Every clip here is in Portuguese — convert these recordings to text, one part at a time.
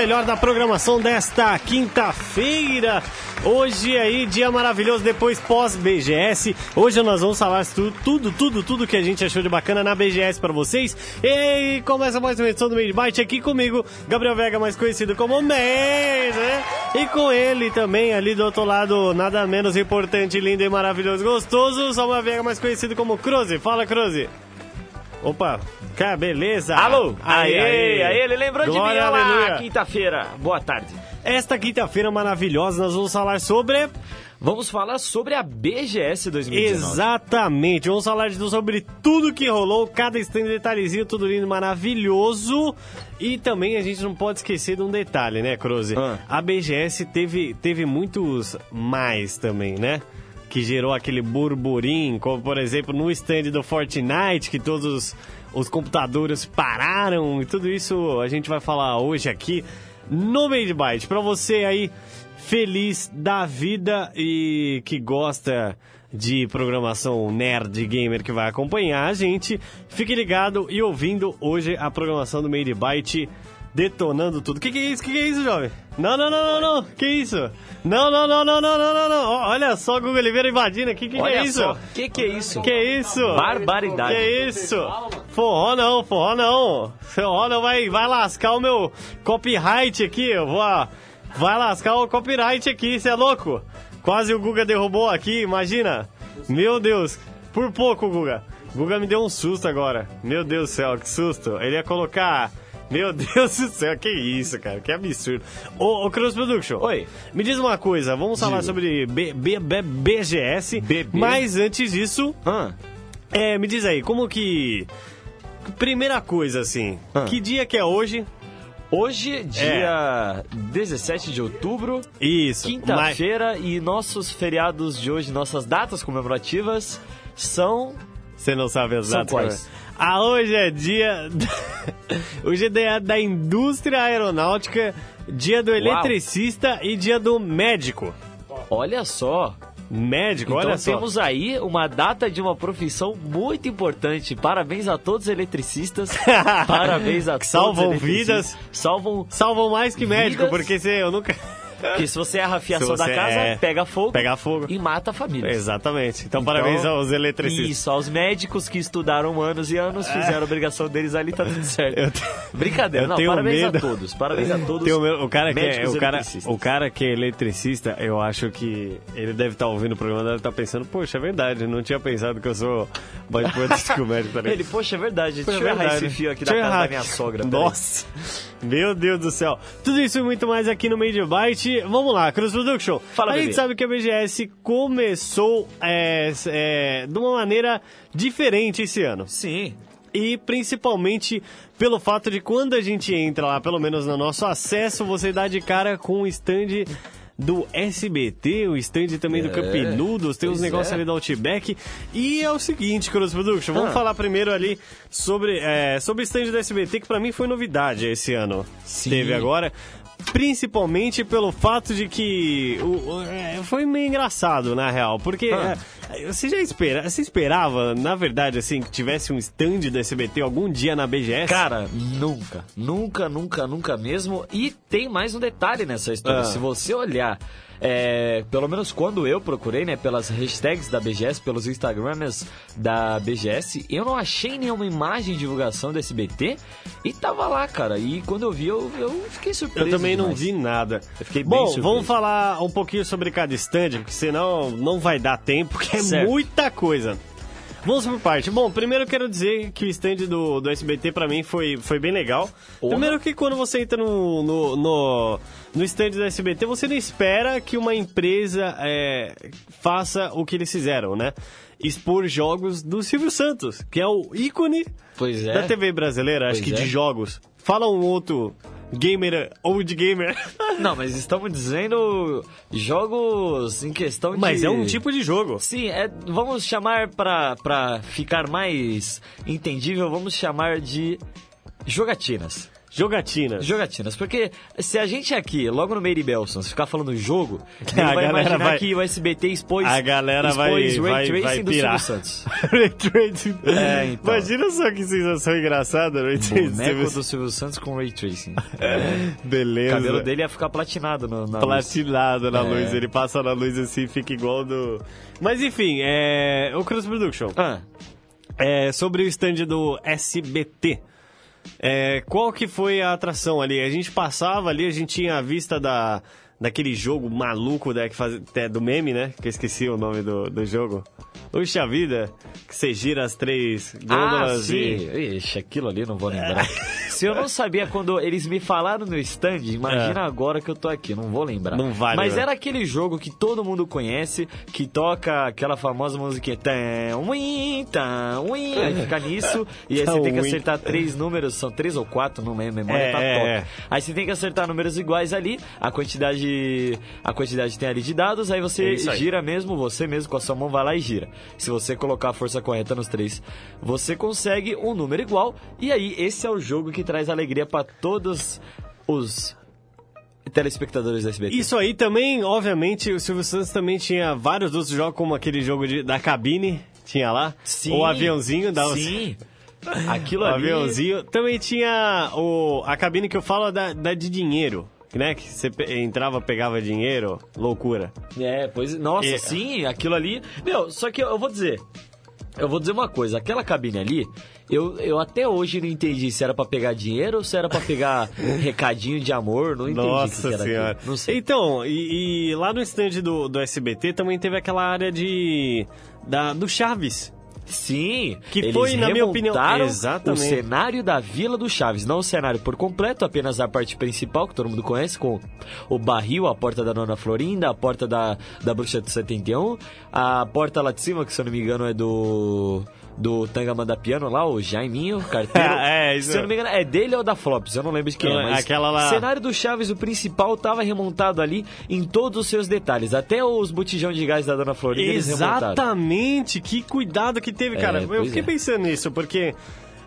melhor da programação desta quinta-feira. Hoje aí, dia maravilhoso, depois pós-BGS. Hoje nós vamos falar tudo, tudo, tudo, tudo que a gente achou de bacana na BGS para vocês. E começa mais uma edição do Made Byte aqui comigo, Gabriel Vega, mais conhecido como Mês, né? E com ele também, ali do outro lado, nada menos importante, lindo e maravilhoso, gostoso, Samuel Vega, mais conhecido como Cruze. Fala, Cruze. Opa, cara, beleza? Alô? Aê, Aê, aê, ele lembrou Glória, de mim, olha lá, quinta-feira. Boa tarde. Esta quinta-feira maravilhosa nós vamos falar sobre. Vamos falar sobre a BGS 2019. Exatamente, vamos falar sobre tudo que rolou, cada stand detalhezinho, tudo lindo, maravilhoso. E também a gente não pode esquecer de um detalhe, né, Croze? Ah. A BGS teve, teve muitos mais também, né? Que gerou aquele burburinho, como por exemplo no stand do Fortnite, que todos os, os computadores pararam e tudo isso a gente vai falar hoje aqui no Made Byte. Pra você aí feliz da vida e que gosta de programação nerd gamer que vai acompanhar a gente, fique ligado e ouvindo hoje a programação do Made Byte detonando tudo. Que que é isso? Que que é isso, jovem? Não, não, não, não, não. Que isso? Não, não, não, não, não, não, não, não. Olha só o Google Oliveira invadindo aqui. Que que Olha é isso? só, que que é isso? Que isso? Barbaridade. Que isso? Forró não, forró não. Forró não vai, vai lascar o meu copyright aqui. Eu vou, ah, vai lascar o copyright aqui, você é louco? Quase o Guga derrubou aqui, imagina. Meu Deus, por pouco, Guga. Guga me deu um susto agora. Meu Deus do céu, que susto. Ele ia colocar. Meu Deus do céu, que isso, cara, que absurdo. Ô, ô Cross Production. Oi. Me diz uma coisa, vamos falar sobre B, B, B, BGS. BB. Mas antes disso, Ah, é, me diz aí, como que. Primeira coisa, assim, Ah. que dia que é hoje? hoje, dia 17 de outubro, Isso. mas- quinta-feira, e nossos feriados de hoje, nossas datas comemorativas são... Você não sabe as São datas? quais? Ah, hoje é dia. hoje é dia da indústria aeronáutica, dia do eletricista e dia do médico. Olha só, Médico, então olha só. temos aí uma data de uma profissão muito importante. Parabéns a todos os eletricistas. Parabéns a todos salvam vidas. Salvam Salvam mais que médico, Vidas. porque se eu nunca. Porque se você erra a fiação da casa, é- pega fogo, Pegar fogo. e mata a família. Exatamente. Então, Então, parabéns aos eletricistas. Isso, aos médicos que estudaram anos e anos, fizeram a obrigação deles ali, tá tudo certo. Eu te- Brincadeira, eu não, tenho parabéns medo. a todos. Parabéns a todos. Tem o, cara que é, o cara, o cara que é eletricista, eu acho que ele deve estar ouvindo o programa, deve estar pensando, poxa, é verdade, não tinha pensado que eu sou o médico. Tá? Ele, poxa, é verdade, Poxa, deixa eu é errar esse fio aqui Deixa da casa da minha sogra. Nossa, meu Deus do céu. Tudo isso e muito mais aqui no Media Byte. Vamos lá, Cruz Production. Fala, a gente bebê. sabe que a BGS começou é, é, de uma maneira diferente esse ano. Sim, E principalmente pelo fato de quando a gente entra lá, pelo menos no nosso acesso, você dá de cara com o stand do SBT, o stand também do É, Cup Noodles, tem uns negócios é. ali da Outback. E é o seguinte, Cross Production, vamos Ah. falar primeiro ali sobre, é, sobre o stand do SBT, que pra mim foi novidade esse ano. Sim. Teve agora. Principalmente pelo fato de que o- é, foi meio engraçado, na real. Porque Ah. é, você já espera, você esperava, na verdade, assim, que tivesse um stand do SBT algum dia na BGS? Cara, nunca, nunca, nunca, nunca mesmo. E tem mais um detalhe nessa história. Ah. Se você olhar, é, pelo menos quando eu procurei, né, pelas hashtags da BGS, pelos Instagramers da BGS, eu não achei nenhuma imagem de divulgação do SBT e tava lá, cara. E quando eu vi, eu, eu fiquei surpreso. Eu também não demais. vi nada. Eu fiquei bem Bom, surpreso. vamos falar um pouquinho sobre cada stand, porque senão não vai dar tempo, porque é Certo. muita coisa. Vamos por parte. Bom, primeiro eu quero dizer que o stand do, do SBT pra mim foi, foi bem legal. Porra. Primeiro que quando você entra no, no, no, no stand do SBT, você não espera que uma empresa é, faça o que eles fizeram, né? Expor jogos do Silvio Santos, que é o ícone é. da TV brasileira, acho Pois que é. de jogos. Fala um outro gamer, old gamer. Não, mas estamos dizendo jogos em questão de. Mas é um tipo de jogo. Sim, é, vamos chamar pra ficar mais entendível, vamos chamar de jogatinas. Jogatinas. Jogatinas, porque se a gente aqui, logo no de Belson, ficar falando jogo, A vai galera imaginar vai- que o SBT expôs, A galera vai, expôs vai, Ray Tracing vai do. Silvio Santos. Ray Tracing. É, então. Imagina só que sensação engraçada, Ray Tracing. Boneco do Silvio Santos com Ray Tracing. O Beleza. cabelo dele ia ficar platinado no, na luz. Platinado na É. luz. Ele passa na luz assim fica igual do... Mas enfim, é... o Cross Production. Ah, É, sobre o stand do SBT. É, qual que foi a atração ali? A gente passava ali, a gente tinha a vista da, daquele jogo maluco né, que faz, é, do meme, né? Que eu esqueci o nome do, do jogo. Puxa vida, que você gira as três ah gôndolas sim. e... Ixi, aquilo ali não vou lembrar. Se eu não sabia quando eles me falaram no stand, imagina É. agora que eu tô aqui, não vou lembrar. Não vale, Mas né? era aquele jogo que todo mundo conhece, que toca aquela famosa musiquinha. Uim, uim, aí fica nisso, e aí você tem que acertar três números, são três ou quatro, não lembro, memória É, tá é, top. é. Aí você tem que acertar números iguais ali, a quantidade a quantidade tem ali de dados, aí É você isso aí. gira mesmo, você mesmo com a sua mão vai lá e gira. Se você colocar a força correta nos três, você consegue um número igual, e aí esse é o jogo que traz alegria pra todos os telespectadores da SBT. Isso aí também, obviamente, o Silvio Santos também tinha vários outros jogos, como aquele jogo de, da cabine, tinha lá. Sim. O aviãozinho da Sim. Aquilo O ali. aviãozinho. Também tinha o, a cabine que eu falo da, da de dinheiro. Né? Que você entrava, pegava dinheiro. Loucura. É, pois. Nossa, E- sim, aquilo ali. Meu, só que eu, vou dizer. Eu vou dizer uma coisa, aquela cabine ali, eu, eu até hoje não entendi se era pra pegar dinheiro ou se era pra pegar recadinho de amor, não entendi Nossa senhora. aquilo. Não sei. Então, e, e lá no stand do, do SBT também teve aquela área de. Da, do Chaves. Sim, Que eles foi, na minha opinião, exatamente. o cenário da Vila do Chaves, não o cenário por completo, apenas a parte principal que todo mundo conhece, com o barril, a porta da Nona Florinda, a porta da, da Bruxa do 71, a porta lá de cima, que se eu não me engano é do do Tangamanda Piano lá, o Jaiminho, carteiro. É, isso Se eu não me engano, é dele ou da Flops, eu não lembro de quem é, mas aquela lá- o cenário do Chaves, o principal, tava remontado ali em todos os seus detalhes, até os botijão de gás da Dona Florinda. Exatamente, que cuidado que teve, É, cara. Eu pois fiquei é. pensando nisso, porque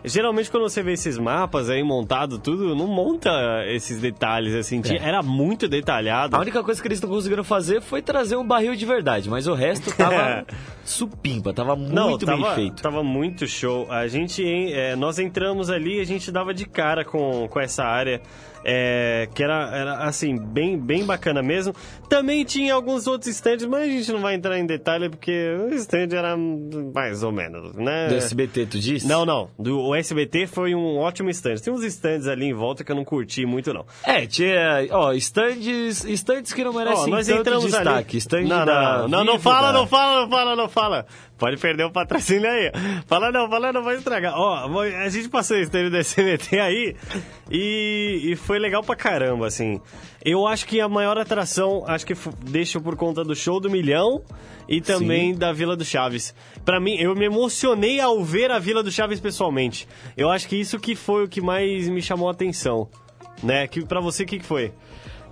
geralmente quando você vê esses mapas aí montado tudo, não monta esses detalhes assim. Tinha- É. Era muito detalhado. A única coisa que eles não conseguiram fazer foi trazer um barril de verdade, mas o resto tava supimpa, tava muito Não, bem tava, feito. tava muito show. A gente, é, nós entramos ali, a gente dava de cara com, com essa área. É, que era, era assim, bem, bem bacana mesmo. Também tinha alguns outros stands, mas a gente não vai entrar em detalhe porque o stand era mais ou menos, né? Do SBT, tu disse? Não, não. Do, o SBT foi um ótimo stand. Tem uns stands ali em volta que eu não curti muito, não. É, tinha, ó, stands, stands que não merecem nós tanto entramos destaque. ali. Stand não, não, não, não, não fala, não fala, não fala, não fala. Pode perder o patrocínio aí. Fala não, fala não, vai estragar. Ó, a gente passou esse stand do SBT aí e, e foi legal pra caramba, assim. Eu acho que a maior atração, acho que deixa por conta do show do Milhão e também da Vila do Chaves. Pra mim, eu me emocionei ao ver a Vila do Chaves pessoalmente. Eu acho que isso que foi o que mais me chamou a atenção. Né? Que, pra você, o que, que foi?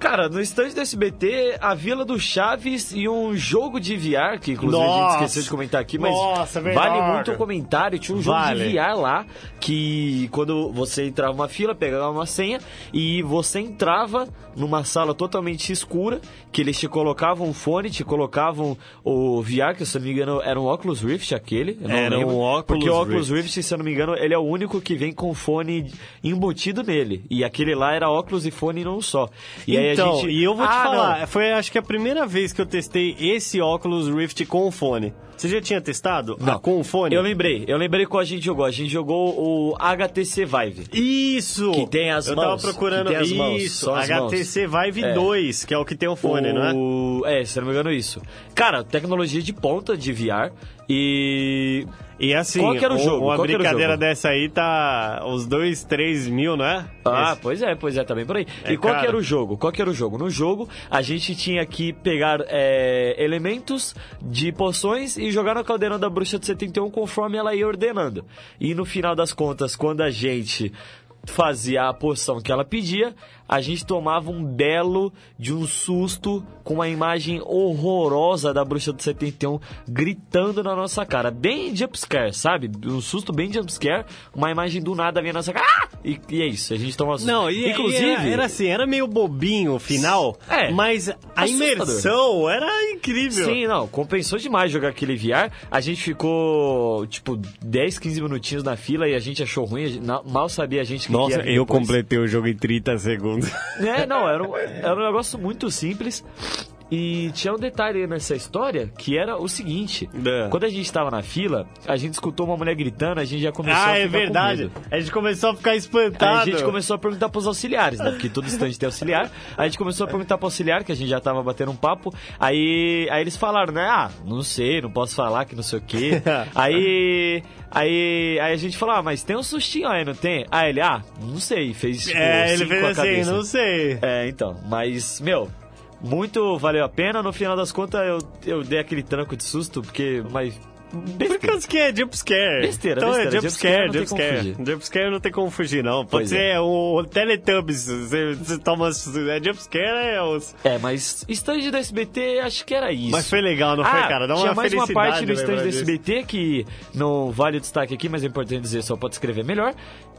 Cara, no stand do SBT, a Vila do Chaves e um jogo de VR, que inclusive a Nossa! gente esqueceu de comentar aqui, mas Nossa, é vale muito o comentário. Tinha um jogo Vale. de VR lá, que quando você entrava numa fila, pegava uma senha e você entrava numa sala totalmente escura, que eles te colocavam um fone, te colocavam o VR, que se eu não me engano era um Oculus Rift aquele. Era lembro, um Oculus Porque o Oculus Rift. Rift, se eu não me engano, ele é o único que vem com fone embutido nele. E aquele lá era óculos e fone não só. E aí então, gente... e eu vou te Ah, falar, não. foi acho que a primeira vez que eu testei esse óculos Rift com o fone. Você já tinha testado? Ah, com o fone? Eu lembrei, eu lembrei qual a gente jogou. A gente jogou o HTC Vive. Isso! Que tem as eu mãos, tava procurando que tem as mãos, isso, HTC Vive É. 2, que é o que tem o fone, não é? O- é, se eu não me engano, isso. Cara, tecnologia de ponta de VR. E. E assim, Qual que era o jogo? uma Qual que era o brincadeira jogo? dessa aí tá os dois, três mil, não é? Ah, Esse. pois é, pois é, também por aí. É e qual que caro. era o jogo? Qual que era o jogo? No jogo, a gente tinha que pegar é, elementos de poções e jogar no caldeirão da bruxa de 71 conforme ela ia ordenando. E no final das contas, quando a gente fazia a poção que ela pedia, a gente tomava um belo de um susto com uma imagem horrorosa da bruxa do 71 gritando na nossa cara. Bem jumpscare, sabe? Um susto bem jumpscare, uma imagem do nada vinha na nossa cara. Ah! E, e, é isso, a gente toma susto. Não, e, Inclusive, e era, era, assim, era meio bobinho o final, é, mas a assustador. imersão era incrível. Sim, não, compensou demais jogar aquele VR. A gente ficou, tipo, 10, 15 minutinhos na fila e a gente achou ruim, mal sabia a gente que Nossa, eu completei o jogo em 30 segundos. É, não, era um, era um negócio muito simples. E tinha um detalhe nessa história que era o seguinte: é. quando a gente estava na fila, a gente escutou uma mulher gritando, a gente já começou ah, a ficar. Ah, é verdade. A gente começou a ficar espantado. Aí a gente começou a perguntar pros auxiliares, né? Porque todo instante tem auxiliar. Aí a gente começou a perguntar pro auxiliar, que a gente já tava batendo um papo. Aí, aí eles falaram, né? Ah, não sei, não posso falar que não sei o quê. aí. Aí, aí a gente falou, ah, mas tem um sustinho aí, não tem? Aí ele, ah, não sei, fez tipo, É, ele fez assim, não sei. É, então, mas, meu, muito valeu a pena. No final das contas, eu, eu dei aquele tranco de susto, porque. Mas Besteira. Por causa que é jumpscare. Besteira, então besteira. é jumpscare, jumpscare. Jumpscare não tem como fugir, não. Pode pois ser é. o Teletubbies. Você, você toma. É jumpscare, é os. É, mas stand do SBT, acho que era isso. Mas foi legal, não ah, foi, cara? Dá uma tinha mais uma parte do stand do SBT que não vale o destaque aqui, mas é importante dizer, só pode escrever melhor.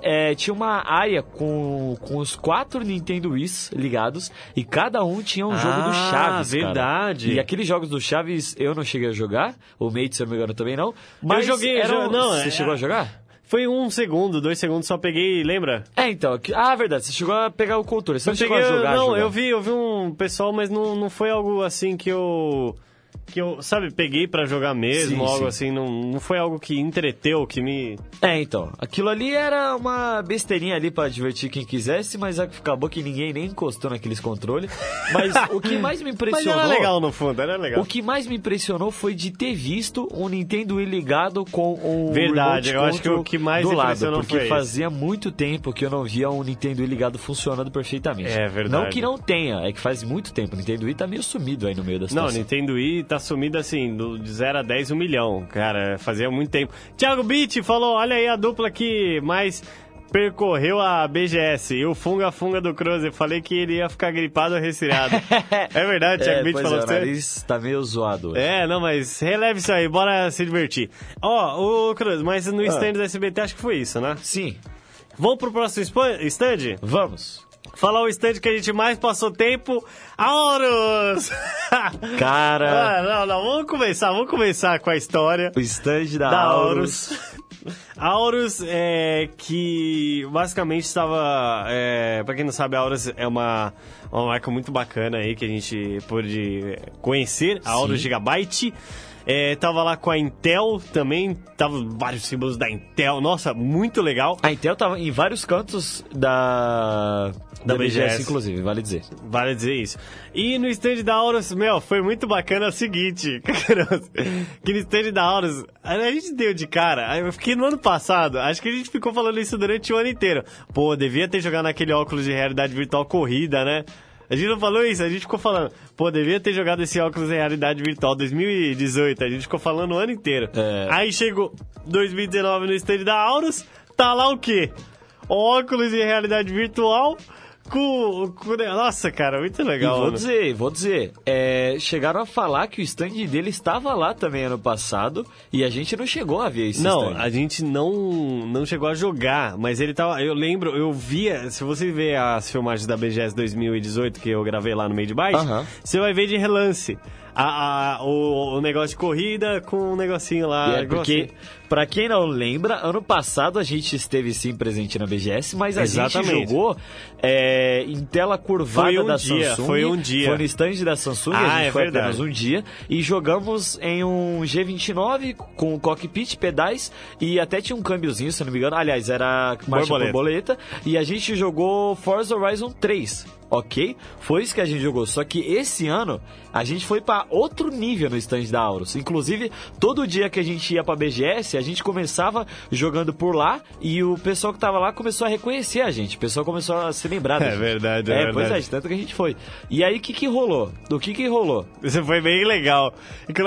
É, tinha uma área com, com os quatro Nintendo Wii's ligados e cada um tinha um ah, jogo do ah, Chaves. verdade. Cara. E aqueles jogos do Chaves eu não cheguei a jogar, o Mate, se eu não me engano, também não. Mas eu joguei, era, não, você é, chegou a jogar? Foi um segundo, dois segundos, só peguei, lembra? É, então. Ah, verdade, você chegou a pegar o controle, você eu não chegou a jogar. Não, jogar. eu vi, eu vi um pessoal, mas não, não foi algo assim que eu que eu, sabe, peguei para jogar mesmo, sim, algo sim. assim, não, não foi algo que entreteu, que me... É, então, aquilo ali era uma besteirinha ali para divertir quem quisesse, mas acabou que ninguém nem encostou naqueles controles. Mas o que mais me impressionou... mas era legal no fundo, era legal. O que mais me impressionou foi de ter visto um Nintendo Wii ligado com o Verdade, eu acho que o que mais do lado, porque foi fazia muito tempo que eu não via um Nintendo Wii ligado funcionando perfeitamente. É verdade. Não que não tenha, é que faz muito tempo. O Nintendo Wii tá meio sumido aí no meio da situação. Não, Nintendo Wii tá sumido assim, do, de 0 a 10, 1 milhão. Cara, fazia muito tempo. Thiago Beat falou: olha aí a dupla que mais percorreu a BGS e o Funga Funga do Cruze. Falei que ele ia ficar gripado ou resfriado. é verdade, Thiago é, Beat falou é, você. O nariz tá meio zoado. É, não, mas releve isso aí, bora se divertir. Ó, oh, o Cruz, mas no ah. stand do SBT acho que foi isso, né? Sim. Vamos pro próximo stand? Vamos. Falar o stand que a gente mais passou tempo, Aurus! Cara... Ah, não, não, vamos começar, vamos começar com a história. O stand da, da. Aurus, Aurus é, que basicamente estava... É, pra quem não sabe, a Aurus é uma, uma marca muito bacana aí que a gente pôde conhecer, a Aurus Gigabyte. É, tava lá com a Intel também, tava vários símbolos da Intel. Nossa, muito legal. A Intel tava em vários cantos da da, da BGS, BGS, inclusive, vale dizer. Vale dizer isso. E no stand da Aurus, meu, foi muito bacana o seguinte, que no stand da Aurus, a gente deu de cara, eu fiquei no ano passado, acho que a gente ficou falando isso durante o ano inteiro. Pô, devia ter jogado naquele óculos de realidade virtual corrida, né? A gente não falou isso, a gente ficou falando, pô, devia ter jogado esse óculos em realidade virtual 2018, a gente ficou falando o ano inteiro. É. Aí chegou 2019 no stand da Aurus, tá lá o quê? Óculos em realidade virtual com, com, Nossa, cara, muito legal. E vou dizer, vou dizer, é, chegaram a falar que o stand dele estava lá também ano passado e a gente não chegou a ver esse Não, stand. a gente não, não chegou a jogar, mas ele tava. Eu lembro, eu via. Se você ver as filmagens da BGS 2018 que eu gravei lá no Made Byte, uh -huh. você vai ver de relance a, a, o, o, negócio de corrida com um negocinho lá. É porque, para quem não lembra, ano passado a gente esteve sim presente na BGS, mas a Exatamente. gente jogou é, em tela curvada um da dia, Samsung. Foi um dia. Foi no stand da Samsung, ah, a gente é foi verdade. apenas um dia. E jogamos em um G29 com cockpit, pedais e até tinha um câmbiozinho, se não me engano. Aliás, era marcha borboleta. borboleta. E a gente jogou Forza Horizon 3 ok? Foi isso que a gente jogou. Só que esse ano a gente foi para outro nível no stand da Aurus. Inclusive, todo dia que a gente ia para BGS, a gente começava jogando por lá e o pessoal que tava lá começou a reconhecer a gente. O pessoal começou a se lembrar É gente. verdade, é, é verdade. Pois é, tanto que a gente foi. E aí, o que que rolou? Do que que rolou? Isso foi bem legal.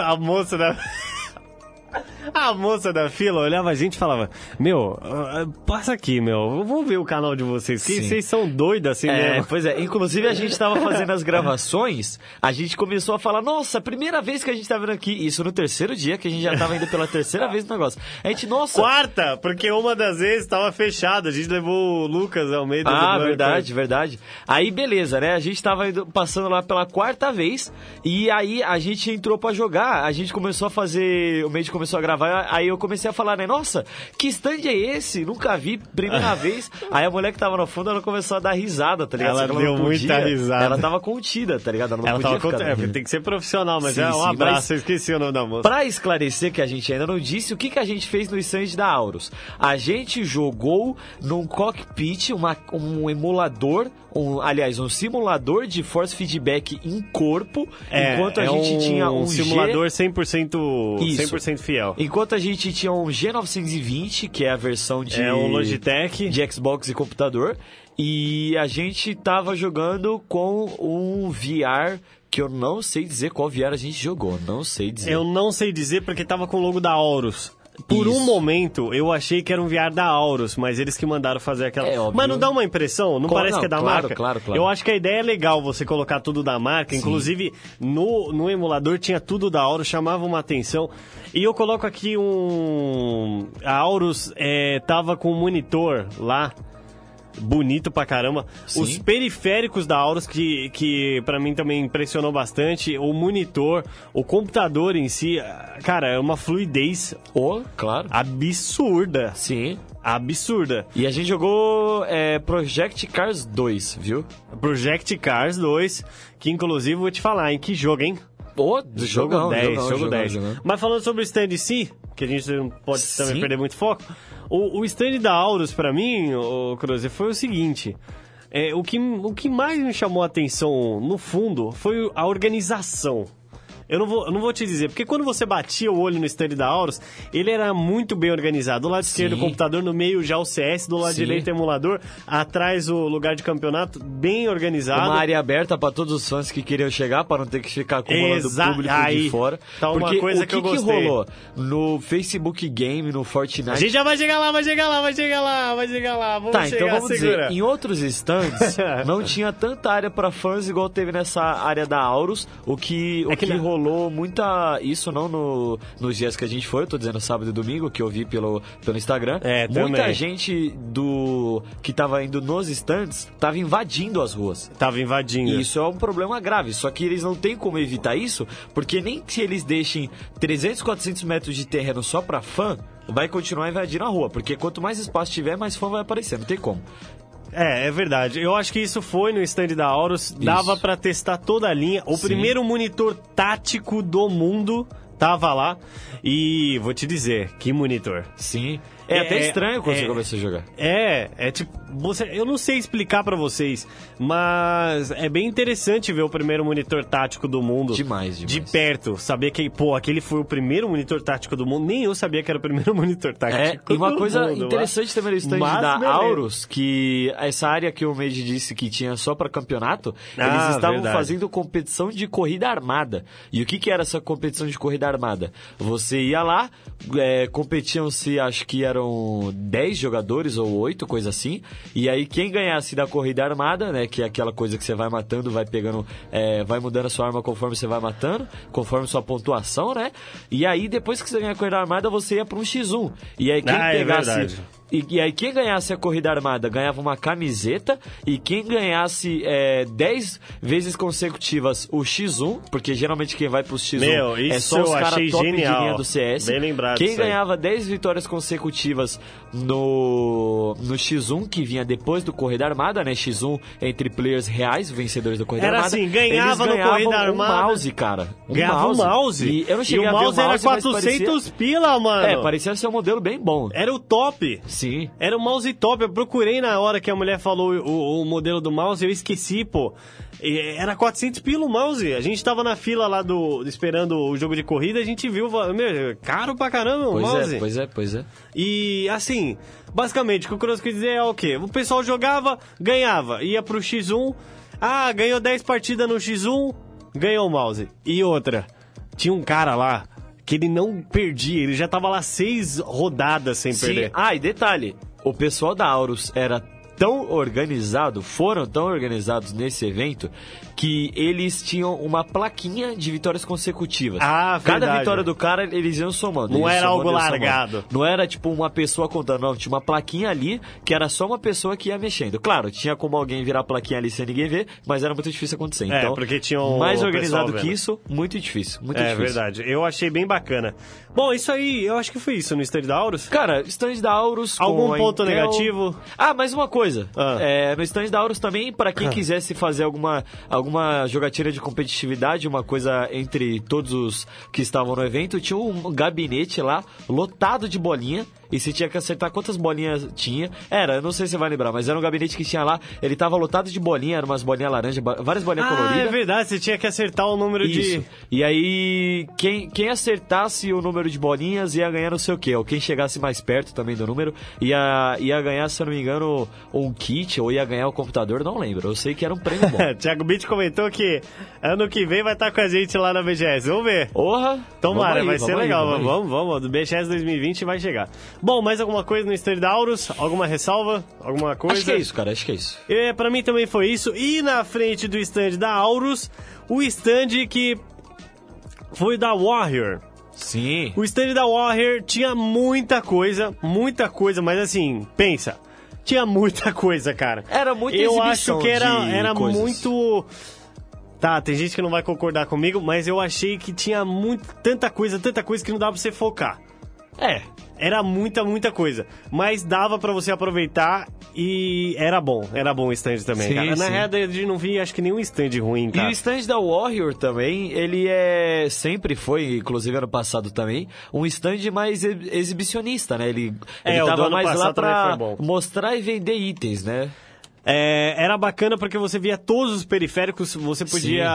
A moça da... A moça da fila olhava a gente e falava: Meu, ah, passa aqui, meu. Vamos ver o canal de vocês. Que vocês são doidos assim É, mesmo. pois é, inclusive a gente tava fazendo as gravações, a gente começou a falar, nossa, primeira vez que a gente tá vendo aqui, isso no terceiro dia, que a gente já tava indo pela terceira vez no negócio. A gente, nossa. Quarta, porque uma das vezes estava fechada. A gente levou o Lucas Almeida. do Ah, verdade, verdade. Aí beleza, né? A gente tava indo- passando lá pela quarta vez e aí a gente entrou pra jogar, a gente começou a fazer, o Made começou a gravar, aí eu comecei a falar, né? Nossa, que stand é esse? Nunca vi, primeira vez. Aí a mulher que tava no fundo, ela começou a dar risada, tá ligado? Ela que deu muita risada. Ela tava contida, tá ligado? Ela não Ela podia tava ficar contra... é, tem que ser profissional, mas Sim, é um sim, abraço. Eu esqueci o nome da moça. Pra esclarecer que a gente ainda não disse, o que, que a gente fez no stand da Aurus? A gente jogou num cockpit, uma- um emulador, um, aliás, um simulador de force feedback em corpo, É, enquanto a é gente um tinha um G- simulador 100%, Isso. 100 fiel. Enquanto a gente tinha um G920, que é a versão de, É um Logitech. de Xbox e computador, e a gente tava jogando com um VR que eu não sei dizer qual VR a gente jogou, não sei dizer. Eu não sei dizer porque tava com o logo da Aurus. Por um Isso. momento, eu achei que era um VR da Aurus, mas eles que mandaram fazer aquela. É, óbvio. Mas não dá uma impressão? Não Co- parece não, que é da claro, marca? claro, claro. Eu acho que a ideia é legal você colocar tudo da marca. Inclusive, no, no emulador tinha tudo da Aurus, chamava uma atenção. E eu coloco aqui um. A Aurus é, tava com um monitor lá. Bonito pra caramba. Sim. Os periféricos da Aurus, que, que para mim também impressionou bastante. O monitor, o computador em si. Cara, é uma fluidez Oh, claro. absurda. Sim. Absurda. E a gente jogou é, Project Cars 2, viu? Project Cars 2, que inclusive vou te falar, em que jogo, hein? Ô, Jogo jogão, 10, jogão, jogo jogão, 10. jogão. Mas falando sobre o stand em si, que a gente não pode também Sim. perder muito foco, o, o stand da Aurus, pra mim, o Cruze, foi o seguinte. É, o, que, o que mais me chamou a atenção, no fundo, foi a organização. Eu não, vou, eu não vou te dizer, porque quando você batia o olho no stand da Aurus, ele era muito bem organizado. Do lado esquerdo, o computador, no meio já o CS, do lado Sim. direito, o emulador, atrás o lugar de campeonato, bem organizado. Uma área aberta pra todos os fãs que queriam chegar, pra não ter que ficar acumulando Exa- público aí, de fora. tá uma Porque coisa o que que, eu gostei. rolou no Facebook Game, no Fortnite... A gente já vai chegar lá, vai chegar lá, vai chegar lá, vai chegar lá. Vamos Tá, chegar, então vamos segura. dizer, em outros stands não tinha tanta área pra fãs igual teve nessa área da Aurus, o que, o É que que na- rolou muita... Isso não no, nos dias que a gente foi, eu tô dizendo sábado e domingo, que eu vi pelo, pelo Instagram. É, Muita também. gente do que tava indo nos stands tava invadindo as ruas. Tava invadindo. E isso é um problema grave. Só que eles não têm como evitar isso, porque nem se eles deixem 300, 400 metros de terreno só pra fã, vai continuar invadindo a rua. Porque quanto mais espaço tiver, mais fã vai aparecer. Não tem como. É, é verdade. Eu acho que isso foi no stand da Aurus. Dava pra testar toda a linha. O Sim. primeiro monitor tático do mundo tava lá. E vou te dizer, que monitor. Sim. É, É, até estranho quando é- você começa a jogar. É, é tipo, você, eu não sei explicar pra vocês, mas é bem interessante ver o primeiro monitor tático do mundo. Demais, De demais. perto, saber que, pô, aquele foi o primeiro monitor tático do mundo. Nem eu sabia que era o primeiro monitor É, tático e uma coisa mundo, interessante também no stand Mas da. Aurus, que essa área que o Made disse que tinha só pra campeonato, Ah, eles estavam verdade. fazendo competição de corrida armada. E o que, que era essa competição de corrida armada? Você ia lá, é, competiam-se, acho que eram 10 jogadores ou 8, coisa assim, e aí quem ganhasse da corrida armada, né, que é aquela coisa que você vai matando, vai pegando, é, vai mudando a sua arma conforme você vai matando, conforme sua pontuação, né? E aí depois que você ganha a corrida armada, você ia pra um X1. E aí quem Ah, é pegasse verdade. E, e aí, quem ganhasse a corrida armada ganhava uma camiseta. E quem ganhasse é, 10 vezes consecutivas o X1, porque geralmente quem vai pro X1 Meu, é só os caras top genial. de linha do CS. Bem lembrado Quem ganhava 10 vitórias consecutivas no, no X1, que vinha depois do Corrida Armada, né? X1 entre players reais, vencedores da Corrida Era Armada. assim, ganhava no Corrida um Armada. mouse, cara. Um Ganhava o mouse. E eu não cheguei e o a ver mouse o era mouse, mas 400 pila, mano. Parecia, é, parecia ser um modelo bem bom. Era o top. Sim. Era o mouse top. Eu procurei na hora que a mulher falou o, o modelo do mouse, eu esqueci, pô. E Era 400 pila o mouse. A gente tava na fila lá do esperando o jogo de corrida, a gente viu, meu, caro pra caramba o Pois mouse. é, pois é, pois é. E assim, basicamente, o que o Cross quer dizer é o quê? O pessoal jogava, ganhava, ia pro X1, ah, ganhou 10 partidas no X1, ganhou o mouse. E outra, tinha um cara lá que ele não perdia, ele já tava lá seis rodadas sem Sim. perder. Ah, e detalhe, o pessoal da Aurus era tão organizado, foram tão organizados nesse evento, que eles tinham uma plaquinha de vitórias consecutivas. Ah, Cada verdade. vitória do cara, eles iam somando. Não era somando, algo iam somando. largado. Não era tipo uma pessoa contando, não. Tinha uma plaquinha ali que era só uma pessoa que ia mexendo. Claro, tinha como alguém virar a plaquinha ali sem ninguém ver, mas era muito difícil acontecer. É, Então, porque tinha o mais organizado que isso, muito difícil. Muito É difícil. verdade, eu achei bem bacana. Bom, isso aí, eu acho que foi isso no stand da Aurus. Cara, stand da Aurus. Algum ponto Intel- negativo? Ah, mais uma coisa. Ah. É, no stand da Aurus também, para quem quisesse fazer alguma, alguma jogatina de competitividade, uma coisa entre todos os que estavam no evento, tinha um gabinete lá lotado de bolinha. E você tinha que acertar quantas bolinhas tinha. Era, eu não sei se você vai lembrar, mas era um gabinete que tinha lá. Ele tava lotado de bolinha, eram umas bolinhas laranja, várias bolinhas Ah, é coloridas. verdade, você tinha que acertar o número Isso. de. E aí, quem, quem acertasse o número de bolinhas ia ganhar não sei o quê. Ou quem chegasse mais perto também do número ia, ia ganhar, se eu não me engano, um kit ou ia ganhar o computador, não lembro. Eu sei que era um prêmio bom. Thiago Beat comentou que ano que vem vai estar com a gente lá na BGS. Vamos ver. Porra! Tomara, vamos aí, vai ser vamos aí, legal. vamos. Vamos, vamos, Do BGS 2020 vai chegar. Bom, mais alguma coisa no stand da Aurus? Alguma ressalva? Alguma coisa? Acho que é isso, cara, acho que é isso. É, pra mim também foi isso. E na frente do stand da Aurus, o stand que foi da Warrior. Sim. O stand da Warrior tinha muita coisa, muita coisa, mas assim, pensa. Tinha muita coisa, cara. Era muita Eu acho que era, era coisas. muito. Tá, tem gente que não vai concordar comigo, mas eu achei que tinha muito, tanta coisa, tanta coisa que não dava pra você focar. É. Era muita, muita coisa. Mas dava pra você aproveitar e era bom. Era bom o stand também, Sim, cara. Na realidade, não vi, acho que nenhum stand ruim, E cara. o stand da Warrior também, ele é sempre foi, inclusive ano passado também, um stand mais ex- exibicionista, né? Ele, É, ele tava mais lá pra mostrar e vender itens, né? É, era bacana porque você via todos os periféricos, você podia.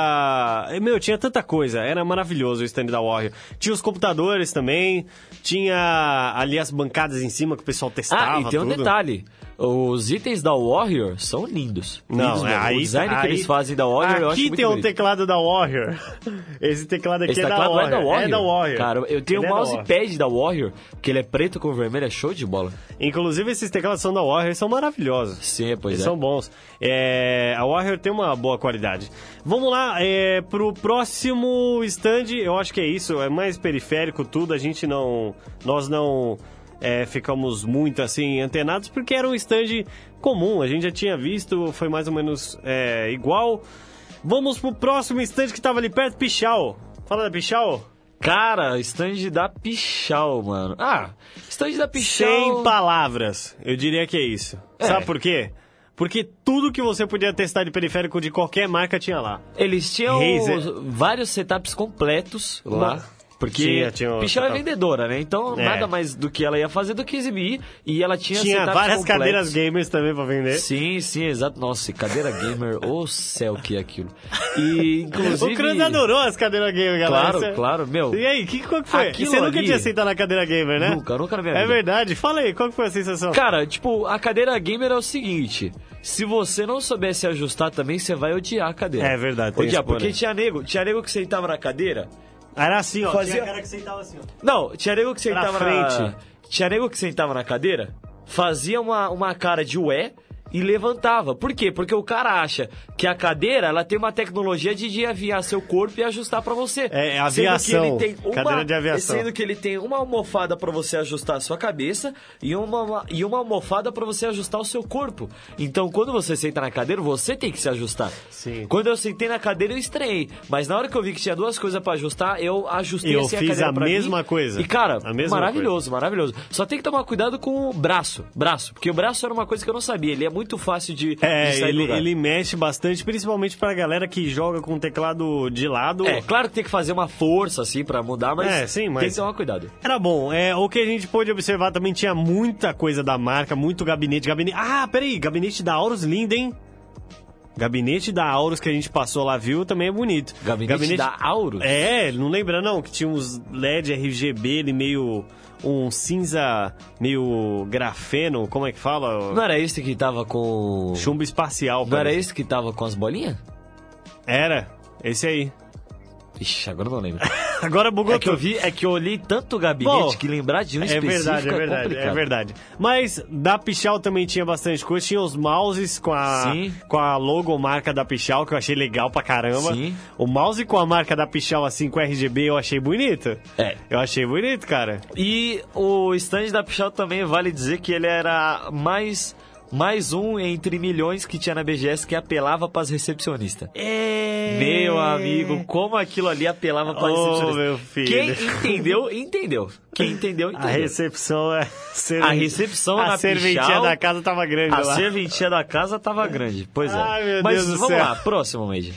Meu, tinha tanta coisa, era maravilhoso o stand da Warrior. Tinha os computadores também, tinha ali as bancadas em cima que o pessoal testava. Ah, e tem um tudo. detalhe. Os itens da Warrior são lindos. Não, lindos é, aí, o design aí- que eles fazem da Warrior eu acho Aqui muito tem um bonito. teclado da Warrior. Esse teclado aqui Esse é, da teclado Warrior. é da Warrior. É da Warrior. Cara, eu tenho o é da Warrior. mousepad da Warrior, que ele é preto com vermelho, é show de bola. Inclusive, esses teclados são da Warrior, são maravilhosos. Sim, pois Eles é. são bons. É, a Warrior tem uma boa qualidade. Vamos lá, é, pro próximo stand, eu acho que é isso, é mais periférico tudo, a gente não... Nós não é, ficamos muito assim antenados, porque era um stand comum, a gente já tinha visto, foi mais ou menos é, igual. Vamos pro próximo stand que tava ali perto, Pichal. Fala da Pichal. Cara, stand da Pichal, mano. Ah, stand da Pichal... Sem palavras, eu diria que é isso. É. Sabe por quê? Porque tudo que você podia testar de periférico de qualquer marca tinha lá. Eles tinham Razer. vários setups completos lá. Uma- Porque Tinha, tinha Pichal é vendedora, né? Então É. nada mais do que ela ia fazer do que exibir. E ela tinha Tinha várias completos. cadeiras gamers também pra vender. Sim, sim, exato. Nossa, cadeira gamer, ô céu que é aquilo. E inclusive. O Cruz adorou as cadeiras gamer, galera. Claro, claro, meu. E aí, que, qual que foi? Aquilo Você nunca ali- tinha sentado na cadeira gamer, né? Nunca, nunca na minha É vida. verdade. Fala aí, qual que foi a sensação? Cara, tipo, a cadeira gamer é o seguinte: se você não souber se ajustar também, você vai odiar a cadeira. É verdade, tem Odiar, porque tinha nego, tinha nego que sentava na cadeira. Era assim, ó. Fazia- Tinha cara que sentava assim, ó. Não, tinha nego que sentava na frente. Tinha nego que sentava na cadeira, fazia uma, uma cara de ué e levantava. Por quê? Porque o cara acha que a cadeira ela tem uma tecnologia de, de aviar seu corpo e ajustar pra você. É, é Sendo que aviação. ele tem uma- Cadeira de aviação. Sendo que ele tem uma almofada pra você ajustar a sua cabeça e uma, e uma almofada pra você ajustar o seu corpo. Então, quando você senta na cadeira, você tem que se ajustar. Sim. Quando eu sentei na cadeira, eu estranhei. Mas na hora que eu vi que tinha duas coisas pra ajustar, eu ajustei Eu assim, fiz cadeira a pra mim. mesma coisa. E, cara, A maravilhoso, maravilhoso. Só tem que tomar cuidado com o braço. Braço. Porque o braço era uma coisa que eu não sabia. Ele é muito fácil de, de É, sair do ele, ele mexe bastante, principalmente pra galera que joga com o teclado de lado. É, claro que tem que fazer uma força, assim, pra mudar, mas, É, sim, mas- tem que tomar cuidado. Era bom. É, o que a gente pôde observar também tinha muita coisa da marca, muito gabinete. Gabinete. Ah, peraí, gabinete da Aurus lindo, hein? Gabinete da Aurus que a gente passou lá, viu, também é bonito. Gabinete, da Aurus? É, não lembra não, que tinha uns LED RGB ele meio um cinza meio grafeno, como é que fala? Não era esse que tava com... Chumbo espacial. Não era esse que tava com as bolinhas? Era, esse aí. Ixi, agora eu não lembro. Agora bugou É que eu vi, é que eu olhei tanto gabinete Bom, que lembrar de um É específico verdade, é verdade, complicado. é verdade. Mas da Pichal também tinha bastante coisa. Tinha os mouses com a, Sim. com a logomarca da Pichal, que eu achei legal pra caramba. Sim. O mouse com a marca da Pichal, assim, com RGB, eu achei bonito. É. Eu achei bonito, cara. E o stand da Pichal também vale dizer que ele era mais mais um entre milhões que tinha na BGS que apelava para as recepcionistas. É... Meu amigo, como aquilo ali apelava para Oh, recepcionista. meu filho. Quem entendeu, entendeu. Quem entendeu, A entendeu. recepção é... A recepção a na serventia Pichal- da casa tava grande A lá. serventia da casa tava grande. Pois é. Ai, meu Mas Deus do vamos céu. lá, próximo, Major.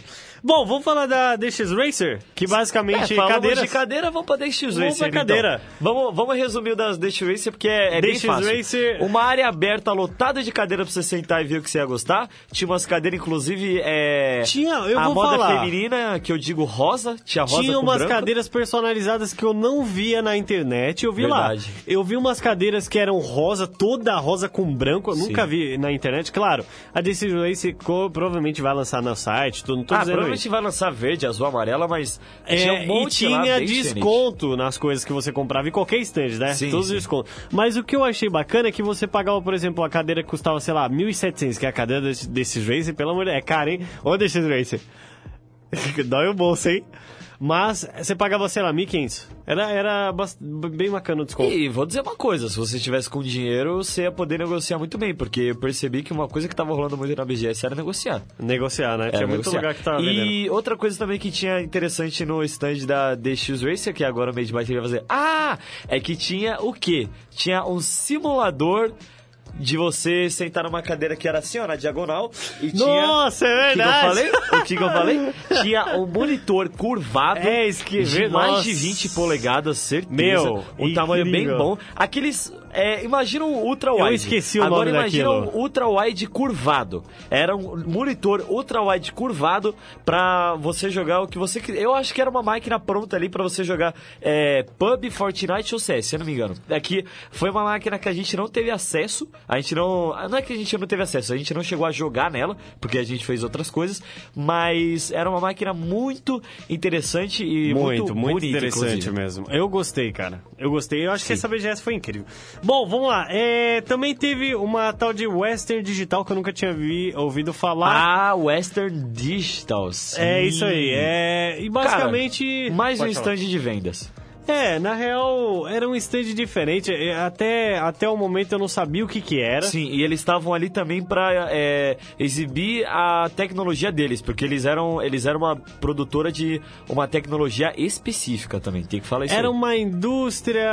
Bom, vamos falar da DX Racer, que basicamente É, cadeiras... de cadeira, vamos pra DX Racer. Vamos pra então. cadeira. Vamos, vamos resumir o das DX Racer, porque é, é bem DX fácil. Racer- Uma área aberta, lotada de cadeira pra você sentar e ver o que você ia gostar. Tinha umas cadeiras, inclusive, é... Tinha, eu a vou moda falar. feminina, que eu digo rosa, tinha rosa Tinha umas branco. cadeiras personalizadas que eu não via na internet, eu vi Verdade. lá. Eu vi umas cadeiras que eram rosa, toda rosa com branco, eu Sim. nunca vi na internet. Claro, a Decision Race co- provavelmente vai lançar no site, tudo, não tô Ah, dizendo provavelmente isso. vai lançar verde, azul, amarela, mas É, tinha um monte e tinha bem diferente. desconto nas coisas que você comprava em qualquer stand, né? Sim, Todos os descontos. Mas o que eu achei bacana é que você pagava, por exemplo, a cadeira que custava, sei lá, 1.700, que é a cadeira desse- desses Racer, pelo amor de Deus, é cara, hein? Ô, desses Racer. Dói o bolso, hein? Mas você pagava, sei lá, 1.500. Era, era bem bacana o desconto. E vou dizer uma coisa, se você tivesse com dinheiro, você ia poder negociar muito bem, porque eu percebi que uma coisa que tava rolando muito na BGS era negociar. Negociar, né? É, Tinha muito negociar. lugar que tava vendendo. E outra coisa também que tinha interessante no stand da DX Racer, que agora o Made by TV vai fazer. Ah! É que tinha o quê? Tinha um simulador de você sentar numa cadeira que era assim, ó, na diagonal, e tinha. Nossa, é O que eu verdade! falei? O que, eu falei? Tinha um monitor curvado É, isso que- de mais nossa. de 20 polegadas, certeza. Meu, um tamanho bem incrível. bom. Aqueles. É, imagina um ultra wide. Eu esqueci o Agora nome imagina daquilo. um ultra wide curvado. Era um monitor ultra wide curvado pra você jogar o que você. Eu acho que era uma máquina pronta ali pra você jogar é, PUB, Fortnite ou CS, se eu não me engano. Aqui foi uma máquina que a gente não teve acesso. A gente não. Não é que a gente não teve acesso, a gente não chegou a jogar nela, porque a gente fez outras coisas. Mas era uma máquina muito interessante e muito, Muito, muito bonita, interessante inclusive. mesmo. Eu gostei, cara. Eu gostei. Eu acho que essa BGS foi incrível. Bom, vamos lá. É, também teve uma tal de Western Digital que eu nunca tinha vi- ouvido falar. Ah, Western Digital. sim. é isso aí. É, e basicamente. Cara, mais um falar. stand de vendas. É, na real, era um stand diferente. É, Até, até o momento eu não sabia o que que era. Sim, e eles estavam ali também para exibir a tecnologia deles, porque eles eram, eles eram uma produtora de uma tecnologia específica também, tem que falar isso Era aí. uma indústria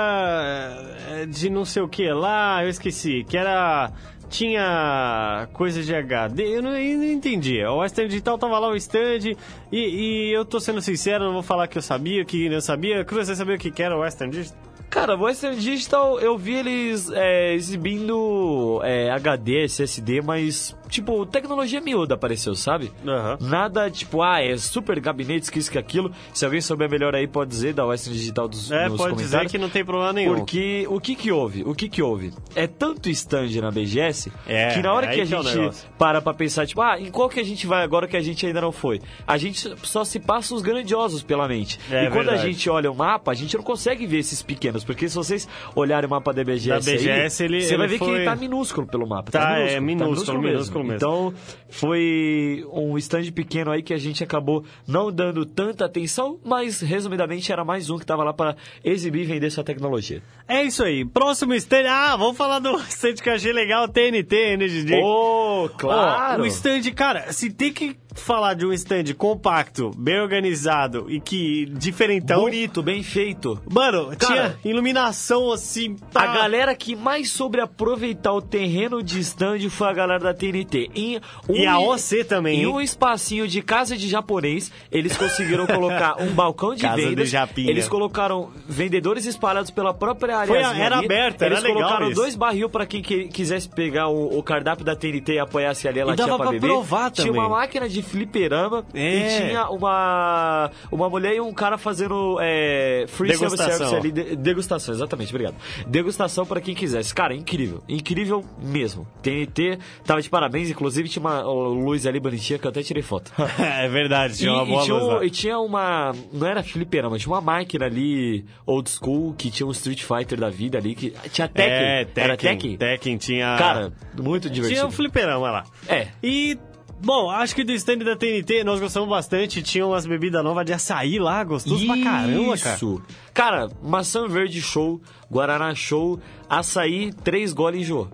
eh, de não sei o que lá, eu esqueci, que era. Tinha coisa de HD, eu não, eu não entendi. O Western Digital tava lá o stand, e, e eu tô sendo sincero, não vou falar que eu sabia, que não sabia. Cruz, você sabia o que era o Western Digital? Cara, o Western Digital, eu vi eles é, exibindo é, HD, SSD, mas, tipo, tecnologia miúda apareceu, sabe? Aham. Nada, tipo, ah, é super gabinetes, que isso, que aquilo. Se alguém souber melhor aí, pode dizer, da Western Digital dos, É, pode dizer que não tem problema nenhum. Porque o que que houve? O que que houve? É tanto stand na BGS É, que na hora aí que a que é gente negócio. para pra pensar, tipo, ah, em qual que a gente vai agora que a gente ainda não foi? A gente só se passa os grandiosos pela mente. É e quando a verdade. gente olha o mapa, a gente não consegue ver esses pequenos, porque se vocês olharem o mapa da BGS, Da aí, BGS, ele- você vai ele ver que foi- ele tá minúsculo pelo mapa. Tá, é minúsculo, minúsculo Então, foi um stand pequeno aí que a gente acabou não dando tanta atenção, mas resumidamente era mais um que tava lá para exibir e vender sua tecnologia. É isso aí. Próximo stand. Ah, vamos falar do stand que eu achei legal, TNT, Energy Drink. Oh, claro! Ó, o stand, cara, se tem que falar de um stand compacto, bem organizado e que diferentão. Bonito, bem feito. Mano, Cara, tinha iluminação assim. A pá. galera que mais soube aproveitar o terreno de stand foi a galera da TNT. Em um, E a OC também, Em um espacinho de casa de japonês, eles conseguiram colocar um balcão de Casa vendas. Japinha. Eles colocaram vendedores espalhados pela própria área. Foi a- era aberta, era Eles legal colocaram isso. dois barril para quem que- quisesse pegar o, o cardápio da TNT e apoiasse ali, ela E tinha dava pra pra beber. provar Tinha também. uma máquina de de fliperama É. e tinha uma, uma mulher e um cara fazendo é, free Degustação. service ali, de- degustação, exatamente, obrigado. Degustação pra quem quisesse. Cara, incrível, incrível mesmo. TNT tava de parabéns, inclusive tinha uma luz ali bonitinha que eu até tirei foto. é verdade, tinha uma E- boa e, tinha, luz um- e tinha uma. Não era fliperama, tinha uma máquina ali, old school, que tinha um Street Fighter da vida ali, que. Tinha Tekken. É, Era Tekken. Tekken? Tekken tinha... Cara, muito divertido. tinha um fliperama lá. É. E, bom, acho que do stand da TNT nós gostamos bastante. Tinha umas bebidas novas de açaí lá, gostoso pra caramba, cara. Isso. Cara, maçã verde show, guaraná show, açaí, três goles enjoou.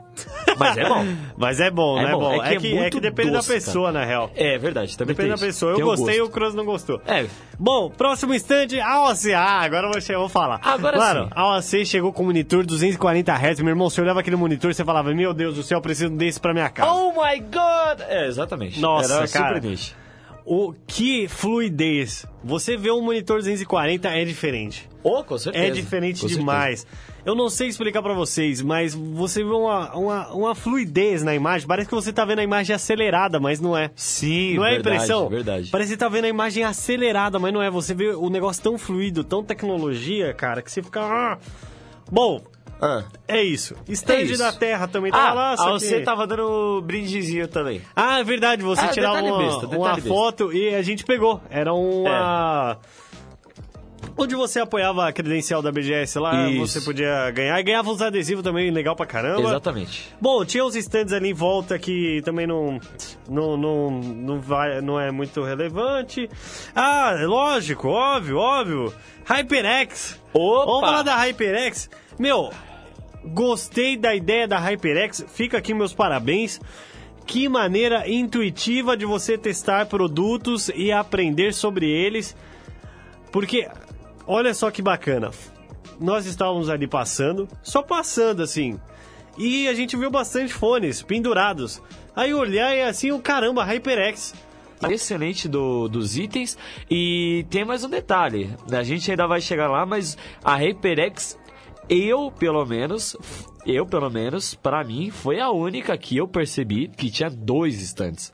Mas é bom. Mas é bom, É né? bom, bom. é que é que, muito depende doce, da pessoa, na real. É verdade, também Depende da isso. pessoa. Eu Tem o gostei, o Cross não gostou. É. Bom, próximo stand, AOC. Ah, agora eu vou, falar. Agora Claro, sim. a AOC chegou com um monitor 240 Hz. Meu irmão, você olhava aquele monitor e você falava, meu Deus do céu, eu preciso desse pra minha casa. Oh my god! É, exatamente. Nossa, Era cara. surpreendente. O que fluidez. Você vê um monitor 240 é diferente. Oh, com certeza. É diferente Com certeza. demais. Eu não sei explicar pra vocês, mas você vê uma, uma, uma fluidez na imagem. Parece que você tá vendo a imagem acelerada, mas não é. Sim, Não é verdade, impressão? Verdade. Parece que você tá vendo a imagem acelerada, mas não é. Você vê o negócio tão fluido, tão tecnologia, cara, que você fica. "Ah". Bom, Ah. é isso. Stand É isso. da Terra também tava Ah, lá. ah, você que- tava dando brindezinho também. Ah, é verdade, você Ah, tirava uma, besta, uma foto e a gente pegou. Era uma. Onde você apoiava a credencial da BGS lá, Isso. você podia ganhar. E ganhava uns adesivos também, legal pra caramba. Exatamente. Bom, tinha uns stands ali em volta que também não, não, não, não, vai, não é muito relevante. Ah, lógico, óbvio, óbvio. HyperX. Opa! Vamos falar da HyperX. Meu, gostei da ideia da HyperX. Fica aqui meus parabéns. Que maneira intuitiva de você testar produtos e aprender sobre eles. Porque, olha só que bacana. Nós estávamos ali passando, só passando assim. E a gente viu bastante fones pendurados. Aí olhei e assim, o caramba, HyperX. Excelente do, dos itens. E tem mais um detalhe. A gente ainda vai chegar lá, mas a HyperX, eu pelo menos, eu pelo menos, pra mim, foi a única que eu percebi que tinha dois stands.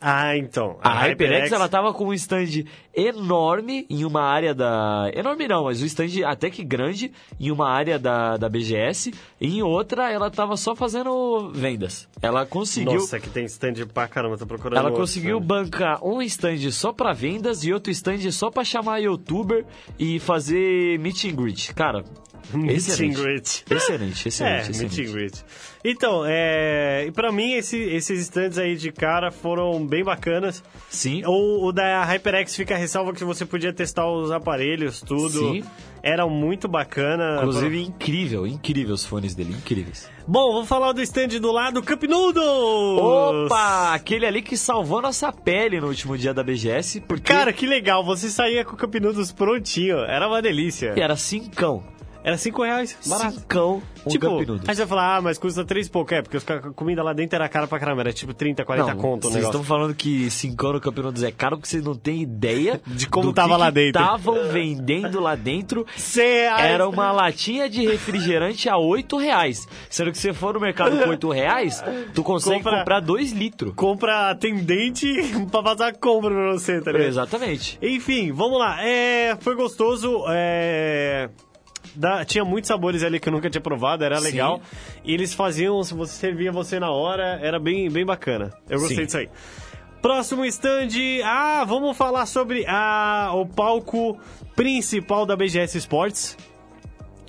Ah, então. A HyperX, ela tava com um stand enorme em uma área da... Enorme não, mas um stand até que grande em uma área da, da BGS. E em outra, ela tava só fazendo vendas. Ela conseguiu... Nossa, que tem stand pra caramba, tô procurando. Ela conseguiu stand. bancar um stand só pra vendas e outro stand só pra chamar youtuber e fazer meet and greet. Cara, excelente. Excelente, excelente, É, excelente. meet greet. Então, é, e pra mim, esse- esses stands aí de cara foram bem bacanas. Sim. O, o da HyperX fica a ressalva que você podia testar os aparelhos, tudo. Sim. Era muito bacana. Inclusive, incrível, incrível os fones dele, incríveis. Bom, vou falar do stand do lado, Cup Noodles! Opa! Aquele ali que salvou nossa pele no último dia da BGS, porque Cara, que legal, você saía com o Cup Noodles prontinho, era uma delícia. era cincão. Era 5 reais, barato. Cincão um tipo, aí você vai falar, ah, mas custa 3 e pouco, é, porque os a comida lá dentro era cara pra caramba, era tipo 30, 40 Não, conto o vocês estão falando que cincão no Cup Noodles é caro porque vocês não têm ideia De como tava que lá que dentro. Estavam vendendo lá dentro. 100 reais. Era uma latinha de refrigerante a 8 reais. Sendo que se você for no mercado com 8 reais, tu consegue Compra- comprar 2 litros. Compra atendente pra fazer a compra pra você, tá ligado? Exatamente. Enfim, vamos lá. É, foi gostoso. É, da- tinha muitos sabores ali que eu nunca tinha provado, era Sim. legal. E eles faziam, se você servia você na hora, era bem, bem bacana. Eu gostei Sim. disso aí. Próximo stand. Ah, vamos falar sobre a, o palco principal da BGS Sports.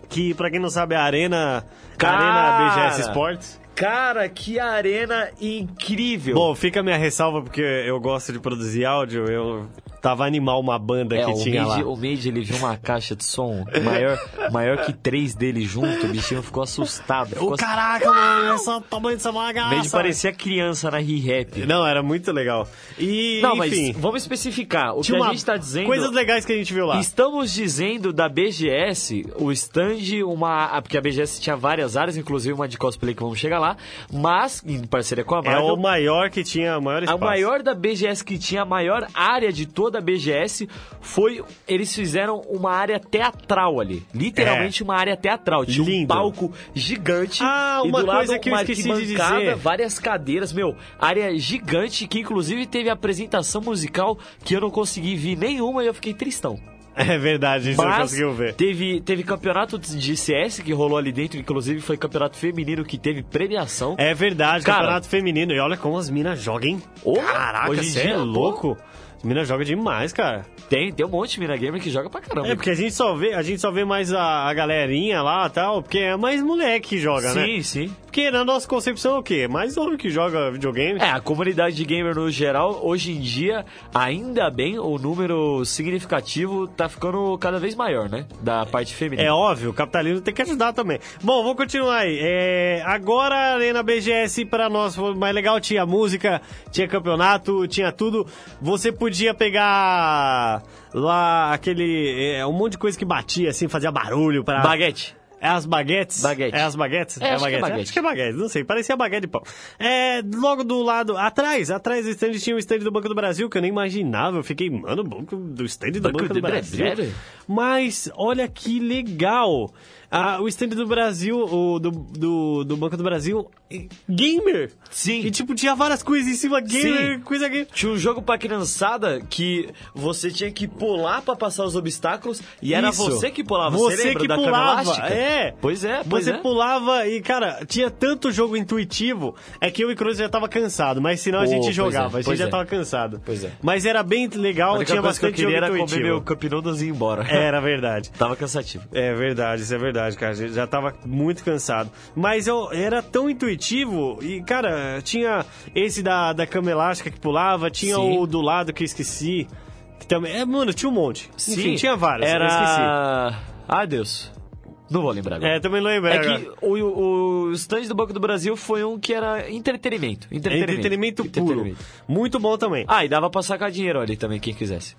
Que, pra quem não sabe, é a Arena, Cara! Arena BGS Sports. Cara, que arena incrível. Bom, fica a minha ressalva porque eu gosto de produzir áudio. Eu tava animal uma banda é, que o tinha Made, lá. o Made, ele viu uma caixa de som maior, maior que três dele junto, o bichinho ficou assustado. Ficou O caraca, mano, essa o tamanho dessa bagaça. Made parecia criança na Re-Rap. Não, era muito legal. E, Não, enfim, mas vamos especificar. O que a gente tá dizendo... coisas legais que a gente viu lá. Estamos dizendo da BGS, o stand, uma. Porque a BGS tinha várias áreas, inclusive uma de cosplay que vamos chegar lá. Lá, mas em parceria com a É Marvel. o maior que tinha maior A espaço. maior da BGS que tinha a maior área de toda a BGS foi. Eles fizeram uma área teatral ali. Literalmente uma área teatral. Tinha um É. Lindo. palco gigante. Ah, uma do lado coisa que eu esqueci de dizer. várias cadeiras, meu. Área gigante que inclusive teve apresentação musical que eu não consegui ver nenhuma e eu fiquei tristão. É verdade, a gente não conseguiu ver. Teve, teve campeonato de CS que rolou ali dentro, inclusive foi campeonato feminino que teve premiação. É verdade, Cara- campeonato feminino. E olha como as minas jogam, hein? Ô, Caraca, hoje em você é dia, pô. louco. As minas jogam demais, cara. Tem, tem um monte de mina gamer que joga pra caramba. É, porque a gente só vê, a gente só vê mais a, a galerinha lá e tal, porque é mais moleque que joga, né? sim, sim. Porque na nossa concepção é o quê? Mais homem que joga videogame. É, a comunidade de gamer no geral, hoje em dia, ainda bem, o número significativo tá ficando cada vez maior, né? Da parte feminina. É óbvio, o capitalismo tem que ajudar também. Bom, vamos continuar aí. É, agora, ali na BGS, para nós foi mais legal, tinha música, tinha campeonato, tinha tudo. Você podia pegar lá aquele. é, um monte de coisa que batia, assim, fazia barulho para. Baguete. É as baguetes? Baguete. É as baguetes? É, acho que é baguete. Acho que é baguete, não sei, parecia baguete de pão. É, logo do lado, atrás, atrás do stand tinha o stand do Banco do Brasil, que eu nem imaginava. Eu fiquei, mano, o banco do stand do Banco Banco, do do Brasil. Brasil? Mas, olha que legal. Ah, o stand do Brasil, o do, do, do Banco do Brasil, gamer. Sim. E tipo, tinha várias coisas em cima, gamer, Sim. coisa gamer. Tinha um jogo pra criançada que você tinha que pular pra passar os obstáculos e era Isso. você que pulava. Você Você lembra que da pulava, é. Pois é, pois Você é. pulava e, cara, tinha tanto jogo intuitivo, é que eu e Cruz já tava cansado, mas senão a Pô, gente jogava, é, a gente já é. tava cansado. Pois é. Mas era bem legal, tinha coisa que eu bastante queria jogo era comer intuitivo. meu Cup Noodles e ir embora. Era verdade. Tava cansativo. É verdade, isso é verdade, cara. A gente já tava muito cansado. Mas eu era tão intuitivo e, cara, tinha esse da, da cama elástica que pulava, tinha Sim. o do lado que eu esqueci. Que também. É, mano, tinha um monte. Enfim, tinha vários. Era. Eu esqueci. Ah, Deus. Não vou lembrar agora. É, também não lembro. É agora. que o, o stand do Banco do Brasil foi um que era entretenimento. É Entretenimento, entretenimento puro. Entretenimento. Muito bom também. Ah, e dava pra sacar dinheiro ali também, quem quisesse.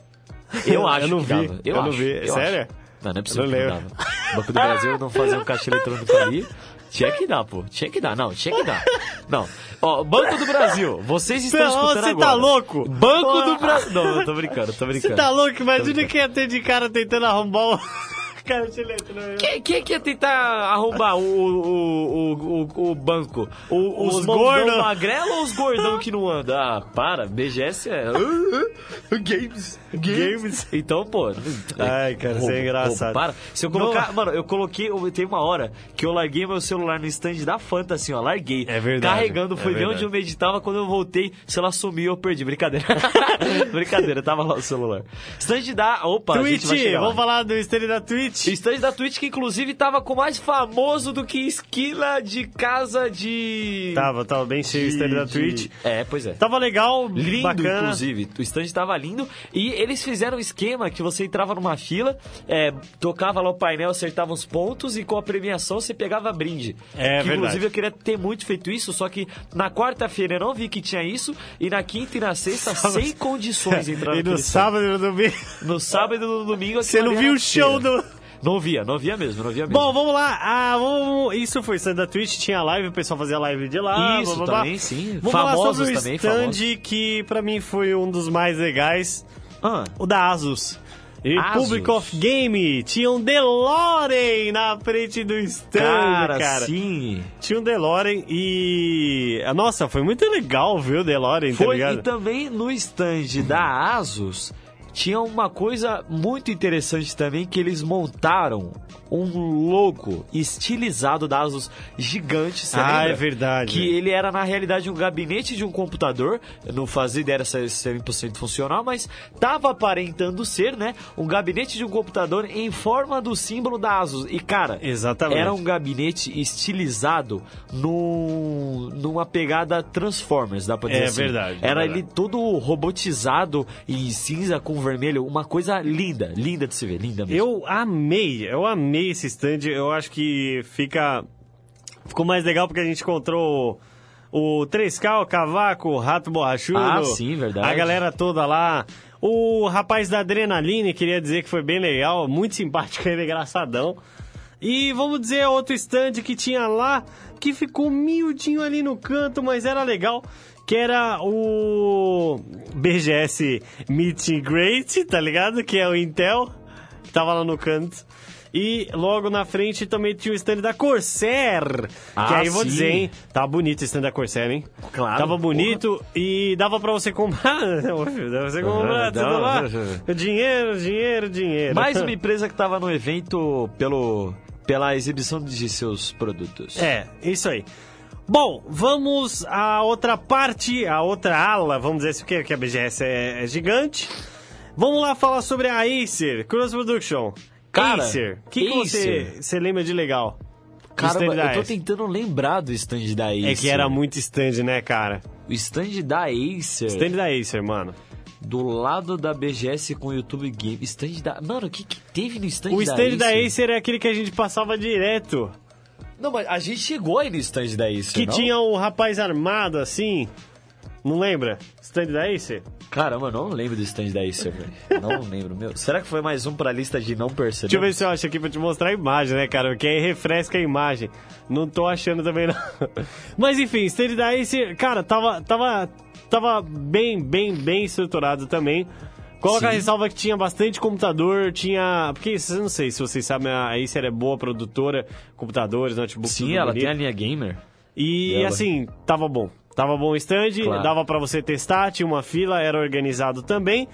Eu acho Eu não que vi, dava. eu não acho, vi. eu Sério? acho. Não, não é possível que não dava. O Banco do Brasil não fazia um caixa eletrônico ali. Tinha que dar, pô. Tinha que dar. Não, tinha que dar. Não. Ó, Banco do Brasil, vocês estão Não, escutando você agora. tá louco? Banco do. Brasil. Não, eu tô brincando, tô brincando. Você tá louco? Imagina brincando. que ia ter de cara tentando arrombar o caixa eletrônico. Quem, quem que ia tentar arrombar o, o, o, o, banco? O, os Os gordos. magrelo ou os gordão que não andam? Ah, para, BGS é... Games. Games. Então, pô... Ai, cara, isso é engraçado. para. Se eu colocar... Mano, eu coloquei... Tem uma hora que eu larguei meu celular no stand da Fanta, assim, ó. Larguei. É verdade, Carregando, é fui ver onde eu meditava. Quando eu voltei, sei lá, sumiu, eu perdi. Brincadeira. Brincadeira, tava lá o celular. Stand da... Opa, a gente vai Twitch, vamos falar do stand da Twitch. Stand da Twitch que inclusive tava com mais famoso do que esquina de casa de. Tava, tava bem cheio o stand da de- Twitch. É, pois é. Tava legal, Lindo, bacana. inclusive. O stand tava lindo. E eles fizeram um esquema que você entrava numa fila, é, tocava lá o painel, acertava os pontos e com a premiação você pegava brinde. É que, verdade. Inclusive eu queria ter muito feito isso, só que na quarta-feira eu não vi que tinha isso. E na quinta e na sexta, sem condições entrar E no sábado e no domingo. No sábado e no domingo. Você não viu o show do. Não via, não via mesmo, não via mesmo. Bom, vamos lá. Ah, vamos... Isso foi stand da Twitch, tinha live, o pessoal fazia live de lá. Isso blá, blá, blá. também, sim. Vamos falar Famosos sobre o stand que pra mim foi um dos mais legais, Ah, o da Asus. Republic Asus. of Game. Tinha um DeLorean na frente do stand, cara, cara. sim. Tinha um DeLorean e... Nossa, foi muito legal ver o DeLorean, tá Foi, ligado? e também no stand da Asus tinha uma coisa muito interessante também que eles montaram um logo estilizado da Asus gigante, você Ah, lembra? é verdade. Que ele era na realidade um gabinete de um computador, eu não fazia ideia se ser 100% funcional, mas tava aparentando ser, né, um gabinete de um computador em forma do símbolo da Asus. E cara, Exatamente. era um gabinete estilizado num, numa pegada Transformers, dá pra dizer É assim. verdade, é Era verdade. ele todo robotizado em cinza com vermelho, uma coisa linda, linda de se ver, linda mesmo. Eu amei, eu amei esse stand. Eu acho que fica. Ficou mais legal porque a gente encontrou o 3K, o Cavaco, o Rato Borrachudo. Ah, sim, verdade. A galera toda lá. O rapaz da Adrenaline, queria dizer que foi bem legal, muito simpático, ele é engraçadão. E vamos dizer outro stand que tinha lá, que ficou miudinho ali no canto, mas era legal, que era o BGS Meet and Great, tá ligado? Que é o Intel, que tava lá no canto. E logo na frente também tinha o stand da Corsair. Ah, que aí vou sim. dizer, hein? Tava bonito o stand da Corsair, hein? Claro, Tava bonito e dava pra você comprar. dava pra você comprar tudo dava. lá. Dinheiro, dinheiro, dinheiro. Mais uma empresa que tava no evento pelo, pela exibição de seus produtos. É, isso aí. Bom, vamos à outra parte, a outra ala, vamos dizer assim, porque a BGS é, é gigante. Vamos lá falar sobre a Acer, Cross Production. Cara, Acer, o que, que você, Acer. você lembra de legal? da eu tô Acer? tentando lembrar do stand da Acer. É que era muito stand, né, cara? O stand da Acer, Stand da Acer, mano. do lado da BGS com o YouTube Game. Stand da... Mano, o que que teve no stand O da stand da Acer? Acer é aquele que a gente passava direto. Não, mas a gente chegou aí no stand da Acer, Que não? tinha um rapaz armado assim. Não lembra? Stand da Acer? Caramba, eu não lembro do stand da Acer, velho. Não lembro, meu. Será que foi mais um pra lista de não perceber? Deixa eu ver se eu acho aqui pra te mostrar a imagem, né, cara? Porque aí refresca a imagem. Não tô achando também, não. Mas enfim, stand da Acer, cara, tava, tava, tava bem, bem, bem estruturado também. Coloca a Sim. ressalva que tinha bastante computador, tinha. Porque não sei se vocês sabem, a Acer é boa produtora, computadores, notebooks. Sim, ela bonito. tem a linha gamer. E Ela. assim, tava bom. Tava bom o stand, Claro. dava pra você testar, tinha uma fila, era organizado também.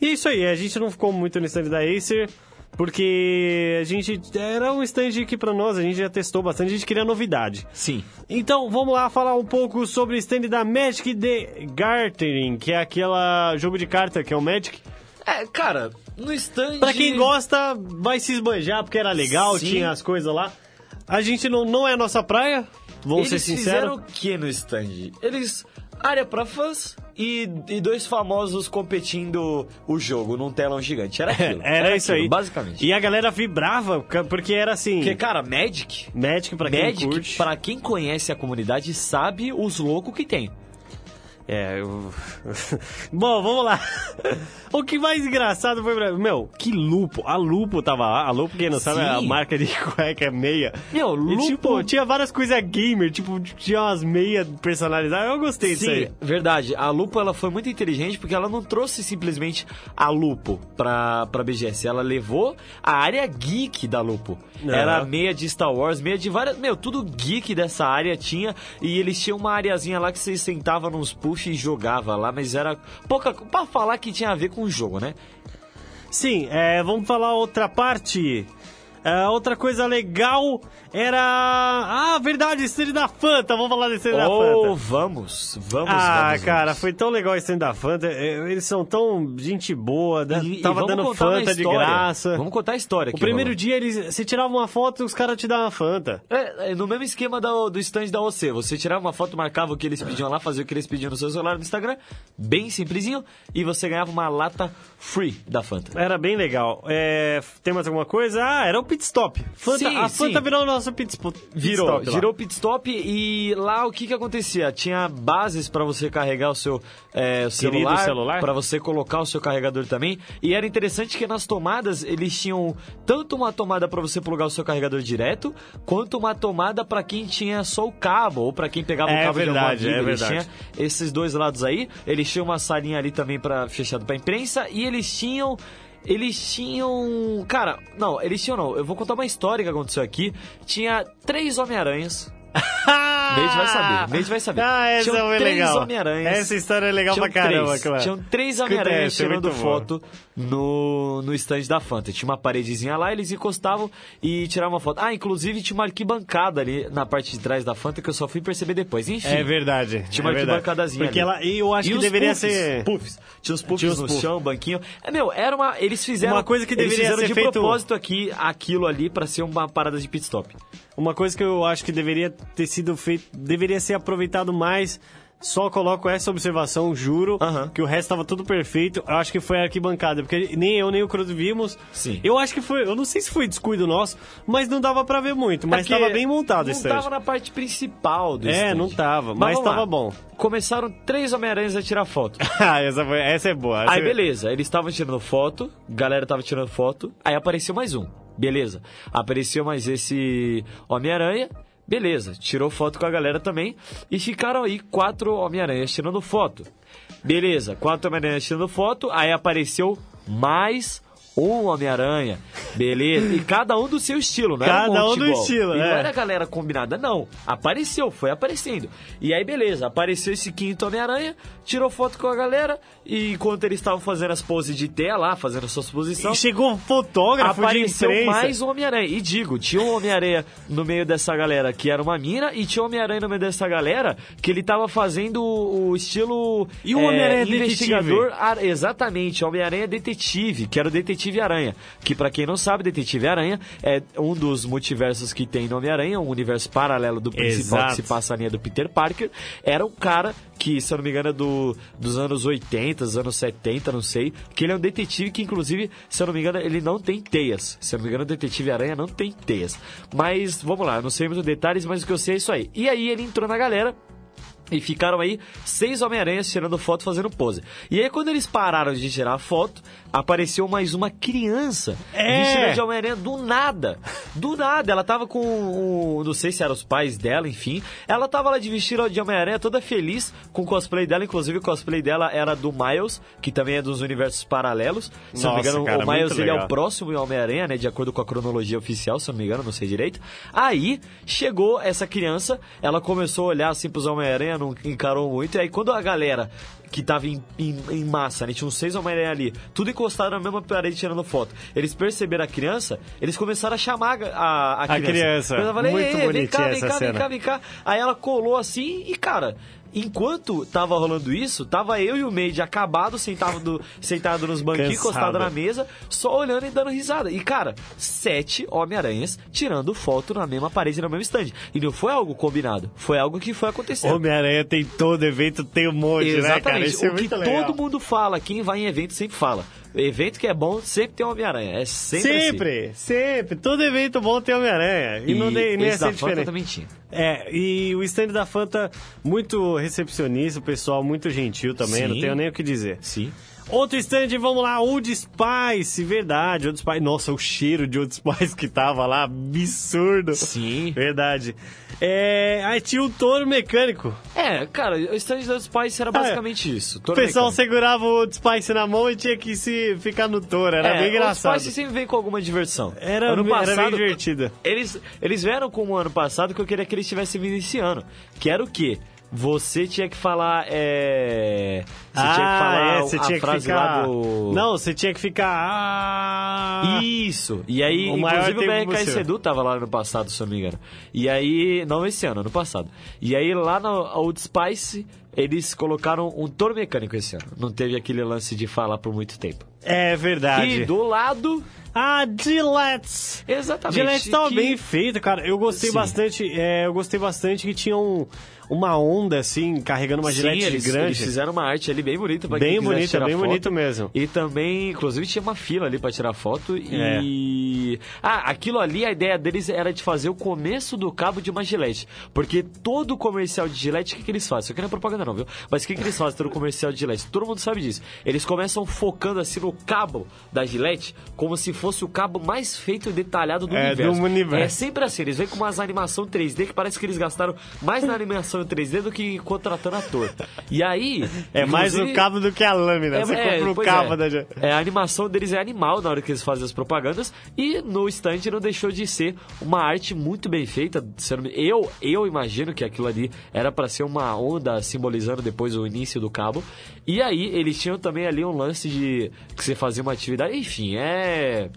E é isso aí, a gente não ficou muito no stand da Acer, porque a gente. Era um stand que pra nós, a gente já testou bastante, a gente queria novidade. Sim. Então vamos lá falar um pouco sobre o stand da Magic the Gathering, que é aquela jogo de carta que é o Magic. É, cara, no stand... Pra quem gosta, vai se esbanjar, porque era legal, Sim. tinha as coisas lá. A gente não, não é a nossa praia, vamos Eles ser fizeram sinceros. o que no stand? Eles... Área pra fãs e, e dois famosos competindo o jogo num telão gigante. Era aquilo. Era, isso aquilo, aí. Basicamente. E a galera vibrava, porque era assim. Porque, cara, Magic... Magic, pra quem Magic, curte. pra quem conhece a comunidade, sabe os loucos que tem. É, eu... Bom, vamos lá. o que mais engraçado foi pra... Meu, que lupo. A lupo tava lá. A lupo, quem não sabe, é a Sim. marca de cueca meia. Meu, E, lupo... tipo, tinha várias coisas gamer, tipo, tinha umas meias personalizadas. Eu gostei disso aí. Sim, verdade. A Lupo ela foi muito inteligente porque ela não trouxe simplesmente a Lupo pra, pra BGS. Ela levou a área geek da Lupo. Aham. Era meia de Star Wars, meia de várias. Meu, tudo geek dessa área tinha. E eles tinham uma areazinha lá que você sentava nos e jogava lá, mas era pouca. Pra falar que tinha a ver com o jogo, né? Sim, é, vamos falar outra parte. É, outra coisa legal era. Ah, verdade, stand da Fanta. Vamos falar desse stand da Oh, Fanta. vamos, vamos, Ah, vamos, cara, vamos. foi tão legal esse stand da Fanta. é, Eles são tão gente boa, né? E- e tava vamos dando Fanta de graça. Vamos contar a história O aqui. primeiro Rolando. dia eles, você tirava uma foto e os caras te davam Fanta. É, é no mesmo esquema do, do stand da OC. Você tirava uma foto, marcava o que eles pediam lá, fazia o que eles pediam no seu celular no Instagram, bem simplesinho, e você ganhava uma lata free da Fanta. Era bem legal. É, tem mais alguma coisa? Ah, era o pit stop. Fanta, Sim, a Fanta sim. virou o nosso pit, Virou, stop. lá. virou pit stop e lá o que que acontecia? Tinha bases pra você carregar o seu é, celular, celular. para você colocar o seu carregador também. E era interessante que nas tomadas eles tinham tanto uma tomada pra você plugar o seu carregador direto, quanto uma tomada pra quem tinha só o cabo ou pra quem pegava É o cabo verdade, de alguma é Eles verdade. tinham esses dois lados aí. Eles tinham uma salinha ali também para fechado pra imprensa e eles tinham eles tinham. Cara, não, eles tinham não. Eu vou contar uma história que aconteceu aqui. Tinha três Homem-Aranhas. Neide vai saber, Neide vai saber. Ah, essa Tinham foi três legal. Homem-Aranhas. Essa história é legal Tinham pra caramba, três, claro. Tinham três Homem-Aranhas é tirando foto no, no stand da Fanta. Tinha uma paredezinha lá, eles encostavam e tiravam uma foto. Ah, inclusive tinha uma arquibancada ali na parte de trás da Fanta que eu só fui perceber depois. Enfim. É verdade. Tinha uma é verdade. arquibancadazinha Porque ali. ela, e eu acho E que deveria puffs, ser. Puffs. Tinha os puffs Tinha os no puffs. chão, banquinho. É, meu, era uma. Eles fizeram. Uma coisa que deveria ser de feito- propósito aqui, aquilo ali, pra ser uma parada de pit stop. Uma coisa que eu acho que deveria ter sido feito, deveria ser aproveitado mais. Só coloco essa observação, juro, que o resto tava tudo perfeito. Eu acho que foi a arquibancada, porque nem eu nem o Cruz vimos. Sim. Eu acho que foi, eu não sei se foi descuido nosso, mas não dava pra ver muito, mas É porque tava bem montado Não esse tava na parte principal do É, stand. não tava, mas vamos tava lá. bom. Começaram três Homem-Aranhas a tirar foto. Ah, essa, foi- essa é boa. Aí essa- beleza, eles estavam tirando foto, galera tava tirando foto, aí apareceu mais um. Beleza. Apareceu mais esse Homem-Aranha. Beleza, tirou foto com a galera também. E ficaram aí quatro Homem-Aranhas tirando foto. Beleza, quatro Homem-Aranhas tirando foto. Aí apareceu mais um Homem-Aranha. Beleza. E cada um do seu estilo, não Cada um, um do estilo, e não é. era a galera combinada, não. Apareceu, foi aparecendo. E aí, beleza, apareceu esse quinto Homem-Aranha, tirou foto com a galera. E enquanto eles estavam fazendo as poses de tela lá, fazendo as suas posições. E chegou um fotógrafo Apareceu mais um Homem-Aranha. E digo, tinha um Homem-Aranha no meio dessa galera que era uma mina, e tinha um Homem-Aranha no meio dessa galera que ele tava fazendo o estilo. E o Homem-Aranha investigador. ah, exatamente, Homem-Aranha Detetive, que era o Detetive Aranha. Que pra quem não sabe, Detetive Aranha é um dos multiversos que tem no Homem-Aranha, um universo paralelo do principal Exato. que se passa a linha do Peter Parker. Era um cara que, se eu não me engano, é do, dos anos 80, dos anos 70, não sei. Que ele é um detetive que, inclusive, se eu não me engano, ele não tem teias. Se eu não me engano, o detetive Aranha não tem teias. Mas, vamos lá, não sei muitos detalhes, mas o que eu sei é isso aí. E aí ele entrou na galera. E ficaram aí seis Homem-Aranhas tirando foto, fazendo pose. E aí, quando eles pararam de tirar foto, apareceu mais uma criança É. vestida de Homem-Aranha do nada. Do nada. Ela tava com. o- não sei se eram os pais dela, enfim. Ela tava lá de vestida de Homem-Aranha, toda feliz com o cosplay dela. Inclusive, o cosplay dela era do Miles, que também é dos universos paralelos. Se não me Nossa, engano, cara, o Miles ele é o próximo em Homem-Aranha, né? De acordo com a cronologia oficial, se não me engano, não sei direito. Aí chegou essa criança, ela começou a olhar assim pros Homem-Aranha, não encarou muito. E aí quando a galera que tava em, em, em massa, né? Tinha uns seis Homem-Aranha ali, tudo encostado na mesma parede tirando foto. Eles perceberam a criança, eles começaram a chamar a, a, A criança. Eu falei, Muito "Ei, ei, vem cá, bonitinha vem cá, vem cena. cá, vem cá. Aí ela colou assim e, cara. Enquanto tava rolando isso, tava eu e o Made acabado, sentado, sentado nos banquinhos, encostado na mesa, só olhando e dando risada. E, cara, sete Homem-Aranhas tirando foto na mesma parede, no mesmo stand. E não foi algo combinado, foi algo que foi acontecendo. Homem-Aranha tem todo evento, tem um monte, né, cara? Exatamente. Isso é o que legal. todo mundo fala, quem vai em evento sempre fala. Evento que é bom, sempre tem Homem-Aranha. É sempre, assim. Sempre, sempre. Todo evento bom tem Homem-Aranha. E, não nem, nem é da ser Fanta também tinha. É, e o stand da Fanta, muito recepcionista, o pessoal muito gentil também, Sim. não tenho nem o que dizer. Sim. Outro stand, vamos lá, Old Spice, verdade, Old Spice. Nossa, o cheiro de Old Spice que tava lá, absurdo. Sim. Verdade. É, aí tinha o touro mecânico. É, cara, o stand dos pais era basicamente isso. O pessoal mecânico. segurava o Old Spice na mão e tinha que se ficar no touro, era É, bem engraçado. pais sempre vem com alguma diversão. Era, ano era passado, bem divertido. Eles, eles vieram com o ano passado que eu queria que eles tivessem vindo esse ano. Que era o quê? Você tinha que falar. É... Você tinha que falar é, você a tinha que frase ficar... lá do. Não, você tinha que ficar... Ah... Isso! E aí, O inclusive o BRK possível. Edu tava lá no passado, se eu não me engano. E aí, não esse ano, ano passado. E aí lá no Old Spice, eles colocaram um touro mecânico esse ano. Não teve aquele lance de falar por muito tempo. É verdade. E do lado. Ah, Gillette! Exatamente. Gillette tava que- bem feito, cara. Eu gostei Sim. bastante. é, eu gostei bastante que tinha um, uma onda assim, carregando uma Sim, eles, grande. eles fizeram uma arte ali bem bonita pra Bem bonita, bem foto. bonito mesmo. E também, inclusive, tinha uma fila ali pra tirar foto É. e... Ah, aquilo ali, a ideia deles era de fazer o começo do cabo de uma Gillette. Porque todo comercial de Gillette, o que, que eles fazem? Isso aqui não é propaganda não, viu? Mas o que, que eles fazem todo comercial de Gillette? Todo mundo sabe disso. Eles começam focando assim no cabo da Gillette, como se fosse o cabo mais feito e detalhado do É, universo. do universo. É sempre assim, eles vêm com umas animação 3D que parece que eles gastaram mais na animação em 3D do que contratando ator. E aí... É mais o cabo do que a lâmina. você compra o pois cabo é. da Gillette. É, a animação deles é animal na hora que eles fazem as propagandas e no stand não deixou de ser uma arte muito bem feita. Eu, eu imagino que aquilo ali era para ser uma onda simbolizando depois o início do cabo. E aí eles tinham também ali um lance de que você fazia uma atividade. Enfim, é.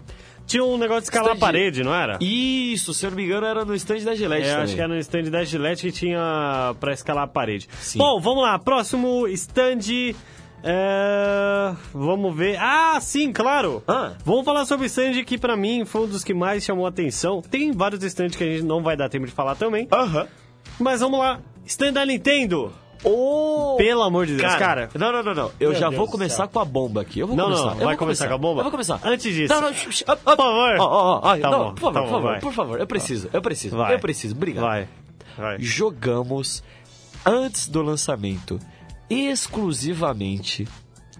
Tinha um negócio de escalar a Stand- parede, não era? Isso, se eu não me engano, era no stand da Gillette. É, também. acho que era no stand da Gillette que tinha pra escalar a parede. Sim. Bom, vamos lá. Próximo stand. é, Vamos ver. Ah, sim, claro. Ah. Vamos falar sobre o stand que pra mim foi um dos que mais chamou a atenção. Tem vários stands que a gente não vai dar tempo de falar também. Aham. Mas vamos lá. Stand da Nintendo. Oh! Pelo amor de Deus, cara. Não, não, não, não. Eu Meu já Deus vou começar com a bomba aqui. Eu vou Não, começar. não, eu vai vou começar com a bomba? Eu vou começar. Antes disso. Não, não, por favor. Tá não, bom, por favor, tá por bom, favor, por favor. Eu preciso, eu preciso. Vai. Eu preciso. Obrigado. Vai. Vai. Jogamos antes do lançamento, exclusivamente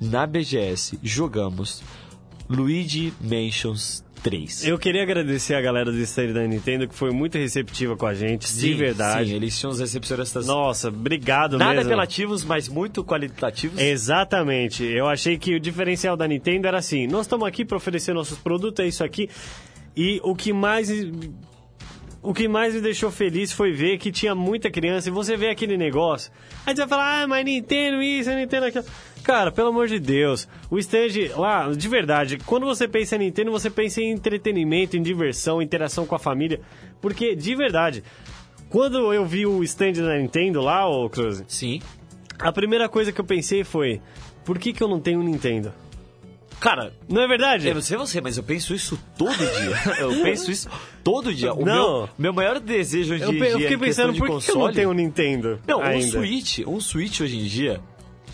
na BGS, jogamos Luigi Mansions 3. Eu queria agradecer a galera do stand da Nintendo que foi muito receptiva com a gente, de verdade. Sim, eles tinham os recepcionistas Nossa, obrigado nada mesmo. apelativos, mas muito qualitativos. Exatamente. Eu achei que o diferencial da Nintendo era assim: nós estamos aqui para oferecer nossos produtos, é isso aqui. E o que mais o que mais me deixou feliz foi ver que tinha muita criança e você vê aquele negócio. Aí você vai falar, ah, mas Nintendo isso, Nintendo aquilo. Cara, pelo amor de Deus, o stand lá, de verdade, quando você pensa em Nintendo, você pensa em entretenimento, em diversão, interação com a família. Porque, de verdade, quando eu vi o stand da Nintendo lá, ô Cruz, Sim. a primeira coisa que eu pensei foi: por que, que eu não tenho um Nintendo? Cara, Não é verdade? eu não sei você, mas eu penso isso todo dia. eu penso isso todo dia. O Não. meu, meu maior desejo hoje em pe- eu dia fiquei pensando, por que, que eu console... não tenho um Nintendo? Não, um ainda? Switch, um Switch hoje em dia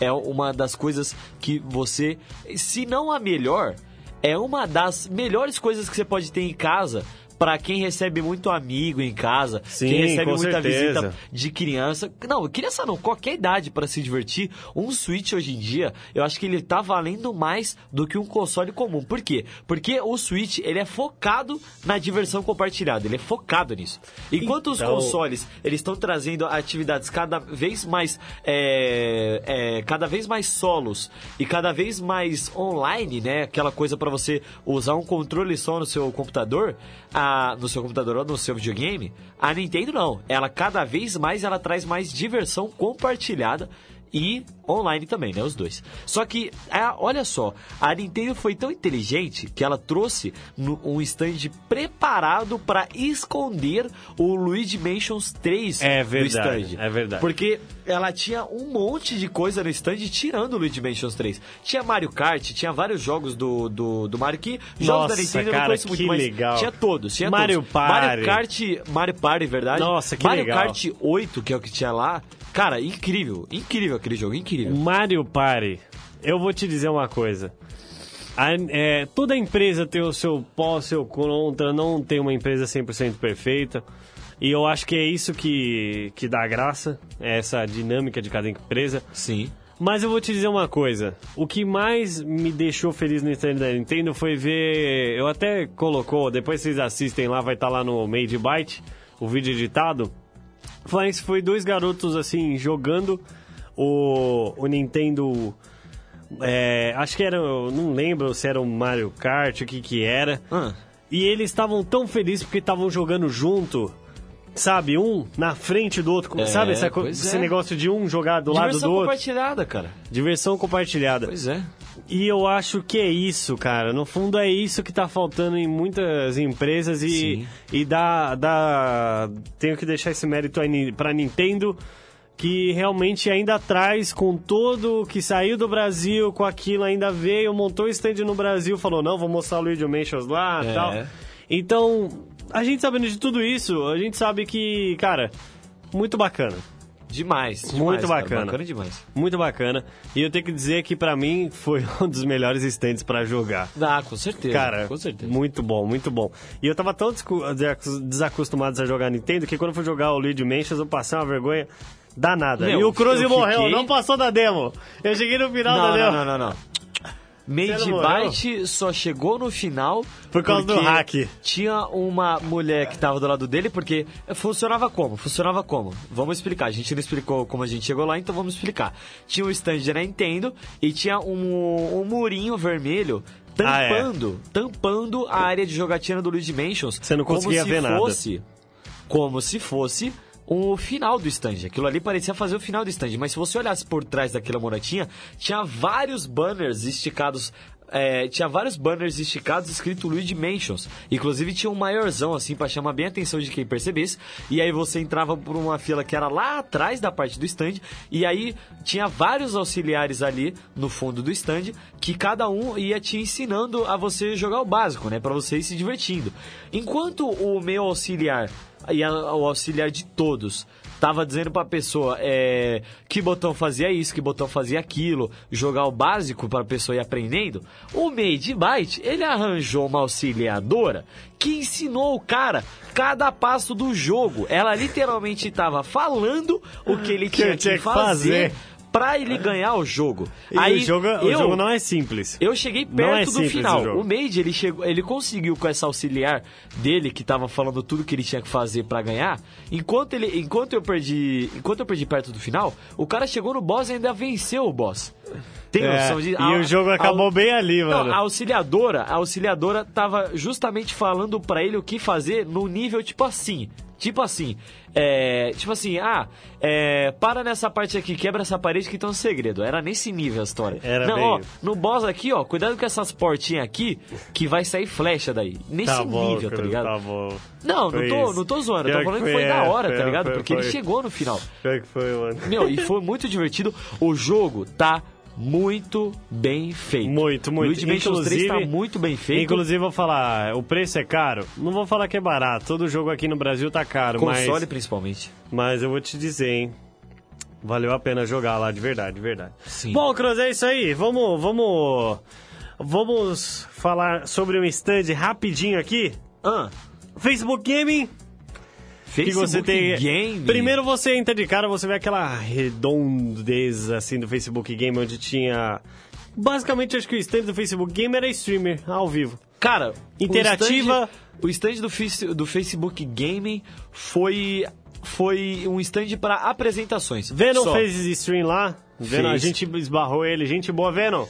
é uma das coisas que você, se não a melhor, é uma das melhores coisas que você pode ter em casa. Pra quem recebe muito amigo em casa, Sim, quem recebe muita certeza. visita de criança. Não, criança não, qualquer idade para se divertir. Um Switch hoje em dia, eu acho que ele tá valendo mais do que um console comum. Por quê? Porque o Switch, ele é focado na diversão compartilhada, ele é focado nisso. Enquanto os Então- consoles, eles estão trazendo atividades cada vez mais é, é, cada vez mais solos e cada vez mais online, né? Aquela coisa para você usar um controle só no seu computador, a, no seu computador ou no seu videogame. A Nintendo não, ela cada vez mais ela traz mais diversão compartilhada e online também, né? Os dois. Só que, ah, olha só, a Nintendo foi tão inteligente que ela trouxe no- um stand preparado para esconder o Luigi Mansions 3 É do verdade, stand. é verdade. Porque ela tinha um monte de coisa no stand tirando o Luigi Mansions 3. Tinha Mario Kart, tinha vários jogos do, do, do Mario que jogos da Nossa, Nintendo eu cara, não conheço muito, que mas legal. tinha todos, tinha Mario todos. Party. Mario Kart, Mario Party, verdade? Nossa, que Mario legal. Kart 8, que é o que tinha lá. Cara, incrível, incrível aquele jogo, incrível. Mario Party, eu vou te dizer uma coisa. A- é, toda empresa tem o seu pó, o seu contra, não tem uma empresa 100% perfeita. E eu acho que é isso que, que dá graça, é essa dinâmica de cada empresa. Sim. Mas eu vou te dizer uma coisa. O que mais me deixou feliz no stand da Nintendo foi ver. Eu até colocou, depois vocês assistem lá, vai estar lá no Made Byte, o vídeo editado. Mas foi dois garotos assim jogando o, o Nintendo. é, acho que era. Não lembro se era o Mario Kart, o que que era. Ah, E eles estavam tão felizes porque estavam jogando junto. Sabe, um na frente do outro. É, sabe essa esse é. negócio de um jogar do lado diversão do outro? compartilhada, cara. Diversão compartilhada. Pois é. E eu acho que é isso, cara. No fundo é isso que tá faltando em muitas empresas e, Sim. e dá, dá. Tenho que deixar esse mérito aí pra Nintendo, que realmente ainda traz com todo o que saiu do Brasil, com aquilo, ainda veio, montou o stand no Brasil, falou, não, vou mostrar o Luigi Mansions lá e É. tal. Então, a gente sabendo de tudo isso, a gente sabe que, cara, muito bacana. Demais, demais. Muito cara, bacana. Bacana demais. Muito bacana. E eu tenho que dizer que pra mim foi um dos melhores stands pra jogar. Ah, com certeza. Cara, com certeza. muito bom, muito bom. E eu tava tão desacostumado a jogar Nintendo que quando eu fui jogar o Luigi Mansions eu passei uma vergonha danada. Meu, e o Cruze eu morreu, fiquei- não passou da demo. Eu cheguei no final da Não, demo. não, não, não, não. Made? Byte só chegou no final Por causa do hack. Tinha uma mulher que tava do lado dele, porque funcionava como? Funcionava como? Vamos explicar. A gente não explicou como a gente chegou lá, então vamos explicar. Tinha o stand da Nintendo e tinha um, um murinho vermelho Ah, é. tampando, tampando a área de jogatina do Luigi Mansions. Você não conseguia como se ver nada. fosse, Como se fosse o final do stand. Aquilo ali parecia fazer o final do stand. Mas se você olhasse por trás daquela moratinha, tinha vários banners esticados. é, tinha vários banners esticados escrito Luigi Mansions. Inclusive tinha um maiorzão assim pra chamar bem a atenção de quem percebesse. E aí você entrava por uma fila que era lá atrás da parte do stand. E aí tinha vários auxiliares ali no fundo do stand que cada um ia te ensinando a você jogar o básico, né? Pra você ir se divertindo. Enquanto o meu auxiliar e a- o auxiliar de todos tava dizendo pra pessoa é, que botão fazia isso, que botão fazia aquilo, jogar o básico pra pessoa ir aprendendo, o Made Byte, ele arranjou uma auxiliadora que ensinou o cara cada passo do jogo. Ela literalmente tava falando o que ele tinha que fazer. Pra ele ganhar o jogo. E Aí o, jogo, o eu- jogo não é simples. eu cheguei é perto do simples final. o. O Made, ele chegou, ele conseguiu com essa auxiliar dele que tava falando tudo que ele tinha que fazer pra ganhar. Enquanto ele, enquanto eu perdi, enquanto eu perdi perto do final, o cara chegou no boss e ainda venceu o boss. Tem É, noção de e o jogo acabou bem ali, mano. Não, a auxiliadora, a auxiliadora tava justamente falando pra ele o que fazer no nível tipo assim. Tipo assim, é, tipo assim, ah, é, para nessa parte aqui, quebra essa parede que tem um segredo. Era nesse nível a história. Era não, ó, no boss aqui, ó, cuidado com essas portinhas aqui, que vai sair flecha daí. Nesse Tá bom, nível, tá ligado? Tá bom. Não, não Foi tô, isso. não tô zoando, eu tô falando que que foi, foi, da é, hora, foi, tá ligado? foi, Porque foi. ele chegou no final. Pior que foi, mano. Meu, e foi muito divertido. O jogo tá muito bem feito. Muito, muito. Luigi Mansion 3 tá Inclusive- muito bem feito. Inclusive, vou falar, o preço é caro? Não vou falar que é barato. Todo jogo aqui no Brasil tá caro, console mas, principalmente. mas eu vou te dizer, hein? Valeu a pena jogar lá, de verdade, de verdade. Sim. Bom, Cruz, é isso aí. Vamos, vamos, vamos falar sobre um stand rapidinho aqui. Ah, Facebook Gaming, que Facebook você tem. Game. Primeiro você entra de cara, você vê aquela redondez assim do Facebook Game, onde tinha. Basicamente, acho que o stand do Facebook Game era streamer ao vivo. Cara, Interativa. O stand, o stand do, do Facebook Gaming foi foi um stand para apresentações. Venom Só. fez stream lá. Venom, a Fez. gente esbarrou ele. Gente boa, Venom.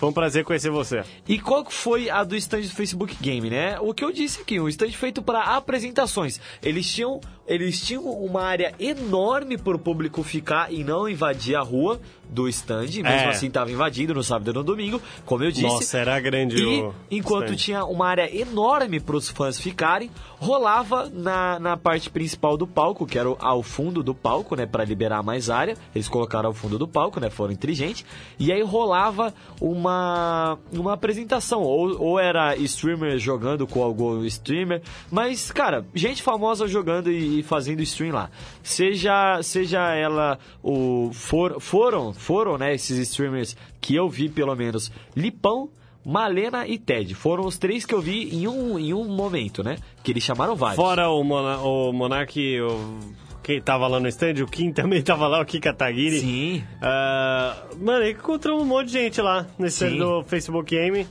Foi um prazer conhecer você. E qual foi a do stand do Facebook Game, né? O que eu disse aqui, um stand feito para apresentações. Eles tinham, eles tinham uma área enorme para o público ficar e não invadir a rua do stand. Mesmo É. assim, estava invadindo no sábado e no domingo, como eu disse. Nossa, era grande E o enquanto stand. tinha uma área enorme para os fãs ficarem, rolava na, na parte principal do palco, que era ao fundo do palco, né, para liberar mais área. Eles colocaram ao fundo do palco, né, foram inteligentes. E aí rolava uma uma apresentação, ou, ou era streamer jogando com algum streamer, mas cara, gente famosa jogando e, e fazendo stream lá. Seja seja ela o for, foram foram, né, esses streamers que eu vi pelo menos Lipão Malena e Ted. Foram os três que eu vi em um, em um momento, né? Que eles chamaram vários. Fora o, Mona, o Monark, o, quem tava lá no stand, o Kim também tava lá, o Kim Kataguiri. Sim. Ah, mano, encontrou um monte de gente lá nesse do Facebook Game.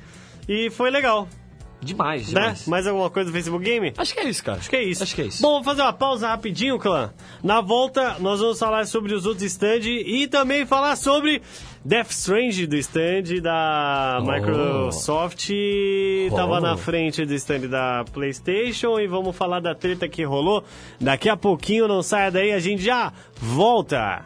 E foi legal, Demais, né? demais. Mais alguma coisa do Facebook Game? Acho que é isso, cara. Acho que é isso. Acho que é isso. Bom, vamos fazer uma pausa rapidinho, clã. Na volta, nós vamos falar sobre os outros stands e também falar sobre Death Strange do stand da Oh. Microsoft. Tava Oh. na frente do stand da PlayStation e vamos falar da treta que rolou. Daqui a pouquinho, não saia daí, a gente já volta.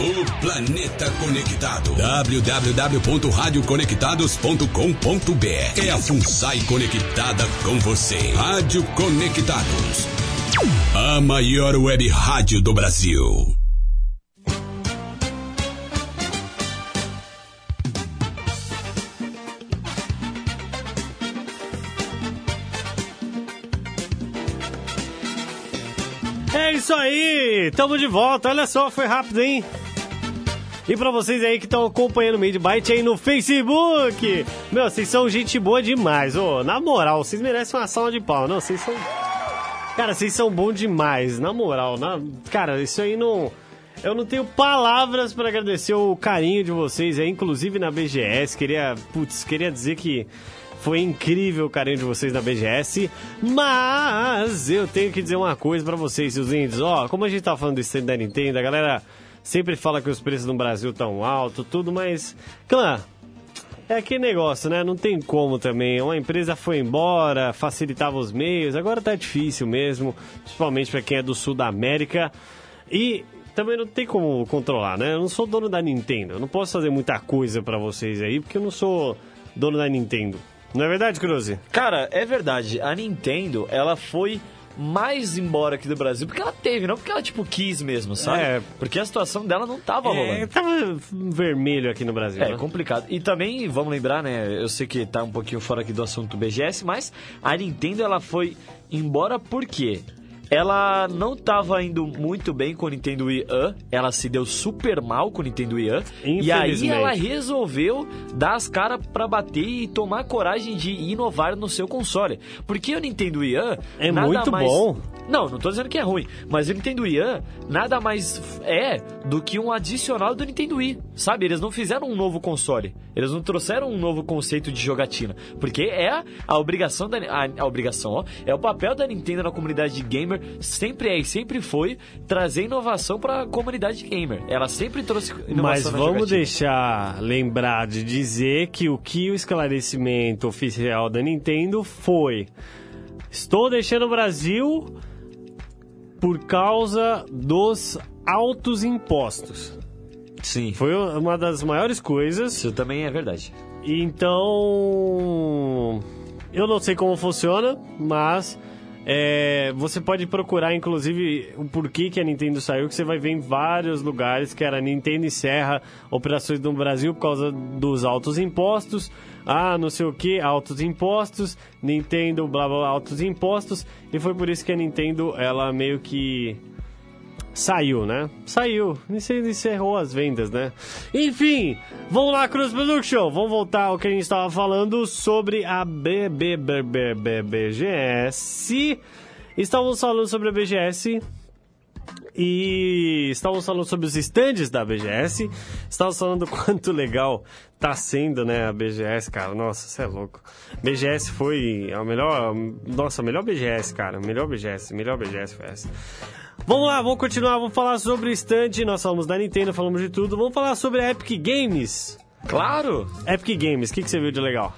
O planeta conectado. www.radioconectados.com.br É a FUNSAI conectada com você. Rádio Conectados. A maior web rádio do Brasil. É isso aí, tamo de volta. Olha só, foi rápido, hein? E pra vocês aí que estão acompanhando o Made Byte aí no Facebook, meu, vocês são gente boa demais. Ô, na moral, vocês merecem uma salva de pau. Não, vocês são. Cara, vocês são bons demais, na moral. Na... Cara, isso aí não. Eu não tenho palavras pra agradecer o carinho de vocês aí, inclusive na BGS. Queria, putz, queria dizer que foi incrível o carinho de vocês na BGS, mas eu tenho que dizer uma coisa pra vocês, seus índios. Ó, como a gente tá falando do stand da Nintendo, a galera sempre fala que os preços no Brasil tão altos, tudo, mas, clã, é aquele negócio, né? Não tem como também. Uma empresa foi embora, facilitava os meios, agora tá difícil mesmo, principalmente para quem é do sul da América. E também não tem como controlar, né? Eu não sou dono da Nintendo, eu não posso fazer muita coisa para vocês aí, porque eu não sou dono da Nintendo. Não é verdade, Cruze? Cara, é verdade. A Nintendo, ela foi mais embora aqui do Brasil porque ela teve, não porque ela, tipo, quis mesmo, sabe? É. Porque a situação dela não tava É, rolando. tava vermelho aqui no Brasil. É né? complicado. E também, vamos lembrar, né? Eu sei que tá um pouquinho fora aqui do assunto BGS, mas a Nintendo ela foi embora por quê? Ela não tava indo muito bem com o Nintendo Wii U, ela se deu super mal com o Nintendo Wii U, e aí ela resolveu dar as caras pra bater e tomar coragem de inovar no seu console. Porque o Nintendo Wii U É muito mais... bom. Não, não tô dizendo que é ruim, mas o Nintendo Wii U nada mais é do que um adicional do Nintendo Wii, sabe? Eles não fizeram um novo console, eles não trouxeram um novo conceito de jogatina, porque é a obrigação da a, a obrigação, ó, é o papel da Nintendo na comunidade de gamer, sempre é e sempre foi trazer inovação pra comunidade gamer. Ela sempre trouxe inovação Mas vamos jogatina. deixar lembrar de dizer que o que o esclarecimento oficial da Nintendo foi: estou deixando o Brasil por causa dos altos impostos. Sim, Foi uma das maiores coisas. isso também é verdade. Então, eu não sei como funciona, mas é, você pode procurar, inclusive, o porquê que a Nintendo saiu, que você vai ver em vários lugares que era Nintendo encerra operações no Brasil por causa dos altos impostos. Ah, não sei o que, altos impostos, Nintendo, blá blá, blá, altos impostos. E foi por isso que a Nintendo, ela meio que Saiu, né? Saiu. Encerrou as vendas, né? Enfim, vamos lá, Cruz Production. Vamos voltar ao que a gente estava falando sobre a BBBGS. Estávamos falando sobre a BGS e estávamos falando sobre os stands da BGS. Estávamos falando quanto legal tá sendo, né, a BGS, cara. Nossa, você é louco. BGS foi a melhor, nossa, a melhor BGS, cara. Melhor BGS, melhor BGS foi essa. Vamos lá, vamos continuar, vamos falar sobre o stand. Nós falamos da Nintendo, falamos de tudo. Vamos falar sobre a Epic Games. Claro! Epic Games, o que, que você viu de legal?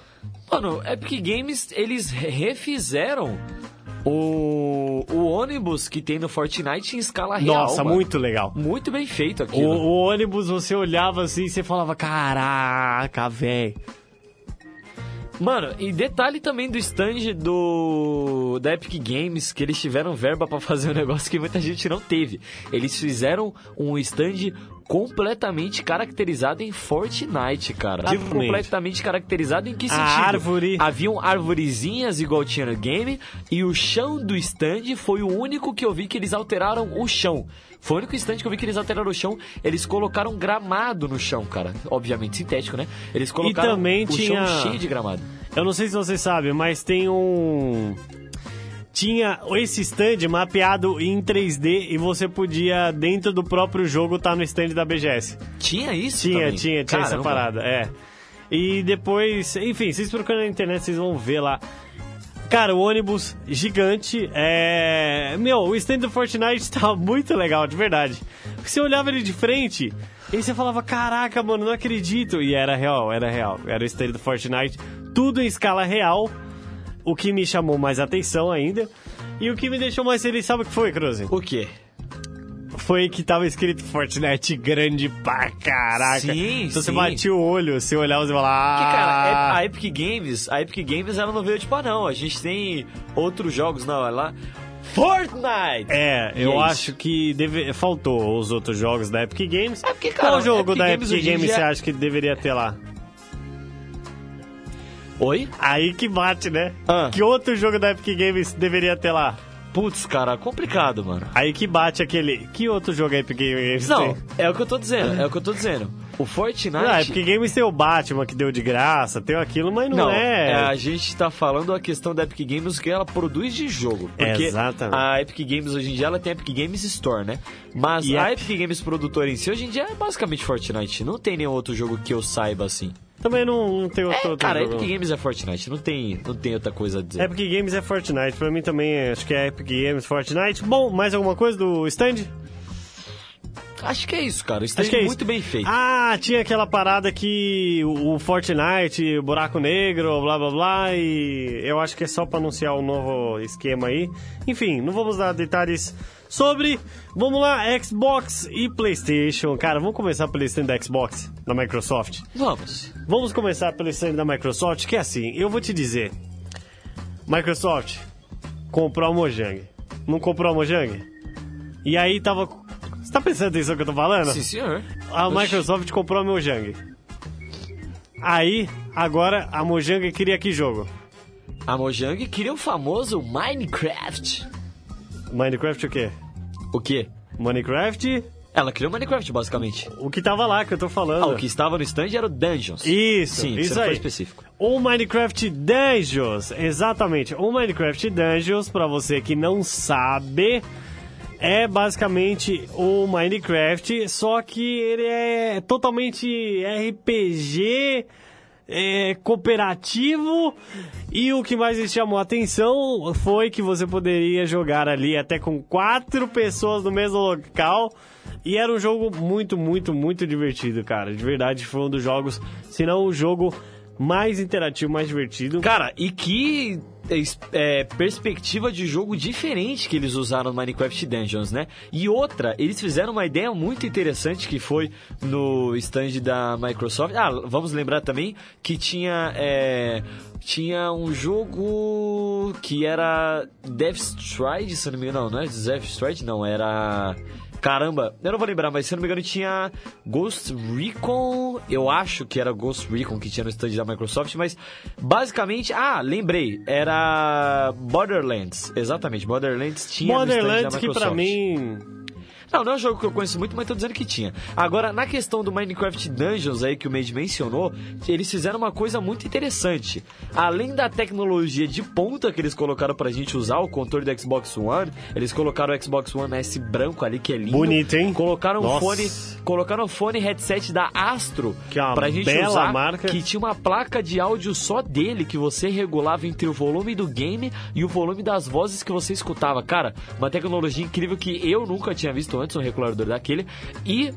Mano, Epic Games, eles re- refizeram o, o ônibus que tem no Fortnite em escala real. Nossa, muito legal. Muito bem feito O, aquilo. o ônibus, você olhava assim e você falava, caraca, velho. Mano, e detalhe também do stand do da Epic Games, que eles tiveram verba pra fazer um negócio que muita gente não teve. Eles fizeram um stand completamente caracterizado em Fortnite, cara. Tipo, completamente caracterizado em que A sentido? árvore. Haviam arvorezinhas igual tinha no game e o chão do stand foi o único que eu vi que eles alteraram o chão. Foi o único stand que eu vi que eles alteraram o chão. Eles colocaram gramado no chão, cara. Obviamente sintético, né? Eles colocaram também o tinha- chão cheio de gramado. Eu não sei se você sabe, mas tem um. Tinha esse stand mapeado em 3D e você podia, dentro do próprio jogo, estar no stand da BGS. Tinha isso Tinha, também? tinha, tinha essa Caramba. parada, é. E depois, enfim, vocês procurando na internet, vocês vão ver lá. Cara, o ônibus gigante é. Meu, o stand do Fortnite tava muito legal, de verdade. Porque você olhava ele de frente e você falava: Caraca, mano, não acredito. E era real, era real. Era o stand do Fortnite, tudo em escala real. O que me chamou mais atenção ainda. E o que me deixou mais feliz, sabe o que foi, Cruze? O quê? Foi que tava escrito Fortnite grande pra caraca. Sim, então você sim. batia o olho, você olhava e você falava. Porque, Ah, cara, a Epic Games, a Epic Games ela não veio tipo, ah não, a gente tem outros jogos, não, ela. Fortnite! É, E eu é acho que deve... faltou os outros jogos da Epic Games. É porque, cara, Qual jogo Epic da Games Epic Games você acha que deveria ter lá? Oi? Aí que bate, né? Ah. Que outro jogo da Epic Games deveria ter lá? Putz, cara, complicado, mano. Aí que bate aquele. Que outro jogo a Epic Games Não, tem? é o que eu tô dizendo, é o que eu tô dizendo. O Fortnite. Ah, a Epic Games tem o Batman que deu de graça, tem aquilo, mas não, Não, é. a gente tá falando a questão da Epic Games que ela produz de jogo. Porque Exatamente. a Epic Games hoje em dia ela tem a Epic Games Store, né? Mas E a Epic Games produtora em si hoje em dia é basicamente Fortnite. Não tem nenhum outro jogo que eu saiba assim. Também não, não tem outro, É, outro cara, jogo. Epic Games é Fortnite, não tem, não tem outra coisa a dizer. Epic Games é Fortnite, pra mim também acho que é Epic Games Fortnite. Bom, mais alguma coisa do stand? Acho que é isso, cara. Isso Acho que é muito isso. bem feito. Ah, tinha aquela parada que o o Fortnite, o buraco negro, blá blá blá, e eu acho que é só pra anunciar um novo esquema aí. Enfim, não vamos dar detalhes sobre. Vamos lá, Xbox e PlayStation. Cara, vamos começar pelo stand da Xbox, da Microsoft. Vamos. Vamos começar pelo stand da Microsoft, que é assim, eu vou te dizer. Microsoft comprou a Mojang. Não comprou a Mojang? E aí tava. Você tá prestando atenção no que eu tô falando? Sim, senhor. A Oxi. Microsoft comprou a Mojang. Aí, agora a Mojang queria que jogo? A Mojang queria o famoso Minecraft. Minecraft o quê? O quê? Minecraft, Ela criou Minecraft, basicamente. o que tava lá que eu tô falando. Ah, o que estava no stand era o Dungeons. Isso, Sim, isso aí. foi específico. O Minecraft Dungeons, exatamente. O Minecraft Dungeons, pra você que não sabe, é basicamente o Minecraft, só que ele é totalmente RPG, é, cooperativo, e o que mais me chamou a atenção foi que você poderia jogar ali até com quatro pessoas no mesmo local. E era um jogo muito, muito, muito divertido, cara. De verdade, foi um dos jogos, se não o jogo mais interativo, mais divertido. Cara, e que é, perspectiva de jogo diferente que eles usaram no Minecraft Dungeons, né? E outra, eles fizeram uma ideia muito interessante que foi no stand da Microsoft. Ah, vamos lembrar também que tinha é, tinha um jogo que era Death Stride, se não me engano, não, não é Death Stride, não, era Caramba, eu não vou lembrar, mas se não me engano tinha Ghost Recon, eu acho que era Ghost Recon que tinha no stand da Microsoft, mas basicamente, ah, lembrei, era Borderlands, exatamente, Borderlands tinha Borderlands no stand que da pra Microsoft. mim Não, não é um jogo que eu conheço muito, mas tô dizendo que tinha. Agora, na questão do Minecraft Dungeons aí que o Made mencionou, eles fizeram uma coisa muito interessante. Além da tecnologia de ponta que eles colocaram pra gente usar, o controle do Xbox One, eles colocaram o Xbox One S branco ali, que é lindo. Bonito, hein? Colocaram um Nossa. fone, colocaram um fone headset da Astro Que é uma pra gente bela usar, marca. que tinha uma placa de áudio só dele que você regulava entre o volume do game e o volume das vozes que você escutava. Cara, uma tecnologia incrível que eu nunca tinha visto antes, um regulador daquele. E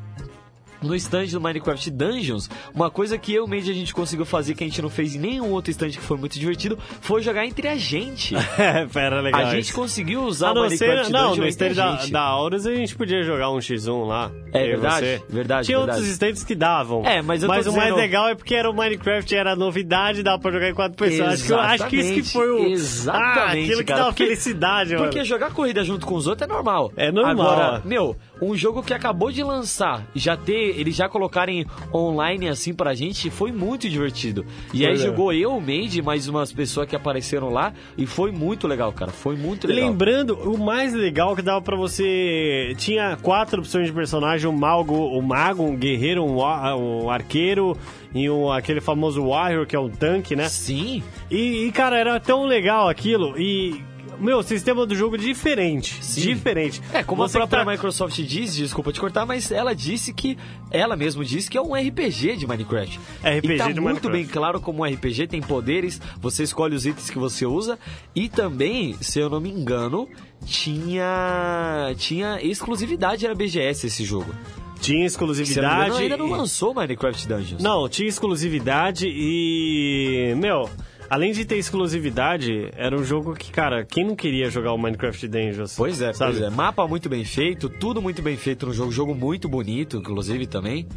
no stand do Minecraft Dungeons, uma coisa que eu o Mandy a gente conseguiu fazer que a gente não fez em nenhum outro stand que foi muito divertido, foi jogar entre a gente. É, pera, legal. a gente conseguiu usar A o não Minecraft ser, não, Dungeon no stand da, da Aurus a gente podia jogar um X1 lá. É verdade, você. verdade, Tinha verdade. outros stands que davam. É, mas eu tô o mais legal é porque era o Minecraft, era novidade, dava pra jogar em quatro pessoas. Acho que, eu- acho que isso que foi o. Exatamente, Ah, aquilo que cara, dava porque- felicidade, mano. Porque jogar corrida junto com os outros é normal. É normal. Agora, meu, um jogo que acabou de lançar, já ter, eles já colocarem online assim pra gente, foi muito divertido. E aí é. jogou eu, o Mandy, mais umas pessoas que apareceram lá, e foi muito legal, cara. Foi muito legal. Lembrando, o mais legal que dava pra você. Tinha quatro opções de personagem: um mago, um mago, um guerreiro, um, um arqueiro e um, aquele famoso warrior, que é um tanque, né? Sim. E, e, cara, era tão legal aquilo. E. Meu, sistema do jogo diferente. Sim. Diferente. É, como Você a própria tá- Microsoft diz, desculpa te cortar, mas ela disse que, ela mesma disse que é um RPG de Minecraft. RPG e tá muito Minecraft. bem claro como um RPG, tem poderes, você escolhe os itens que você usa, e também, se eu não me engano, tinha tinha exclusividade na BGS esse jogo. Tinha Se eu não me exclusividade. engano, ainda não lançou Minecraft Dungeons. Não, tinha exclusividade e. Meu, além de ter exclusividade, era um jogo que, cara, quem não queria jogar o Minecraft Dungeons? Pois é, sabe? pois é. Mapa muito bem feito, tudo muito bem feito no jogo. Jogo muito bonito, inclusive, também.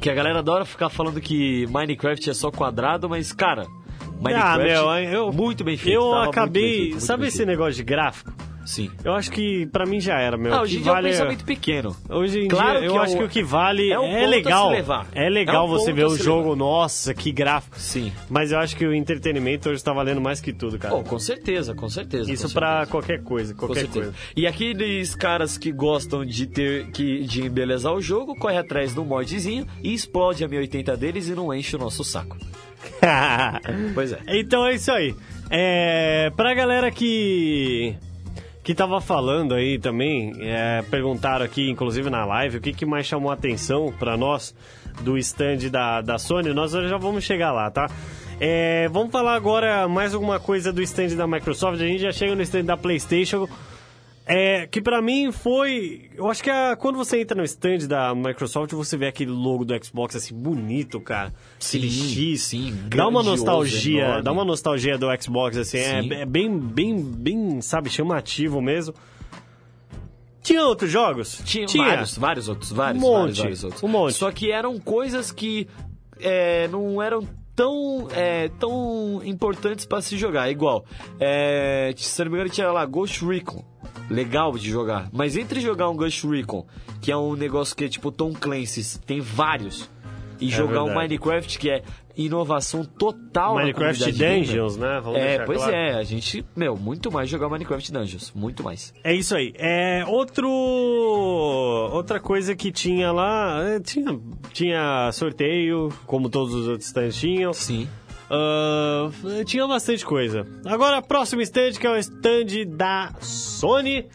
Que a galera adora ficar falando que Minecraft é só quadrado, mas, cara, Ah, Minecraft meu, eu, muito bem feito. Eu acabei. feito, sabe esse feito. negócio de gráfico? Sim. Eu acho que pra mim já era, meu. Ah, hoje em dia é um vale pensamento pequeno. Hoje em Claro dia, eu é acho o- que o que vale é é, um se legal. levar. É legal É um você ver o jogo, levar. nossa, que gráfico. Sim. Mas eu acho que o entretenimento hoje tá valendo mais que tudo, cara. Pô, com certeza, com certeza. Isso certeza. qualquer coisa, qualquer coisa. E aqueles caras que gostam de ter que de embelezar o jogo, corre atrás do modzinho e explode a 1080 deles e não enche o nosso saco. Pois é. Então é isso aí. É, pra galera que que tava falando aí também, é, perguntaram aqui, inclusive na live, o que, que mais chamou a atenção pra nós do stand da, da Sony. Nós já vamos chegar lá, tá? É, vamos falar agora mais alguma coisa do stand da Microsoft. A gente já chega no stand da PlayStation. É, que pra mim foi. Eu acho que a- quando você entra no stand da Microsoft, você vê aquele logo do Xbox assim, bonito, cara. Sim, X. sim, dá uma nostalgia. enorme. Dá uma nostalgia do Xbox, assim. É, é bem, bem, bem, sabe, chamativo mesmo. Tinha outros jogos? Tinha, vários, vários outros, vários, Um monte, vários, vários outros. um monte. Só que eram coisas que é, não eram tão, é, tão importantes pra se jogar. Igual, é, se não me engano, tinha lá Ghost Recon. Legal de jogar. Mas entre jogar um Ghost Recon, que é um negócio que é tipo Tom Clancy's, tem vários, e jogar um verdade. Minecraft, que é inovação total Minecraft comunidade gamer. Dungeons, né? Vamos É, pois claro. é, a gente, meu, muito mais jogar Minecraft Dungeons, muito mais. É isso aí. É outro outra coisa que tinha lá, é, tinha tinha sorteio, como todos os outros stands tinham. Sim. Ah, tinha bastante coisa. Agora, próximo stand que é o stand da Sony.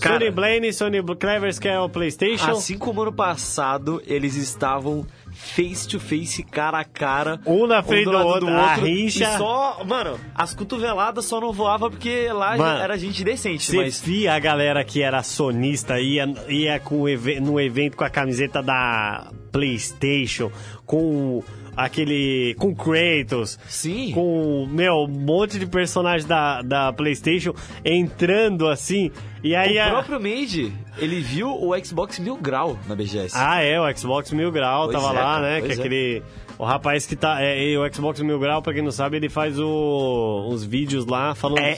Cara. Sony Blaine, Sony Clevers, que é o PlayStation. Assim como ano passado, eles estavam face to face, cara a cara. Um na frente do lado outro, a rincha. E só, mano, as cotoveladas só não voavam porque lá Mano, era gente decente, Você mas. via a galera que era sonista, ia, ia com no evento com a camiseta da PlayStation, com aquele. com Kratos. Sim. Com, meu, um monte de personagens da, da PlayStation entrando assim. E aí. o a- próprio Made, ele viu o Xbox Mil Grau na BGS. Ah, é, o Xbox Mil Grau Pois tava é, lá, né? Que é aquele. O rapaz que tá. É, o Xbox Mil Grau, pra quem não sabe, ele faz o, uns vídeos lá falando. É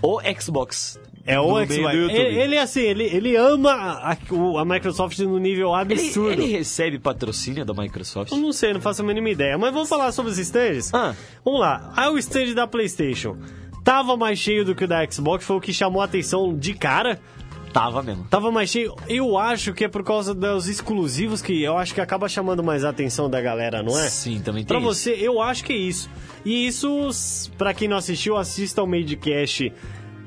o Xbox. É o Xbox. Ele, ele, assim, ele, ele ama a, a Microsoft no nível Ele, absurdo. ele recebe patrocínio da Microsoft? Eu não sei, não faço a mínima ideia. Mas vamos falar sobre os stands? Ah. Vamos lá. Aí o stand da PlayStation tava mais cheio do que o da Xbox, foi o que chamou a atenção de cara. Tava mesmo. Tava mais cheio. Eu acho que é por causa dos exclusivos que eu acho que acaba chamando mais a atenção da galera, não é? Sim, também tem Pra isso. você, eu acho que é isso. E isso, pra quem não assistiu, assista ao Madecast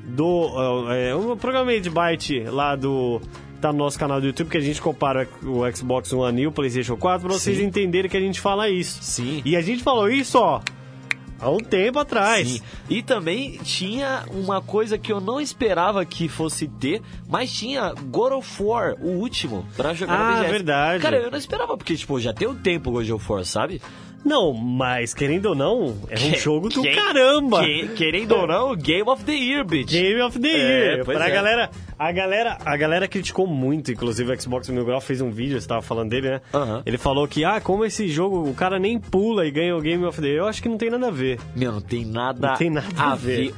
do. É, o programa Made Byte lá do. Tá no nosso canal do YouTube, que a gente compara o Xbox One e o PlayStation 4 pra vocês Sim. entenderem que a gente fala isso. Sim. E a gente falou isso, ó, há um tempo atrás. Sim. E também tinha uma coisa que eu não esperava que fosse ter, mas tinha God of War, o último, pra jogar Ah, na BGS. verdade. Cara, eu não esperava, porque, tipo, já tem um tempo God of War, sabe? Não, mas querendo ou não, é um Que- jogo do que- caramba. que- querendo ou não, Game of the Year, bitch. Game of the É, Year. pois pra é. galera, a galera, a galera criticou muito, inclusive o Xbox Mil Grau fez um vídeo, você tava falando dele, né? Ele falou que, ah, como esse jogo, o cara nem pula e ganha o Game of the Year. Eu acho que não tem nada a ver. Meu, não tem nada, Não tem nada a ver.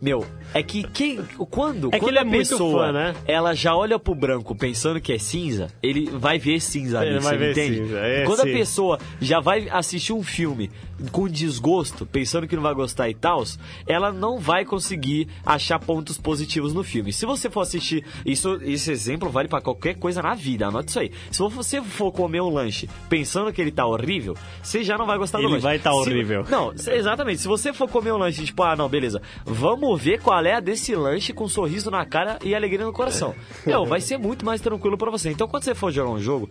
Meu, é que quem, quando, É que quando ele a é pessoa fã, né? ela já olha pro branco pensando que é cinza, ele vai ver cinza ali, Ele você entende? cinza, é, quando sim. a pessoa já vai assistir um filme com desgosto, pensando que não vai gostar e tal, ela não vai conseguir achar pontos positivos no filme. Se você for assistir, isso, esse exemplo vale pra qualquer coisa na vida, anota isso aí. Se você for comer um lanche pensando que ele tá horrível, você já não vai gostar do Ele lanche. vai tá Se- horrível. não, se- exatamente. Se você for comer um lanche, tipo, ah, não, beleza. Vamos ver qual é a desse lanche com um sorriso na cara e alegria no coração. Meu, vai ser muito mais tranquilo pra você. Então, quando você for jogar um jogo,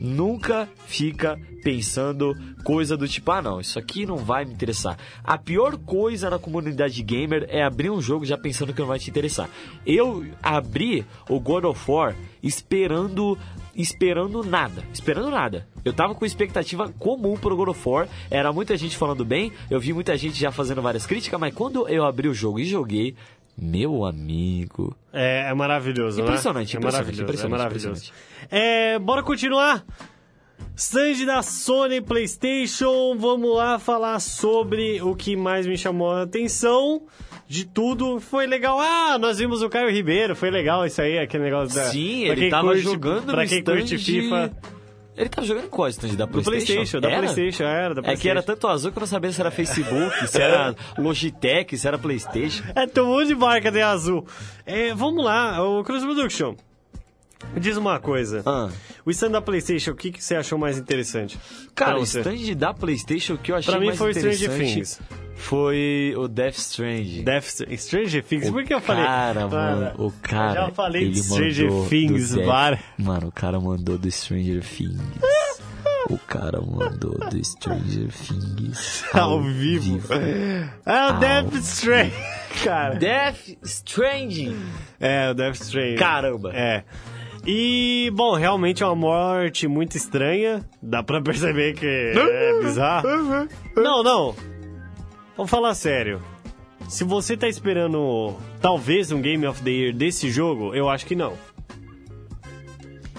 nunca fica pensando coisa do tipo, ah, não, isso aqui não vai me interessar. A pior coisa na comunidade gamer é abrir um jogo já pensando que não vai te interessar. Eu abri o God of War esperando esperando nada, esperando nada. Eu tava com expectativa comum pro God of War, era muita gente falando bem, eu vi muita gente já fazendo várias críticas, mas quando eu abri o jogo e joguei, meu amigo, É, é maravilhoso, Impressionante, né? É impressionante, maravilhoso, impressionante, é maravilhoso. impressionante. É, bora continuar? Stand da Sony PlayStation, vamos lá falar sobre o que mais me chamou a atenção de tudo. Foi legal. Ah, nós vimos o Caio Ribeiro, foi legal isso aí, aquele negócio da. sim, ele tava curte- jogando Pra quem stand curte FIFA. Ele tava jogando em qual stand da Do PlayStation? PlayStation, da Era? PlayStation, era, da É PlayStation. que era tanto azul que eu não sabia se era Facebook, se era Logitech, se era PlayStation. É, tem um monte de marca de azul. É, vamos lá, o Cross Production. Me diz uma coisa. Ah. O stand da PlayStation, o que, que você achou mais interessante? Cara, o stand da PlayStation que eu achei Pra mim mais foi Stranger interessante Things. foi o Death Stranding. Death Stranger Things, O por que eu falei? Cara, mano, o cara. Eu já falei de Stranger mandou Things, var. Mano, o cara mandou do Stranger Things. O cara mandou do Stranger Things Ao vivo. É o Death Stranding, cara. Death Stranding. É, o Death Stranding. Caramba. É. E, bom, realmente é uma morte muito estranha. Dá pra perceber que é bizarro. Não, não. Vamos falar sério. Se você tá esperando talvez um Game of the Year desse jogo, eu acho que não.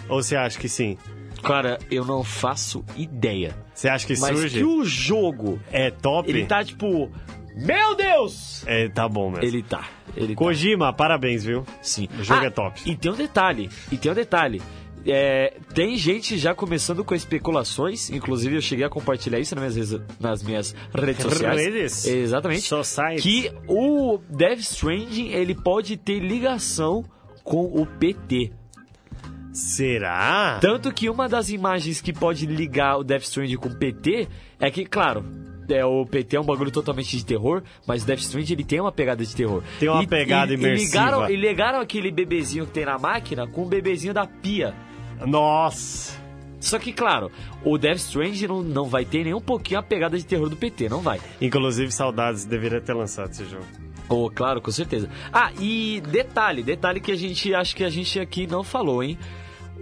Ou você acha que sim? Cara, eu não faço ideia. Você acha que Mas surge? que o jogo, É top? ele tá tipo... Meu Deus! É, tá bom mesmo. Ele tá. Ele tá. Kojima, parabéns, viu? Sim. O jogo Ah, é top. E tem um detalhe, e tem um detalhe. É, tem gente já começando com especulações, inclusive eu cheguei a compartilhar isso nas minhas, redes- nas minhas redes sociais. Redes? Exatamente. Society. Que o Death Stranding ele pode ter ligação com o PT. Será? Tanto que uma das imagens que pode ligar o Death Stranding com o PT é que, claro, é, o PT é um bagulho totalmente de terror, mas o Death Stranding ele tem uma pegada de terror. Tem uma E- pegada e, imersiva. E ligaram, e ligaram aquele bebezinho que tem na máquina com o bebezinho da pia. Nossa. Só que, claro, o Death Stranding não, não vai ter nem um pouquinho a pegada de terror do PT, não vai. Inclusive, saudades, deveria ter lançado esse jogo. Oh, claro, com certeza. Ah, e detalhe, detalhe que a gente acho que a gente aqui não falou, hein?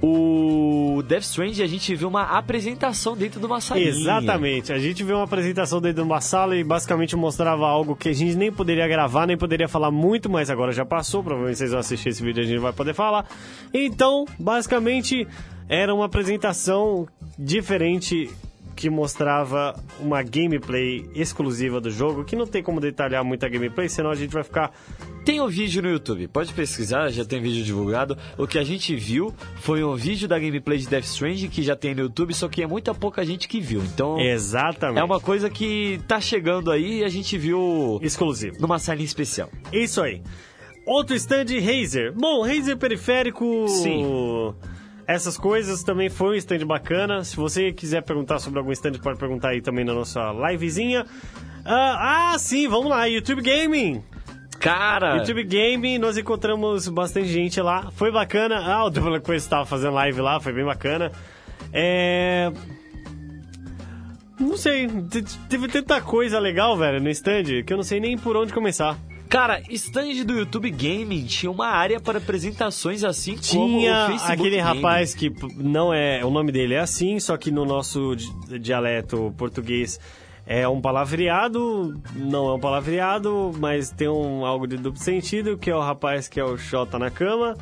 O Death Stranding a gente viu uma apresentação dentro de uma salinha. Exatamente. A gente viu uma apresentação dentro de uma sala e basicamente mostrava algo que a gente nem poderia gravar, nem poderia falar muito, mas agora já passou. Provavelmente vocês vão assistir esse vídeo e a gente vai poder falar. Então, basicamente, era uma apresentação diferente que mostrava uma gameplay exclusiva do jogo, que não tem como detalhar muita gameplay, senão a gente vai ficar Tem um vídeo no YouTube, pode pesquisar, já tem vídeo divulgado. O que a gente viu foi um vídeo da gameplay de Death Stranding que já tem no YouTube, só que é muita pouca gente que viu. Então exatamente é uma coisa que tá chegando aí e a gente viu exclusivo. numa salinha especial. Isso aí. Outro stand, Razer. Bom, Razer periférico. Sim. Essas coisas também foi um stand bacana. Se você quiser perguntar sobre algum stand, pode perguntar aí também na nossa livezinha. Ah, ah, sim, vamos lá. YouTube Gaming. Cara, YouTube Gaming, nós encontramos bastante gente lá. Foi bacana. Ah, o Double Quest estava fazendo live lá, foi bem bacana. É. Não sei, te- teve tanta coisa legal, velho, no stand, que eu não sei nem por onde começar. Cara, stand do YouTube Gaming tinha uma área para apresentações assim como o Tinha Facebook aquele Gaming. rapaz que não é. O nome dele é assim, só que no nosso di- dialeto português é um palavreado. Não é um palavreado, mas tem um algo de duplo sentido, que é o rapaz que é o Xota na cama.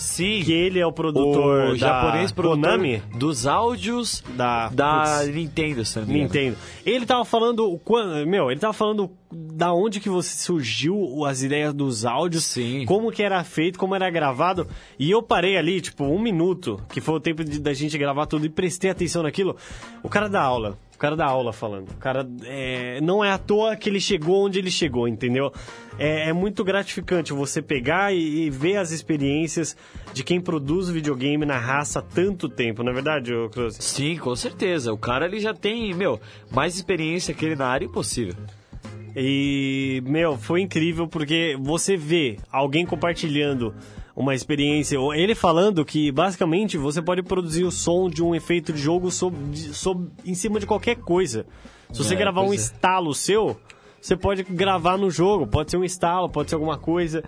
Sim, Que ele é o produtor o japonês produtor Konami. dos áudios Da, da Nintendo, se. Nintendo. Ele tava falando. Meu, ele tava falando da onde que você surgiu as ideias dos áudios. Sim. Como que era feito, como era gravado. E eu parei ali, tipo, um minuto, que foi o tempo de- da gente gravar tudo, e prestei atenção naquilo. O cara da aula. O cara da aula falando. O cara. é, não é à toa que ele chegou onde ele chegou, entendeu? É, é muito gratificante você pegar e, e ver as experiências de quem produz o videogame na raça há tanto tempo, não é verdade, Cruz? Sim, com certeza. O cara ele já tem, meu, mais experiência que ele na área impossível. E, meu, foi incrível porque você vê alguém compartilhando uma experiência, ele falando que basicamente você pode produzir o som de um efeito de jogo sob, sob- em cima de qualquer coisa. Se você É, gravar um é. estalo seu, você pode gravar no jogo, pode ser um estalo, pode ser alguma coisa.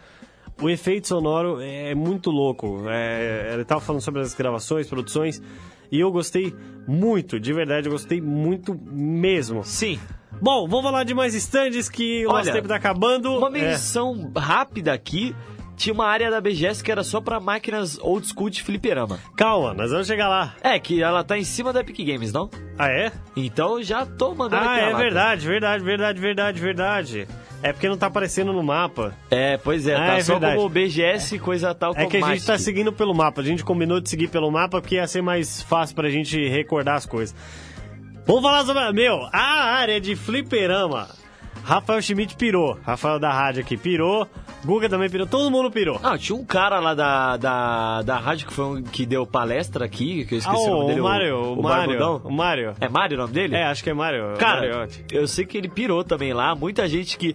O efeito sonoro é muito louco. É, ele tava falando sobre as gravações, produções, e eu gostei muito, de verdade, eu gostei muito mesmo. Sim. Bom, vamos falar de mais stands que o nosso Olha, tempo tá acabando. Uma É. menção rápida aqui. Tinha uma área da BGS que era só pra máquinas old school de fliperama. Calma, nós vamos chegar lá. É, que ela tá em cima da Epic Games, não? Ah, é? Então já tô mandando Ah, aqui é verdade, verdade, verdade, verdade, verdade. É porque não tá aparecendo no mapa. É, pois é, Ah, tá é só verdade. como BGS, coisa tal É que a gente Magic. tá seguindo pelo mapa. A gente combinou de seguir pelo mapa porque ia ser mais fácil pra gente recordar as coisas. Vamos falar sobre. Meu, a área de fliperama. Rafael Schmidt pirou. Rafael da rádio aqui pirou. Guga também pirou. Todo mundo pirou. Ah, tinha um cara lá da, da, da rádio que, foi um, que deu palestra aqui, que eu Ah, esqueci o nome o, dele. o Mário. O, o Mário. Barbudão. O Mário. É Mário o nome dele? É, acho que é Mário. Cara, Mariotti. eu sei que ele pirou também lá. Muita gente que.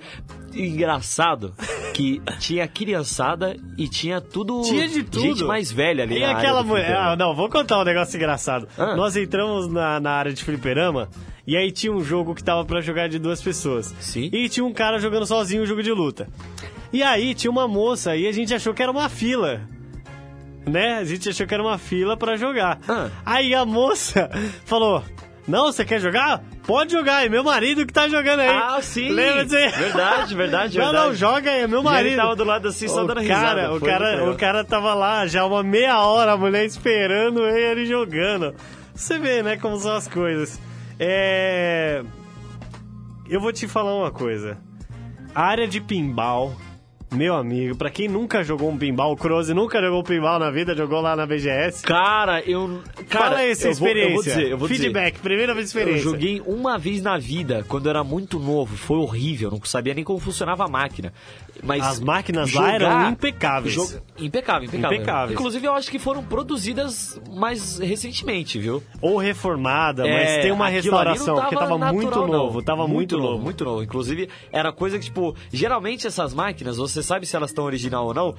Engraçado que tinha criançada e tinha tudo. Tinha de tudo. Gente mais velha ali. E aquela mulher. Ah, não, vou contar um negócio engraçado. Ah. Nós entramos na, na área de fliperama e aí tinha um jogo que tava pra jogar de duas pessoas. Sim. E tinha um cara jogando sozinho o jogo de luta. E aí tinha uma moça e a gente achou que era uma fila. Né? A gente achou que era uma fila pra jogar. Ah. Aí a moça falou: Não, você quer jogar? Pode jogar, é meu marido que tá jogando aí. Ah, sim! Lembra disso? Verdade, verdade, Não, verdade. não, joga aí, é meu E marido. ele tava do lado assim, só o dando cara, risada. O Foi cara, o cara tava lá já uma meia hora, a mulher esperando e ele jogando. Você vê, né, como são as coisas. É... Eu vou te falar uma coisa. A área de pinball, meu amigo, pra quem nunca jogou um pinball, o Croze nunca jogou um pinball na vida, jogou lá na BGS. Cara, eu. Cara, Fala aí essa eu vou- experiência. Eu vou, dizer, eu vou dizer. Feedback, primeira vez de Eu experiência. joguei uma vez na vida, quando eu era muito novo. Foi horrível, não sabia nem como funcionava a máquina. Mas As máquinas lá eram impecáveis. Jo- Impecável, impecável. Impecáveis. Inclusive, eu acho que foram produzidas mais recentemente, viu? Ou reformada, mas É, tem uma não restauração, porque tava muito natural, não. novo, tava muito, novo. Muito novo. Inclusive, era coisa que, tipo, geralmente essas máquinas, você sabe se elas estão original ou não,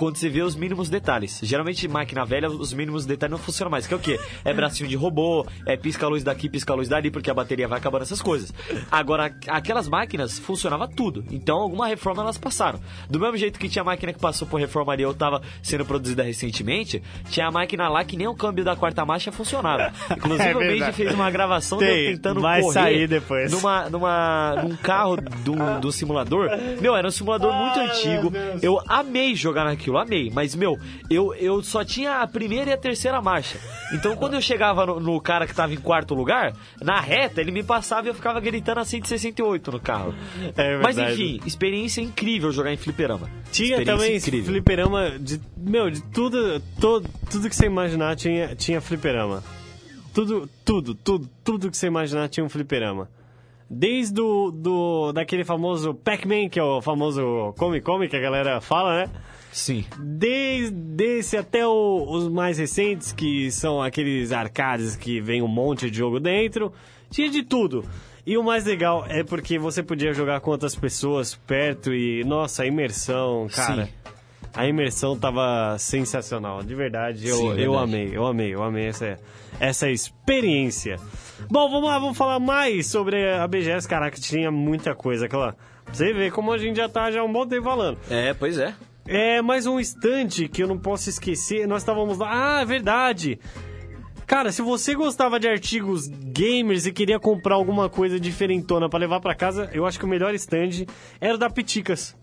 quando você vê os mínimos detalhes. Geralmente, máquina velha, os mínimos detalhes não funcionam mais. Que é o quê? É bracinho de robô, é pisca-luz daqui, pisca-luz dali, porque a bateria vai acabando, essas coisas. Agora, aquelas máquinas funcionava tudo. Então, alguma reforma elas passaram. Do mesmo jeito que tinha máquina que passou por reforma ali, ou tava sendo produzida recentemente, tinha a máquina lá que nem o câmbio da quarta marcha funcionava. Inclusive, É o verdade. fez uma gravação Tem, dele tentando vai correr sair depois. Numa, numa, num carro do, do simulador. Meu, era um simulador muito Ai, antigo. Eu amei jogar naquilo, amei. Mas, meu, eu, eu só tinha a primeira e a terceira marcha. Então, quando eu chegava no, no cara que tava em quarto lugar, na reta, ele me passava e eu ficava gritando a 168 no carro. É Mas, enfim, experiência incrível jogar em fliperama. Tinha também incrível. fliperama de. Meu, de tudo, todo, tudo que você imaginar tinha, tinha fliperama. Tudo, tudo, tudo, tudo que você imaginar tinha um fliperama. Desde o, do, daquele famoso Pac-Man, que é o famoso Come Come, que a galera fala, né? Sim. Desde até o- os mais recentes, que são aqueles arcades que vem um monte de jogo dentro. Tinha de tudo. E o mais legal é porque você podia jogar com outras pessoas perto e, nossa, a imersão, cara. Sim. A imersão tava sensacional, de verdade. Eu, Sim, eu verdade. amei, eu amei, eu amei essa, essa experiência. Bom, vamos lá, vamos falar mais sobre a BGS. Caraca, tinha muita coisa. Aquela... Você vê como a gente já tá já um bom tempo falando. É, pois é. É, mais um instante que eu não posso esquecer. Nós estávamos lá. Ah, é verdade. Cara, se você gostava de artigos gamers e queria comprar alguma coisa diferentona pra levar pra casa, eu acho que o melhor stand era o da Piticas.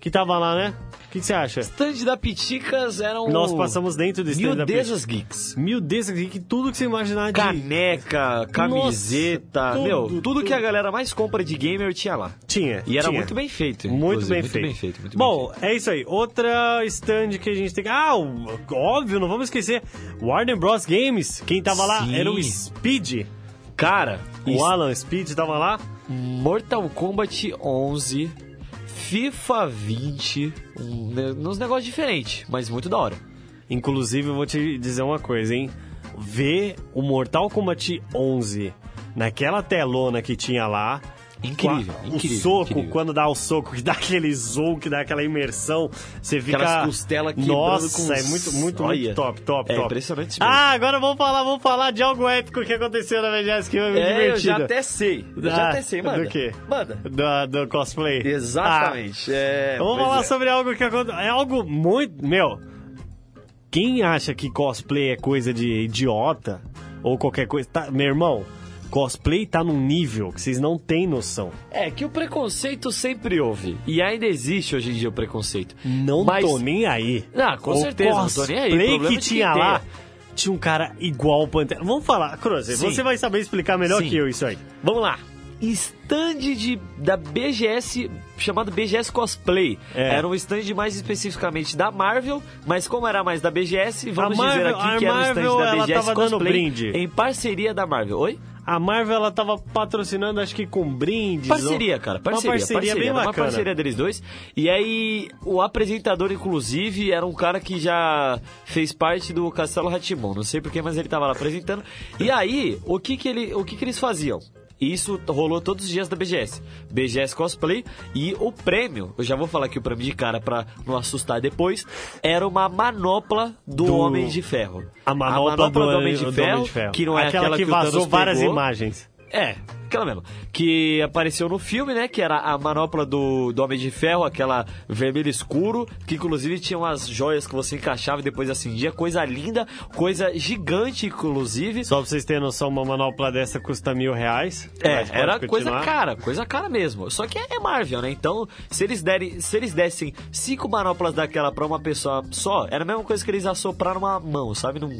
Que tava lá, né? O que que você acha? Stand da Piticas eram. Nós passamos dentro do stand da Miudezas Geeks. Mil desses que tudo que você imaginar de. Caneca, camiseta, Nossa, meu, tudo, tudo, que tudo. a galera mais compra de gamer tinha lá. Tinha. E era tinha. muito bem feito. Muito bem, muito feito. bem feito. muito bem Bom, é isso aí. Outra stand que a gente tem. Ah, óbvio, não vamos esquecer. Warner Bros. Games. Quem tava lá Sim. era o Speed. feito. Cara, O Alan Speed tava lá. Mortal Kombat 11, FIFA 20, um, uns negócios diferentes, mas muito da hora. Inclusive, eu vou te dizer uma coisa, hein? Ver o Mortal Kombat 11 naquela telona que tinha lá. Incrível, a- incrível, O soco, incrível. quando dá o soco, que dá aquele zoom, que dá aquela imersão, você fica... Aquelas Nossa, com é muito, muito, Olha, muito top, top, é top. impressionante mesmo. Ah, agora vamos falar, vamos falar de algo épico que aconteceu na VGS que foi muito É, eu divertido. já até sei. Eu já Ah, até sei, manda. Do quê? Manda. Do, do cosplay. Exatamente. é, Ah, vamos pois falar é. sobre algo que aconteceu. É algo muito. Meu, quem acha que cosplay é coisa de idiota ou qualquer coisa. Tá, meu irmão, cosplay tá num nível que vocês não têm noção. É que o preconceito sempre houve. E ainda existe hoje em dia o preconceito. Não Mas- tô nem aí. Ah, com o certeza, não tô nem aí. Problema que de tinha lá. Tinha um cara igual o Pantera. Vamos falar, Cruz, Sim. você vai saber explicar melhor Sim. que eu isso aí. Vamos lá. Stand de, da BGS, chamado BGS Cosplay. É. Era um stand mais especificamente da Marvel, mas como era mais da BGS, vamos A dizer Marvel- aqui que era um stand Marvel, da BGS Cosplay em parceria da Marvel. Oi? A Marvel, ela tava patrocinando, acho que com brindes. Parceria, ou- cara, Uma parceria. parceria, bem uma bacana. parceria deles dois. E aí, o apresentador, inclusive, era um cara que já fez parte do Castelo Ratimon. Não sei porquê, mas ele tava lá apresentando. E aí, o que que, ele, o que que eles faziam? E isso rolou todos os dias da BGS. BGS Cosplay e o prêmio, eu já vou falar aqui o prêmio de cara pra não assustar depois, era uma manopla do, Do- Homem de Ferro. A manopla, do, Homem de do Ferro, Homem de Ferro. que não é aquela, que o vazou várias imagens. É, aquela mesmo. Que apareceu no filme, né? Que era a manopla do, do Homem de Ferro, aquela vermelho escuro, que inclusive tinha umas joias que você encaixava e depois acendia. Coisa linda, coisa gigante, inclusive. Só pra vocês terem noção, uma manopla dessa custa mil reais. É, era coisa cara, coisa cara mesmo. Só que é Marvel, né? Então, se eles, derem, se eles dessem cinco manoplas daquela pra uma pessoa só, era a mesma coisa que eles assopraram uma mão, sabe? Não,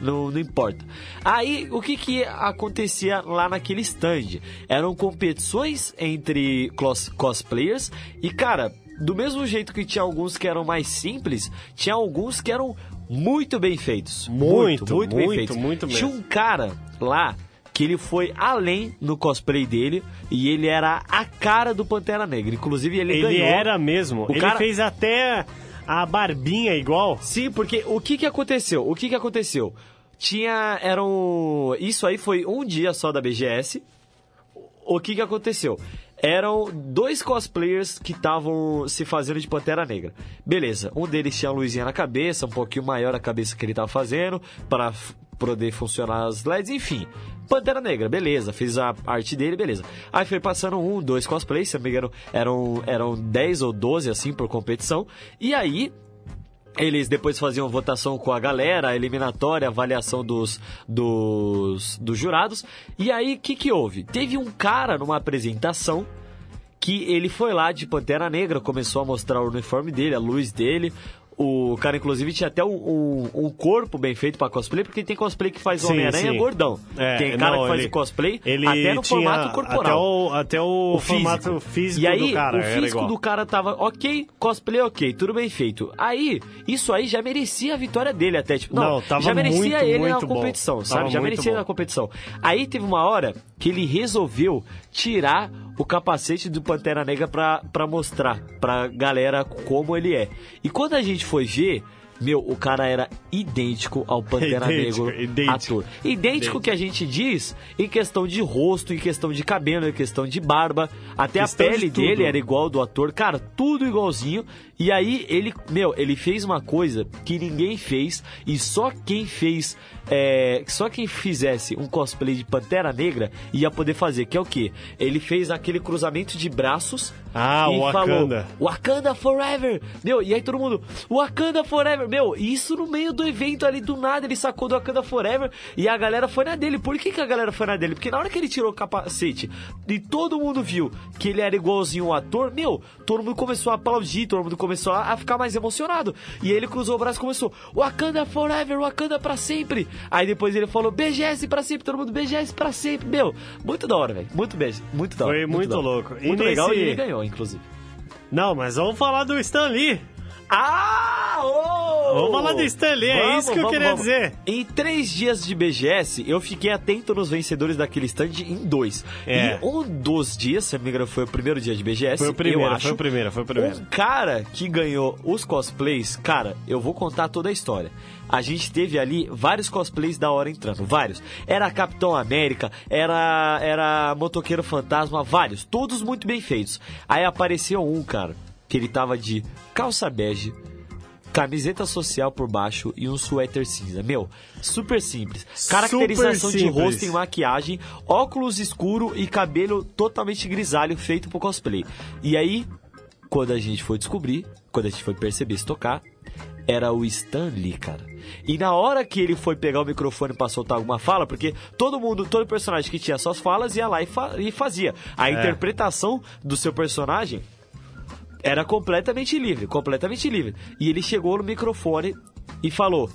não, não importa. Aí, o que que acontecia lá naquele stand? Eram competições entre cos- cosplayers e, cara, do mesmo jeito que tinha alguns que eram mais simples, tinha alguns que eram muito bem feitos. Muito, muito, bem muito, feitos. muito Tinha um cara lá que ele foi além no cosplay dele e ele era a cara do Pantera Negra. Inclusive, ele, Ele ganhou. era mesmo. O ele cara- fez até a barbinha igual. Sim, porque o que que aconteceu? O que que aconteceu? Tinha. Eram. Isso aí foi um dia só da BGS. O que que aconteceu? Eram dois cosplayers que estavam se fazendo de Pantera Negra. Beleza, um deles tinha a luzinha na cabeça, um pouquinho maior a cabeça que ele tava fazendo, para poder funcionar as LEDs, enfim. Pantera Negra, beleza, fez a arte dele, beleza. Aí foi passando um, dois cosplays, se não me engano, eram, eram 10 ou 12 assim por competição. E aí, eles depois faziam votação com a galera, eliminatória, avaliação dos, dos, dos jurados. E aí, o que, que houve? Teve um cara numa apresentação que ele foi lá de Pantera Negra, começou a mostrar o uniforme dele, a luz dele. O cara, inclusive, tinha até um, um, um corpo bem feito pra cosplay, porque tem cosplay que faz Homem-Aranha gordão. É, tem cara não, que faz ele- o cosplay Ele até no formato corporal Até o, até o, formato físico e aí, do cara o físico do cara tava ok, cosplay ok, tudo bem feito. Aí, isso aí já merecia a vitória dele até, tipo, não, Não, tava já merecia muito, ele na muito bom. competição, Tava sabe? Já muito merecia bom. na competição. Aí teve uma hora que ele resolveu tirar o capacete do Pantera Negra pra, pra mostrar pra galera como ele é. E quando a gente foi ver, meu, o cara era idêntico ao Pantera Idêntico, Negro idêntico. ator. Idêntico que a gente diz em questão de rosto, em questão de cabelo, em questão de barba. Até Questão a de pele tudo. dele era igual do ator. Cara, tudo igualzinho. E aí ele, meu, ele fez uma coisa que ninguém fez e só quem fez, é, só quem fizesse um cosplay de Pantera Negra ia poder fazer, que é o quê? Ele fez aquele cruzamento de braços Ah, e o Wakanda. falou Wakanda Forever! Meu, e aí todo mundo, Wakanda Forever! Meu, e isso no meio do evento ali, do nada, ele sacou do Wakanda Forever e a galera foi na dele. Por que, que a galera foi na dele? Porque na hora que ele tirou o capacete e todo mundo viu que ele era igualzinho o ator, meu, todo mundo começou a aplaudir, todo mundo começou a, a ficar mais emocionado. E ele cruzou o braço e começou, Wakanda Forever, Wakanda pra sempre! Aí depois ele falou, BGS pra sempre, todo mundo BGS pra sempre, meu. Muito da hora, velho. Muito beijo, muito da hora. Foi muito hora. louco. E Muito legal nesse- e ele ganhou, inclusive. Não, mas vamos falar do Stan Lee. Ah! ô! Vamos falar do Stan Lee, é isso que eu queria dizer. Em três dias de BGS, eu fiquei atento nos vencedores daquele stand em dois. É. E um dos dias, se não me engano, foi o primeiro dia de BGS. Foi o primeiro, eu acho, foi o primeiro, foi o primeiro. Um cara que ganhou os cosplays, cara, eu vou contar toda a história. A gente teve ali vários cosplays da hora entrando, vários. Era Capitão América, era era Motoqueiro Fantasma, vários, todos muito bem feitos. Aí apareceu um, cara, que ele tava de calça bege, camiseta social por baixo e um suéter cinza. Meu, super simples. Caracterização de simples. rosto e maquiagem, óculos escuro e cabelo totalmente grisalho feito pro cosplay. E aí, quando a gente foi descobrir, quando a gente foi perceber se tocar, era o Stan Lee, cara. E na hora que ele foi pegar o microfone pra soltar alguma fala, porque todo mundo, todo personagem que tinha suas falas ia lá e, fa- e fazia. A É. interpretação do seu personagem era completamente livre, completamente livre. E ele chegou no microfone e falou: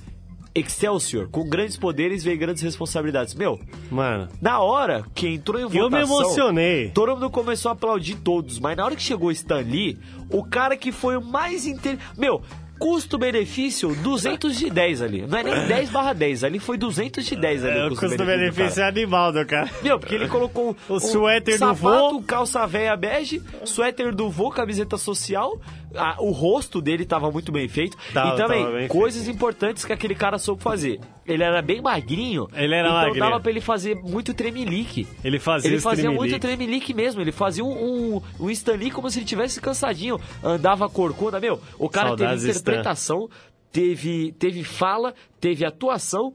Excelsior, com grandes poderes vem grandes responsabilidades. Meu, Mano, na hora que entrou em votação... eu me emocionei. Todo mundo começou a aplaudir todos, mas na hora que chegou o Stan Lee, o cara que foi o mais inte... Meu, custo-benefício 200 de 10 ali. Não é nem 10 barra 10, ali foi 200 de 10 ali É, o custo-benefício. custo-benefício é animal do cara. Meu, porque ele colocou O um suéter do sapato, vô. calça véia bege, suéter do vô, camiseta social. A- o rosto dele tava muito bem feito. Tava, e também, coisas importantes que aquele cara soube fazer. ele era bem magrinho. Ele era então magrinho. dava pra ele fazer muito tremelique. Ele fazia Ele fazia tremelique. muito tremelique mesmo. Ele fazia um, um, um Stan Lee como se ele tivesse cansadinho. Andava corcunda. Meu, o cara Saudades teve Stan. interpretação, teve, teve fala, teve atuação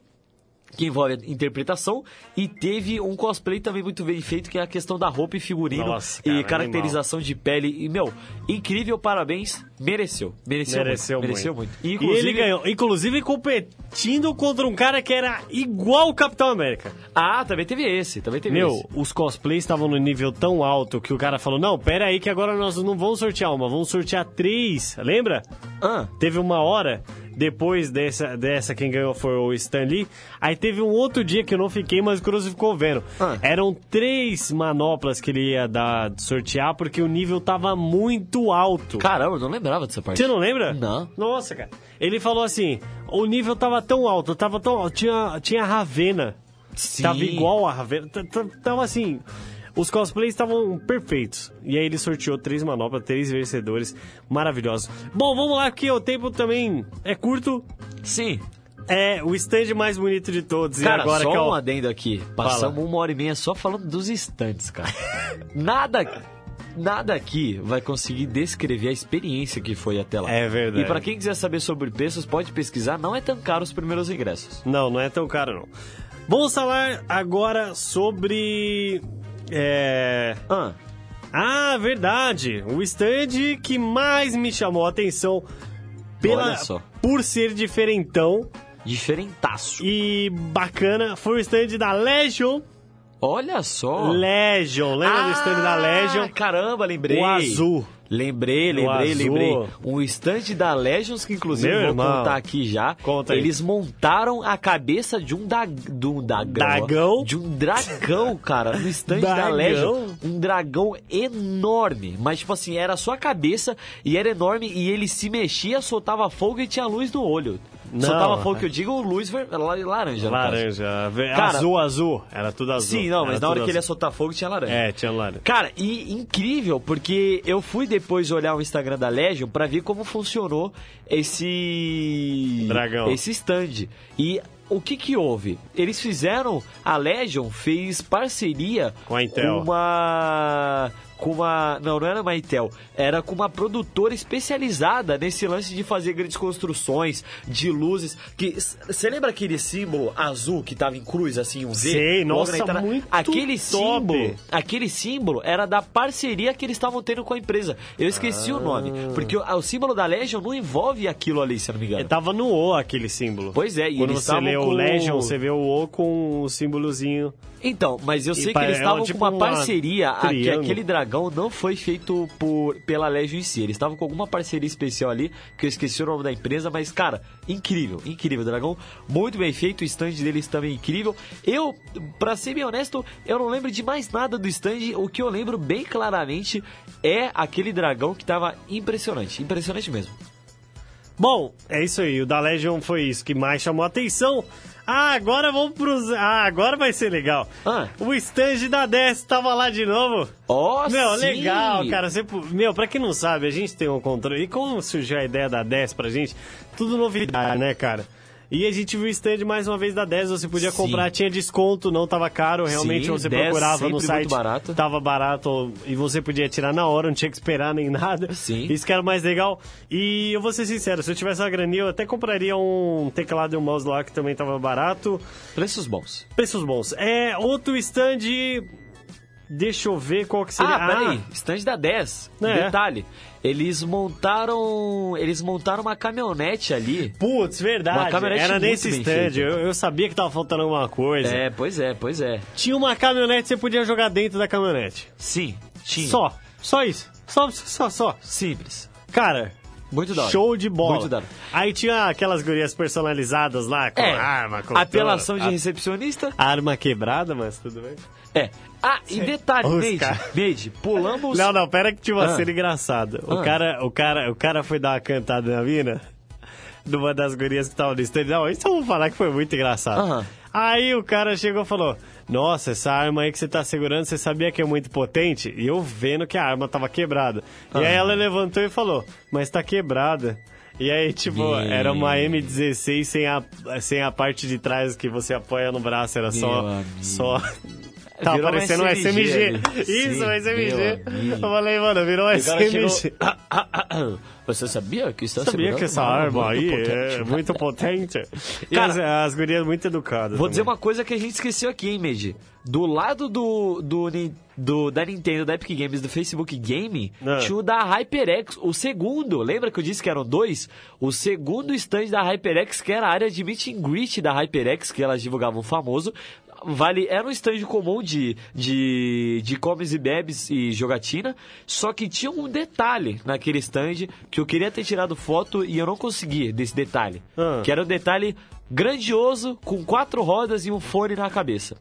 que envolve interpretação e teve um cosplay também muito bem feito que é a questão da roupa e figurino Nossa, e cara, caracterização de pele e meu incrível parabéns mereceu mereceu, Mereceu muito, muito. mereceu muito E, inclusive ele ganhou. Inclusive competindo contra um cara que era igual o Capitão América. ah também teve esse também teve Meu, esse os cosplays estavam no nível tão alto que o cara falou: Não, pera aí, que agora nós não vamos sortear uma, vamos sortear três. Lembra? ah, Teve uma hora, depois dessa, dessa quem ganhou foi o Stan Lee. Aí teve um outro dia que eu não fiquei, mas o Cruz ficou vendo. Ah. Eram três manoplas que ele ia dar, sortear, porque o nível tava muito alto. caramba eu não lembrava dessa parte Você não lembra? Não. Nossa, cara. Ele falou assim: o nível tava tão alto, tava tão alto, tinha, tinha Ravena. Sim. Tava igual a Ravena. Tava assim. Os cosplays estavam perfeitos. E aí ele sorteou três manoplas, três vencedores maravilhosos. Bom, vamos lá, porque o tempo também é curto. sim É o stand mais bonito de todos. Cara, e agora só que é o- um adendo aqui. Passamos uma hora e meia só falando dos estantes, cara. nada, nada aqui vai conseguir descrever a experiência que foi até lá. É verdade. E pra quem quiser saber sobre preços, pode pesquisar. Não é tão caro os primeiros ingressos. Não, não é tão caro, não. Vamos falar agora sobre. É. Ah, Ah, verdade. O stand que mais me chamou a atenção pela, Olha só. por ser diferentão diferentaço. e bacana foi o stand da Legion. Olha só. Legion, lembra do stand da Legion? Ah, Caramba, lembrei. O azul. Lembrei, lembrei, lembrei. Um stand da Legends que inclusive Meu vou irmão. contar aqui já. Conta aí. Eles montaram a cabeça de um, da, de um dagão. De um dragão, cara. No stand da Dagão? Legend. Um dragão enorme. Mas, tipo assim, era só a cabeça e era enorme. E ele se mexia, soltava fogo e tinha luz no olho. Não. Soltava fogo, que eu digo, luz ver... la- laranja. Laranja. Cara, azul, azul. Era tudo azul. Sim, não, mas Era na hora que ele ia azul. soltar fogo tinha laranja. É, tinha laranja. Cara, e incrível, porque eu fui depois olhar o Instagram da Legion pra ver como funcionou esse Dragão. esse stand. E o que que houve? Eles fizeram a Legion fez parceria Com a Intel. uma com uma, não, não era uma Intel, era com uma produtora especializada nesse lance de fazer grandes construções, de luzes, que você lembra aquele símbolo azul que tava em cruz assim, um V? Sei, nossa, entrada? muito Aquele top. símbolo aquele símbolo era da parceria que eles estavam tendo com a empresa. Eu esqueci o nome. Porque o, o símbolo da Legion não envolve aquilo ali, se não me engano. Tava no O aquele símbolo. Pois é, e Quando você lê o Legion, você vê o O com o símbolozinho. Então, mas eu sei pa- que eles é estavam tipo com uma uma parceria. a- que triângulo. aquele dragão não foi feito por, pela Legion em si. Eles estavam com alguma parceria especial ali, que eu esqueci o nome da empresa, mas, cara, incrível, incrível. Dragão muito bem feito, o stand deles também incrível. Eu, pra ser bem honesto, eu não lembro de mais nada do stand. O que eu lembro bem claramente é aquele dragão que tava impressionante. Impressionante mesmo. Bom, é isso aí. O da Legion foi isso que mais chamou a atenção. Ah, agora vamos pros. Ah, agora vai ser legal. Ah. O stand da 10 tava lá de novo. Ó, Meu, sim! legal, cara. Você, meu, pra quem não sabe, a gente tem um controle. E como surgiu a ideia da 10 pra gente? Tudo novidade, né, cara? E a gente viu o stand mais uma vez da 10, você podia Sim. comprar, tinha desconto, não tava caro, realmente Sim, você 10 procurava no muito site, barato. tava barato e você podia tirar na hora, não tinha que esperar nem nada. Sim. Isso que era mais legal. E eu vou ser sincero, se eu tivesse uma graninha, eu até compraria um teclado e um mouse lá que também tava barato. Preços bons. Preços bons. É, outro stand. Deixa eu ver qual que seria. Ah, peraí, stand da 10. É. Detalhe, eles montaram. Eles montaram uma caminhonete ali. Putz, verdade. Era nesse stand. Eu, eu sabia que tava faltando alguma coisa. É, pois é, pois é. Tinha uma caminhonete, você podia jogar dentro da caminhonete. Sim, tinha. Só. Só isso. Só, só, só. Simples. Cara, Muito da hora. show de bola. Muito. Aí tinha aquelas gurias personalizadas lá, com É, arma, com apelação tudo. de recepcionista. Arma quebrada, mas tudo bem. É. Ah, e detalhe, Os Neide, cara- Neide, pulamos... Não, não, pera que tinha uma Ah. cena engraçada. O, Ah. cara, o, cara, o cara foi dar uma cantada na mina, numa das gurias que tava no stand. Não, isso eu vou falar que foi muito engraçado. Aham. Aí o cara chegou e falou: Nossa, essa arma aí que você tá segurando, você sabia que é muito potente? E eu vendo que a arma tava quebrada. E aí Ah. ela levantou e falou: Mas tá quebrada. E aí, tipo, era uma M16 sem a, sem a parte de trás que você apoia no braço, era só. só... Tá Virou um parecendo um SMG SMG. Isso, Sim, um SMG. Eu falei, mano, virou um SMG. chegou, "Ah, ah, ah, Você sabia que está Sabia que essa arma aí potente?" é muito potente. E Cara, as, as gurias muito educadas. Vou dizer também. uma coisa que a gente esqueceu aqui, hein, Medi? Do lado do, do, do- da Nintendo, da Epic Games, do Facebook Game, Ah. tinha o da HyperX, o segundo. Lembra que eu disse que eram dois? O segundo stand da HyperX, que era a área de meet and greet da HyperX, que elas divulgavam famoso. Vale, era um stand comum de, de, de comes e bebes e jogatina, só que tinha um detalhe naquele stand que eu queria ter tirado foto e eu não consegui desse detalhe. Ah. Que era um detalhe grandioso, com quatro rodas e um fone na cabeça.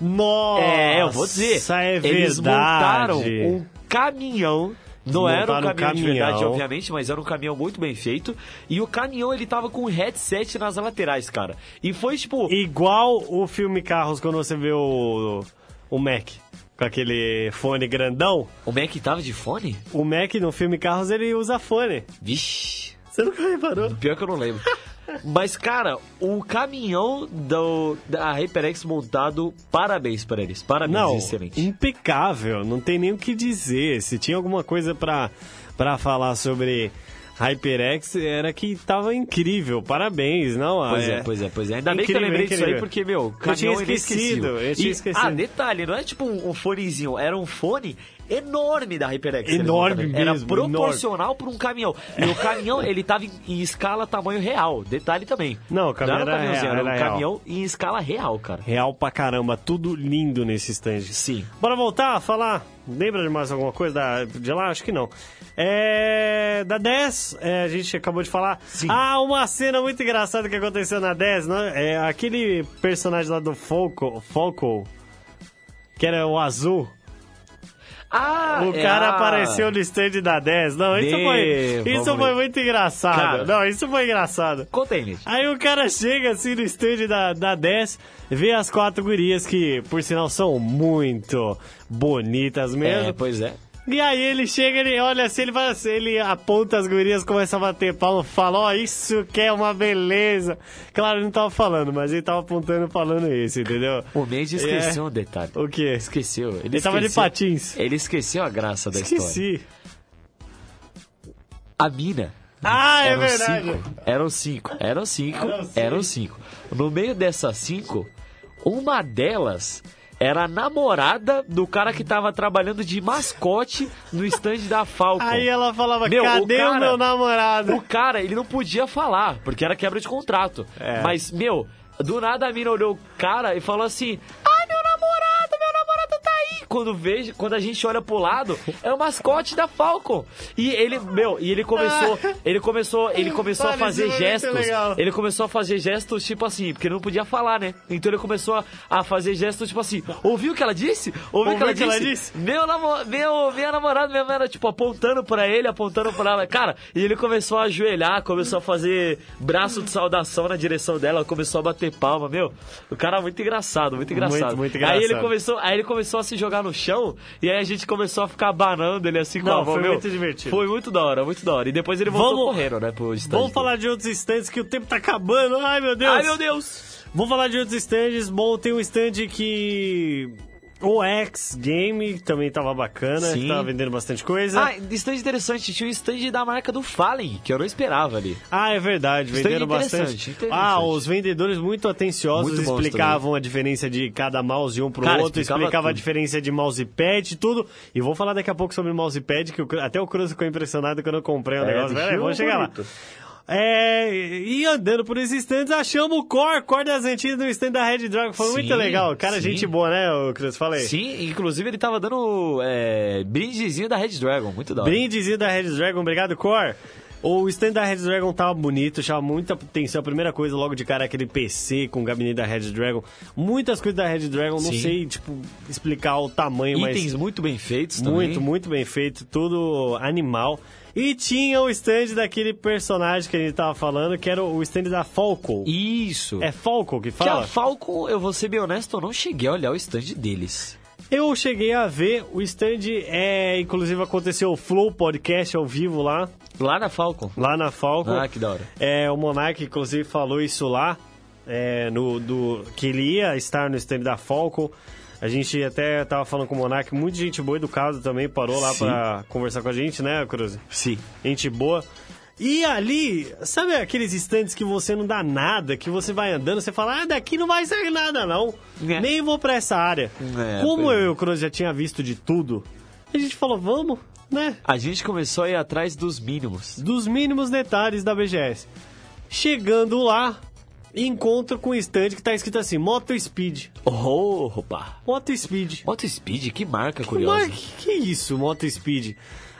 Nossa! é, eu vou dizer. É Eles montaram um caminhão. Não era um caminhão, um de verdade, caminhão. obviamente, mas era um caminhão muito bem feito. E o caminhão, ele tava com um headset nas laterais, cara. E foi, tipo... Igual o filme Carros, quando você vê o, o Mac com aquele fone grandão. O Mac tava de fone? O Mac no filme Carros ele usa fone. Vixe... Você nunca reparou? Pior que eu não lembro. Mas, cara, o caminhão do, da HyperX montado, parabéns pra eles. Parabéns, Não, excelente. impecável, não tem nem o que dizer. Se tinha alguma coisa pra, pra falar sobre HyperX, era que tava incrível. Parabéns, não? Pois é, pois é, pois é. Ainda bem que eu Incrível, lembrei disso aí, incrível. porque, meu, Eu tinha esquecido, eu tinha E- esquecido. Ah, detalhe, não é tipo um, um fonezinho, era um fone enorme da HyperX. Enorme montaram. Era mesmo, proporcional para um caminhão. E o caminhão, ele tava em, em escala tamanho real. Detalhe também. Não, o caminhão Não era um caminhãozinho, real, era um era real. caminhão em escala real, cara. Real pra caramba, tudo lindo nesse stand. Sim. Bora voltar a falar? Lembra de mais alguma coisa da, de lá? Acho que não. É, da 10, é, a gente acabou de falar. Sim. Ah, uma cena muito engraçada que aconteceu na 10, né? É aquele personagem lá do Foco, Foco que era o azul. Ah, O é cara a- apareceu no stand da 10. Não, isso Vê, foi, isso foi muito engraçado. Cara. não, isso foi engraçado. Conta aí, gente. Aí o cara chega assim no stand da, da 10, vê as quatro gurias que, por sinal, são muito bonitas mesmo. É, pois é. E aí ele chega, ele olha assim, ele, fala assim, ele aponta as gurias, começa a bater palma, fala, ó, isso que é uma beleza. Claro, ele não tava falando, mas ele tava apontando falando isso, entendeu? O Mendes esqueceu um detalhe. O quê? Esqueceu. Ele, Ele tava de esqueceu- patins. Ele esqueceu a graça da história. Esqueci. A mina. Ah, é eram verdade. Cinco. Eram cinco. Eram cinco. Eram cinco. Eram cinco. No meio dessas cinco, uma delas era a namorada do cara que tava trabalhando de mascote no stand da Falcon. Aí ela falava, Meu, o cadê o, cara- meu namorado? O cara, ele não podia falar, porque era quebra de contrato. É. Mas, meu, do nada a mina olhou o cara e falou assim: Ai, Quando, vejo, quando a gente olha pro lado, é o mascote da Falcon. E ele, meu, e ele começou, ele começou, ele começou a fazer muito gestos. Ele começou a fazer gestos, tipo assim, porque ele não podia falar, né? Então ele começou a, a fazer gestos, tipo assim, ouviu o que ela disse? Ouviu o que, ela, que ela disse? disse? Meu, namo meu, minha namorada, minha era, tipo, apontando pra ele, apontando pra ela. Cara, e ele começou a ajoelhar, começou a fazer braço de saudação na direção dela, começou a bater palma, meu. O cara muito engraçado, muito engraçado. muito Aí ele engraçado. começou, aí ele começou a se jogar no chão, e aí a gente começou a ficar banando ele assim com Não, a mão, foi meu. muito divertido. Foi muito da hora, muito da hora. E depois ele voltou Vamos- correndo, né, pro stand. Vamos falar de outros stands que o tempo tá acabando. Ai, meu Deus. Ai, meu Deus! Vamos falar de outros stands. Bom, tem um stand que. O X Game também tava bacana, Sim. tava vendendo bastante coisa. Ah, stand interessante, tinha um stand da marca do Fallen, que eu não esperava ali. Ah, é verdade, Stand venderam interessante, bastante. interessante. Ah, os vendedores muito atenciosos Muito explicavam a diferença de cada mouse de um pro Cara, outro, explicava explicava a diferença de mousepad e tudo. E vou falar daqui a pouco sobre o mousepad, que o Cru- até o Cruz ficou impressionado quando eu comprei o É, negócio. Pera vamos chegar lá. É, e andando por esses stands, achamos o Core, Core das antigas no stand da Red Dragon. Foi Sim, muito legal. Cara, sim. gente boa, né, o Cruz? Falei. Sim, inclusive ele tava dando é, brindezinho da Red Dragon, muito da hora. Brindezinho da Red Dragon, obrigado, Core. O stand da Red Dragon tava bonito, chama muita atenção. A primeira coisa, logo de cara, é aquele PC com o gabinete da Red Dragon. Muitas coisas da Red Dragon, não Sim. sei, tipo, explicar o tamanho, Itens mas muito bem feitos também. muito, muito bem feito, tudo animal. E tinha o stand daquele personagem que a gente tava falando, que era o stand da Falco. Isso. É Falco que que fala? a Falcon, eu vou ser bem honesto, eu não cheguei a olhar o stand deles. Eu cheguei a ver o stand, é, inclusive aconteceu o Flow Podcast ao vivo lá. Lá na Falcon. lá na Falcon. Ah, que da hora. É, o Monark, inclusive, falou isso lá, é, no, do, que ele ia estar no stand da Falcon. A gente até tava falando com o Monark, muita gente boa educado também, parou lá pra conversar com a gente, né, Cruz? Sim. Gente boa. E ali, sabe aqueles stands que você não dá nada, que você vai andando, você fala, ah, daqui não vai sair nada, não. É. Nem vou pra essa área. É, Como pois é. eu e o Cruz já tinha visto de tudo, a gente falou, vamos, né? A gente começou a ir atrás dos mínimos. dos mínimos detalhes da BGS. Chegando lá, encontro com um stand que tá escrito assim, Moto Speed. Oh, opa. Moto Speed. Moto Speed, que marca curiosa. Mas que, que isso, Moto Speed?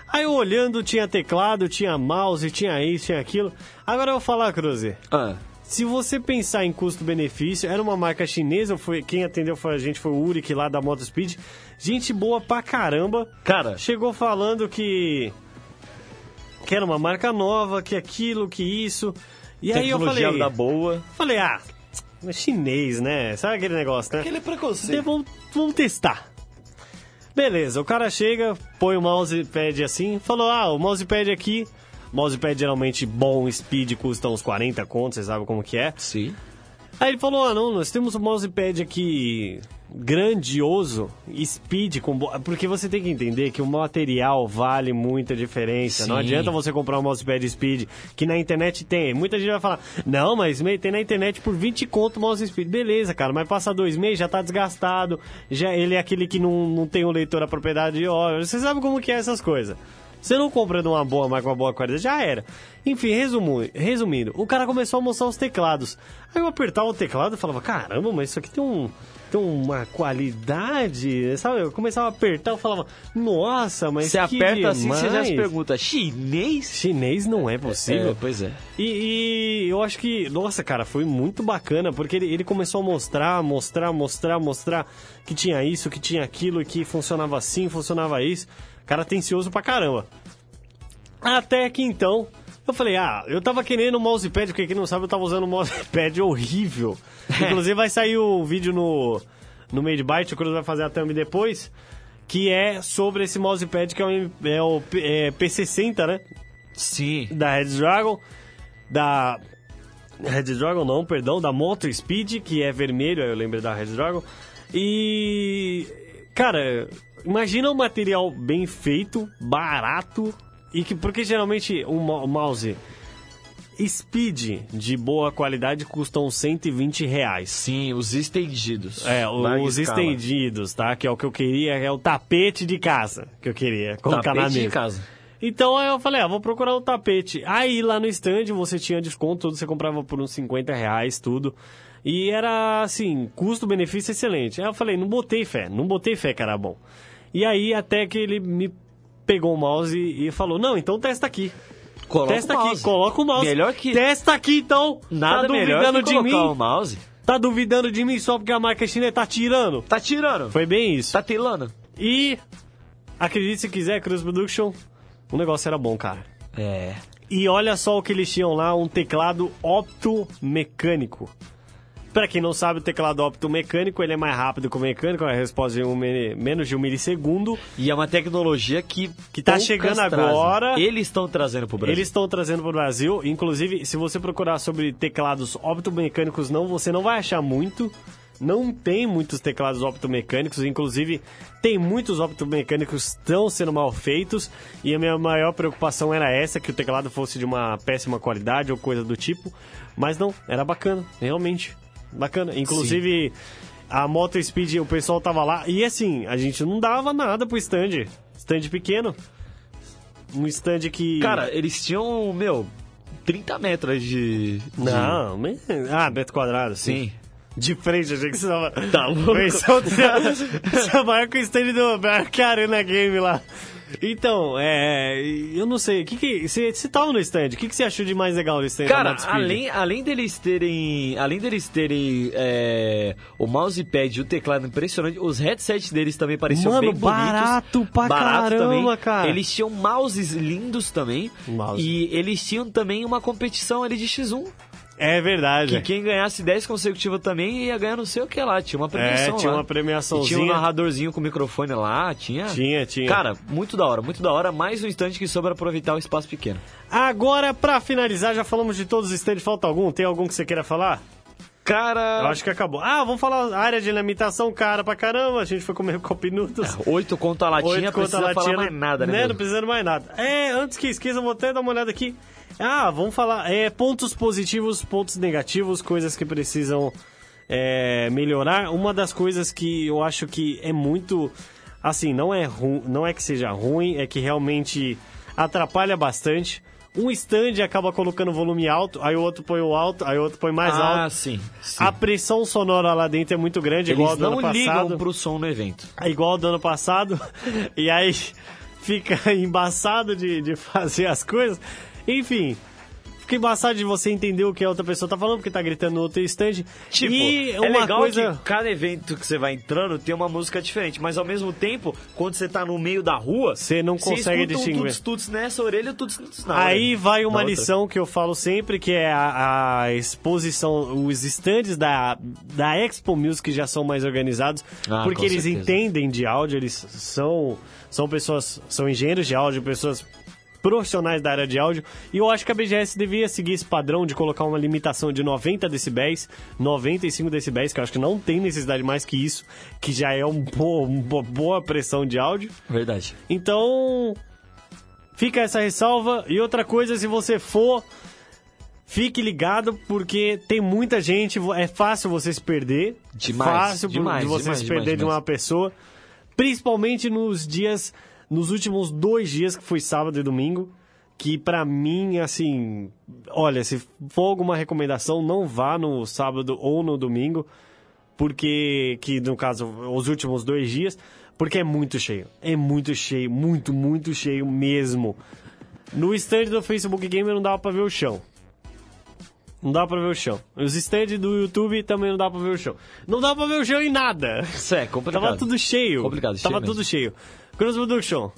Aí eu olhando, tinha teclado, tinha mouse, tinha isso, tinha aquilo. Agora eu vou falar, Cruze. Ah, Se você pensar em custo-benefício, era uma marca chinesa, foi, quem atendeu foi a gente, foi o Uric lá da Moto Speed. Gente boa pra caramba. cara, chegou falando que que era uma marca nova, que aquilo, que isso. E aí eu tecnologia falei, da boa. falei, ah, é chinês, né? Sabe aquele negócio, né? Aquele Então, preconceito. vamos, vamos testar. Beleza, o cara chega, põe o mousepad assim, falou, ah, o mousepad aqui, mousepad geralmente bom, speed, custa uns 40 contos, você sabe como que é. Sim. Aí ele falou: ah, não, nós temos um mousepad aqui grandioso, speed, com bo... porque você tem que entender que o material vale muita diferença. Não Sim. adianta você comprar um mousepad speed, que na internet tem. Muita gente vai falar: não, mas tem na internet por 20 conto o mouse speed. Beleza, cara, mas passa dois meses, já tá desgastado, já ele é aquele que não, não tem o leitor a propriedade de óleo. Você sabe como que é essas coisas. Você não compra de uma boa marca, uma boa qualidade, já era. Enfim, resumo, resumindo, o cara começou a mostrar os teclados. Aí eu apertava o teclado e falava, caramba, mas isso aqui tem um. Uma qualidade, sabe? Eu começava a apertar, eu falava, nossa, mas Você aperta assim, você já se demais." pergunta, chinês? Chinês não é possível. É, pois é. E, e eu acho que, nossa, cara, foi muito bacana, porque ele, ele começou a mostrar, mostrar, mostrar, mostrar que tinha isso, que tinha aquilo, que funcionava assim, funcionava isso. Cara atencioso pra caramba. Até que então, eu falei, ah, eu tava querendo um mousepad, porque quem não sabe, eu tava usando um mousepad horrível. Inclusive vai sair o vídeo no, no Made Byte, o Cruz vai fazer a thumb depois, que é sobre esse mousepad que é o, é o é, P60, né? Sim. da Red Dragon, da Red Dragon não, perdão, da Motor Speed, que é vermelho, eu lembrei da Red Dragon. E cara, imagina um material bem feito, barato e que porque geralmente um mo- mouse Speed de boa qualidade custa uns 120 reais. Sim, os estendidos. É, os escala. estendidos, tá? Que é o que eu queria, é o tapete de casa que eu queria colocar na Tapete mesa. de casa. Então aí eu falei, ah, vou procurar o tapete. Aí lá no stand você tinha desconto, tudo você comprava por uns 50 reais, tudo. E era assim, custo-benefício excelente. Aí eu falei, não botei fé, não botei fé que era bom. E aí até que ele me pegou o mouse e falou, não, então testa aqui. Coloca testa o aqui, mouse. coloca o mouse. Melhor que- Testa aqui então. Nada tá duvidando de mim? o mouse. Tá duvidando de mim só porque a marca chinesa tá tirando? Tá tirando. Foi bem isso. Tá telando. E acredite se quiser, Cruz Production, o negócio era bom, cara. É. E olha só o que eles tinham lá, um teclado optomecânico. Pra quem não sabe, o teclado optomecânico, ele é mais rápido que o mecânico, a resposta em um menos de um milissegundo. E é uma tecnologia que, Que tá chegando trazem. agora. Eles estão trazendo pro Brasil. Eles estão trazendo para o Brasil. Inclusive, se você procurar sobre teclados optomecânicos, não, você não vai achar muito. Não tem muitos teclados optomecânicos. Inclusive, tem muitos optomecânicos que estão sendo mal feitos. E a minha maior preocupação era essa, que o teclado fosse de uma péssima qualidade ou coisa do tipo. Mas não, era bacana, realmente. Bacana. Inclusive, a Moto Speed, o pessoal tava lá. E assim, a gente não dava nada pro stand. Stand pequeno. Um stand que. Cara, eles tinham, meu, 30 metros de... Não, me- ah, metro quadrado, sim. Sim. De frente, achei que você tava. Tá louco? Pensou que você maior que o stand do Arena Game lá. Então, é. Eu não sei, o que que. Você, você tava no stand, o que, que você achou de mais legal no stand Cara, além, além deles terem. Além deles terem é, o mousepad e o teclado impressionante, os headsets deles também pareciam Mano, bem bonitos. barato pra caramba, também. cara. Eles tinham mouses lindos também. Mouse. E eles tinham também uma competição ali de X1. É verdade. Que quem ganhasse 10 consecutivas também ia ganhar não sei o que lá. Tinha uma É, premiação tinha lá. uma E premiaçãozinha. tinha um narradorzinho com microfone lá, tinha. Tinha, tinha. Cara, muito da hora, muito da hora. Mais um instante que sobra aproveitar o espaço pequeno. Agora, pra finalizar, já falamos de todos os stands. Falta algum? Tem algum que você queira falar? Cara. Eu acho que acabou. Ah, vamos falar área de limitação cara pra caramba. A gente foi comer copinutos. Oito conto a latinha, Oito precisa contra a falar latinha, mais nada, né? Não mesmo? precisa mais nada. É, antes que esqueça, vou até dar uma olhada aqui. Ah, vamos falar. É, pontos positivos, pontos negativos, coisas que precisam é, melhorar. Uma das coisas que eu acho que é muito. Assim, não é, ru, não é que seja ruim, é que realmente atrapalha bastante. Um stand acaba colocando volume alto, aí o outro põe o alto, aí o outro põe mais ah, alto. sim. sim. A pressão sonora lá dentro é muito grande, igual Eles do não ano ligam passado. pro som no evento. É igual do ano passado, e aí fica embaçado de, de fazer as coisas. Enfim, fica embaçado de você entender o que a outra pessoa tá falando, porque tá gritando no outro stand. Tipo, e é uma legal coisa. que cada evento que você vai entrando tem uma música diferente, mas ao mesmo tempo, quando você tá no meio da rua, Você não consegue distinguir. Um tuts-tuts nessa orelha e tuts-tuts na Aí orelha. vai uma Da outra. lição que eu falo sempre, que é a, a exposição, os stands da, da Expo Music já são mais organizados, Ah, porque eles certeza. entendem de áudio, eles são, são pessoas, são engenheiros de áudio, pessoas profissionais da área de áudio, e eu acho que a BGS devia seguir esse padrão de colocar uma limitação de 90 decibéis, 95 decibéis, que eu acho que não tem necessidade mais que isso, que já é um uma boa pressão de áudio. Verdade. Então, fica essa ressalva. E outra coisa, se você for, fique ligado, porque tem muita gente, é fácil você se perder. Demais, Fácil demais, de você demais, se perder demais, de uma pessoa. Principalmente nos dias, nos últimos dois dias, que foi sábado e domingo. Que pra mim, assim, olha, se for alguma recomendação, não vá no sábado ou no domingo porque que no caso os últimos dois dias, porque é muito cheio, é muito cheio, muito muito cheio mesmo. No stand do Facebook Gamer não dava pra ver o chão. Não dá pra ver o chão. Os stands do YouTube também não dá pra ver o chão. Não dá pra ver o chão em nada. Isso é complicado. Tava tudo cheio. Complicado, cheio Tava mesmo. tudo cheio. Cross Production.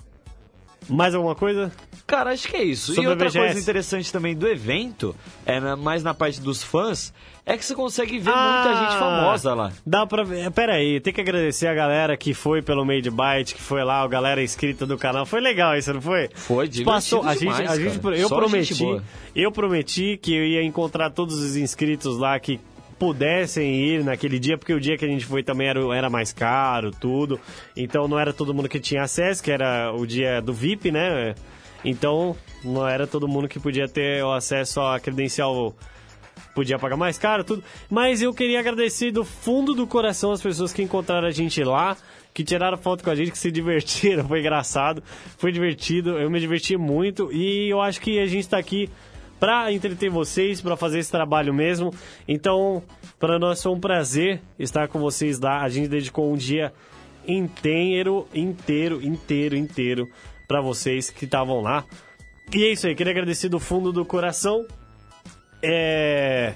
Mais alguma coisa? Cara, acho que é isso. Sobre e outra coisa interessante também do evento, é mais na parte dos fãs, é que você consegue ver Ah, muita gente famosa lá. Dá pra ver. Pera aí, tem que agradecer a galera que foi pelo Made Byte, que foi lá, a galera inscrita do canal. Foi legal isso, não foi? Foi divertido Passou, a gente, a gente, eu Só prometi, eu prometi que eu ia encontrar todos os inscritos lá que pudessem ir naquele dia, porque o dia que a gente foi também era, era mais caro, tudo. Então não era todo mundo que tinha acesso, que era o dia do VIP, né? Então não era todo mundo que podia ter o acesso à credencial podia pagar mais caro, tudo. Mas eu queria agradecer do fundo do coração as pessoas que encontraram a gente lá, que tiraram foto com a gente, que se divertiram, foi engraçado, foi divertido, eu me diverti muito e eu acho que a gente tá aqui pra entreter vocês, pra fazer esse trabalho mesmo. Então, para nós foi um prazer estar com vocês lá. A gente dedicou um dia inteiro, inteiro, inteiro, inteiro pra vocês que estavam lá. E é isso aí, queria agradecer do fundo do coração. É,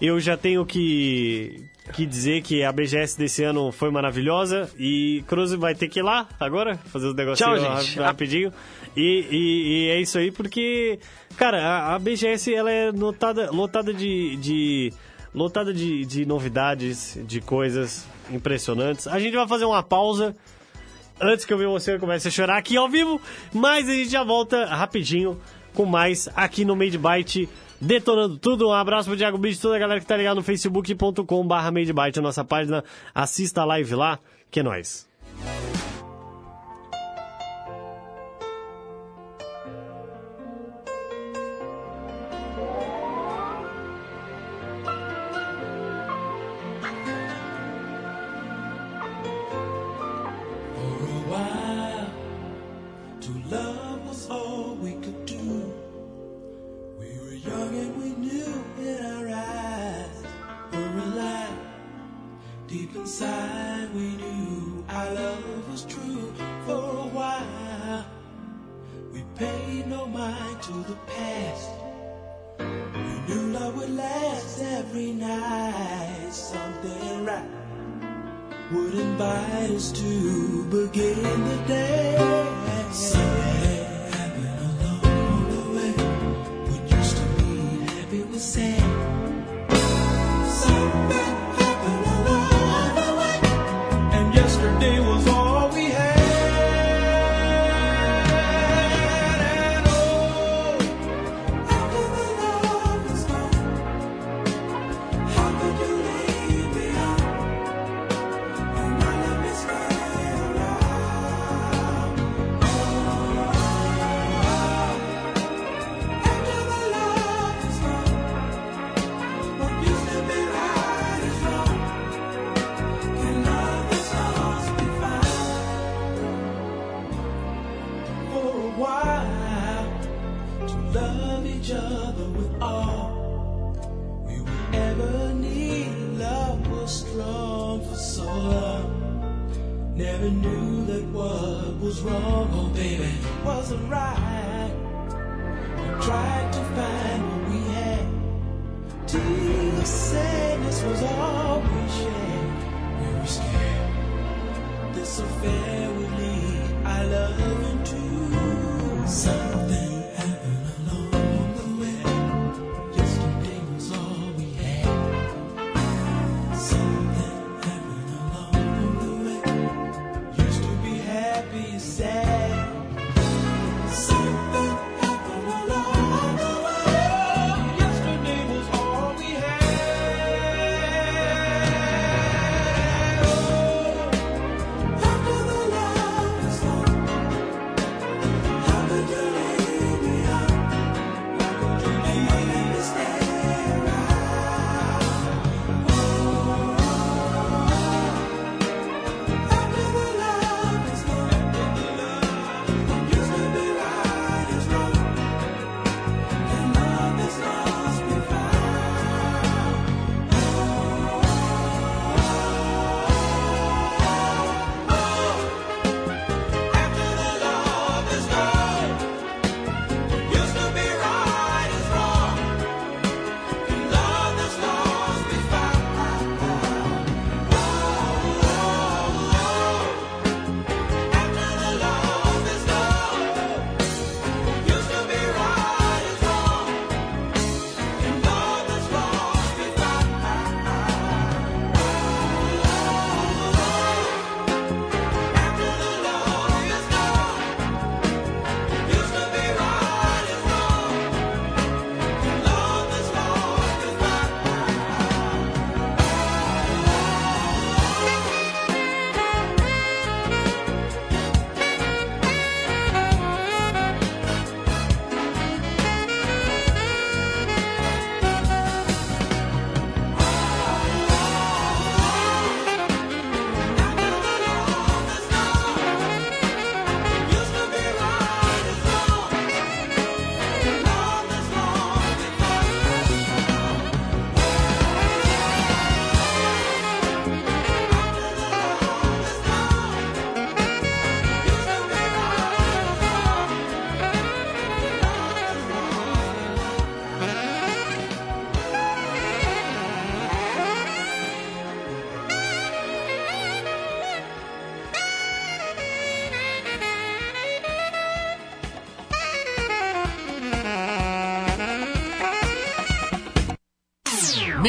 eu já tenho que, que dizer que a BGS desse ano foi maravilhosa e Cruz vai ter que ir lá agora, fazer os negocinhos gente. rapidinho. E, e- e é isso aí, porque, cara, a, a BGS ela é lotada, lotada de. de lotada de, de novidades, de coisas impressionantes. A gente vai fazer uma pausa antes que eu ver você comece a chorar aqui ao vivo, mas a gente já volta rapidinho com mais aqui no Made Byte, detonando tudo. Um abraço pro Thiago Beach, toda a galera que tá ligado no facebook.com barra Made Byte, a nossa página, assista a live lá, que é nóis. Paid no mind to the past. We knew love would last every night. Something right would invite us to begin the day. Something happened along the way. What used to be happy was sad.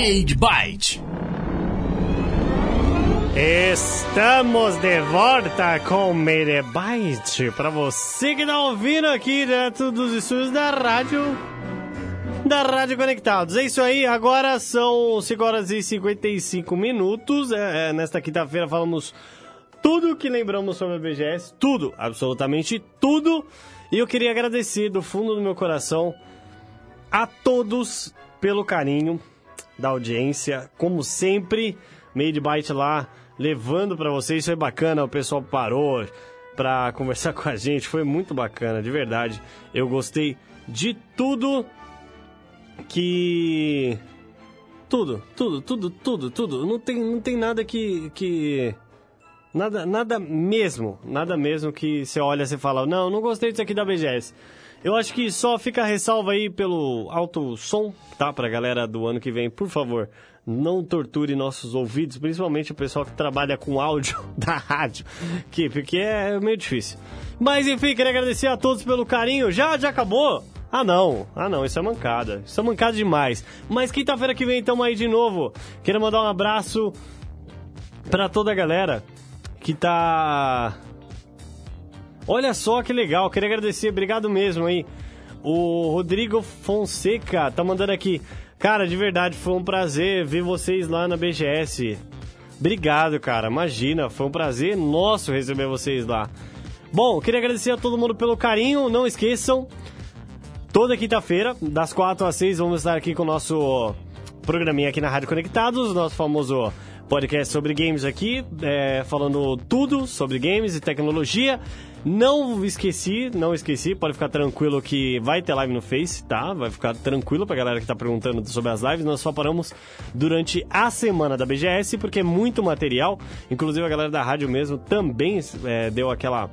Made Byte. Estamos de volta com Merebyte para você que tá ouvindo aqui direto dos estúdios da rádio da Rádio Conectados. É isso aí, agora são 5 horas e 55 minutos. É, é, nesta quinta-feira falamos tudo que lembramos sobre a BGS, tudo, absolutamente tudo. E eu queria agradecer do fundo do meu coração a todos pelo carinho da audiência, como sempre, Made Byte lá levando pra vocês, é bacana, o pessoal parou pra conversar com a gente, foi muito bacana, de verdade. Eu gostei de tudo que tudo, tudo, tudo, tudo, tudo. Não tem, não tem nada que que nada, nada mesmo, nada mesmo que você olha e fala, não, não gostei disso aqui da BGS. Eu acho que só fica a ressalva aí pelo alto som, tá? Pra galera do ano que vem, por favor, não torture nossos ouvidos, principalmente o pessoal que trabalha com áudio da rádio, que, porque é meio difícil. Mas enfim, queria agradecer a todos pelo carinho. Já, já acabou? Ah não, ah não, isso é mancada. Isso é mancada demais. Mas quinta-feira que vem estamos aí de novo. Quero mandar um abraço pra toda a galera que tá Olha só que legal, queria agradecer, obrigado mesmo aí. O Rodrigo Fonseca tá mandando aqui. Cara, de verdade, foi um prazer ver vocês lá na BGS. Obrigado, cara. Imagina, foi um prazer nosso receber vocês lá. Bom, queria agradecer a todo mundo pelo carinho. Não esqueçam, toda quinta-feira, das 4 às 6, vamos estar aqui com o nosso programinha aqui na Rádio Conectados, nosso famoso podcast sobre games aqui, é, falando tudo sobre games e tecnologia. Não esqueci, não esqueci, pode ficar tranquilo que vai ter live no Face, tá? Vai ficar tranquilo pra galera que tá perguntando sobre as lives. Nós só paramos durante a semana da BGS, porque é muito material. Inclusive a galera da rádio mesmo também é, deu aquela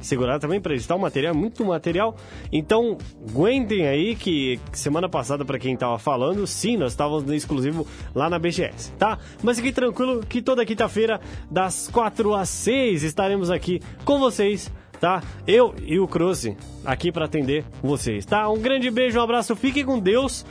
segurada também para editar o material, muito material. Então, aguentem aí que semana passada, para quem tava falando, sim, nós estávamos no exclusivo lá na BGS, tá? Mas fique tranquilo que toda quinta-feira, das 4 às 6, estaremos aqui com vocês. Tá? Eu e o Croce aqui para atender vocês, tá? Um grande beijo, um abraço, fiquem com Deus.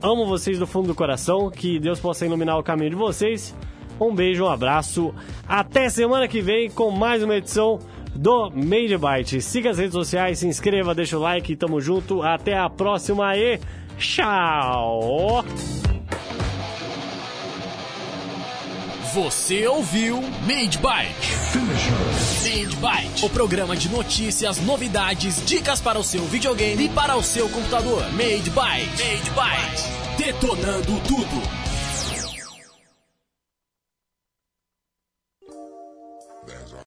Amo vocês do fundo do coração, que Deus possa iluminar o caminho de vocês. Um beijo, um abraço. Até semana que vem com mais uma edição do Made Byte. Siga as redes sociais, se inscreva, deixa o like, tamo junto. Até a próxima e tchau! Você ouviu Made Byte. Made Byte, o programa de notícias, novidades, dicas para o seu videogame e para o seu computador. Made Byte. Made Byte. Detonando tudo.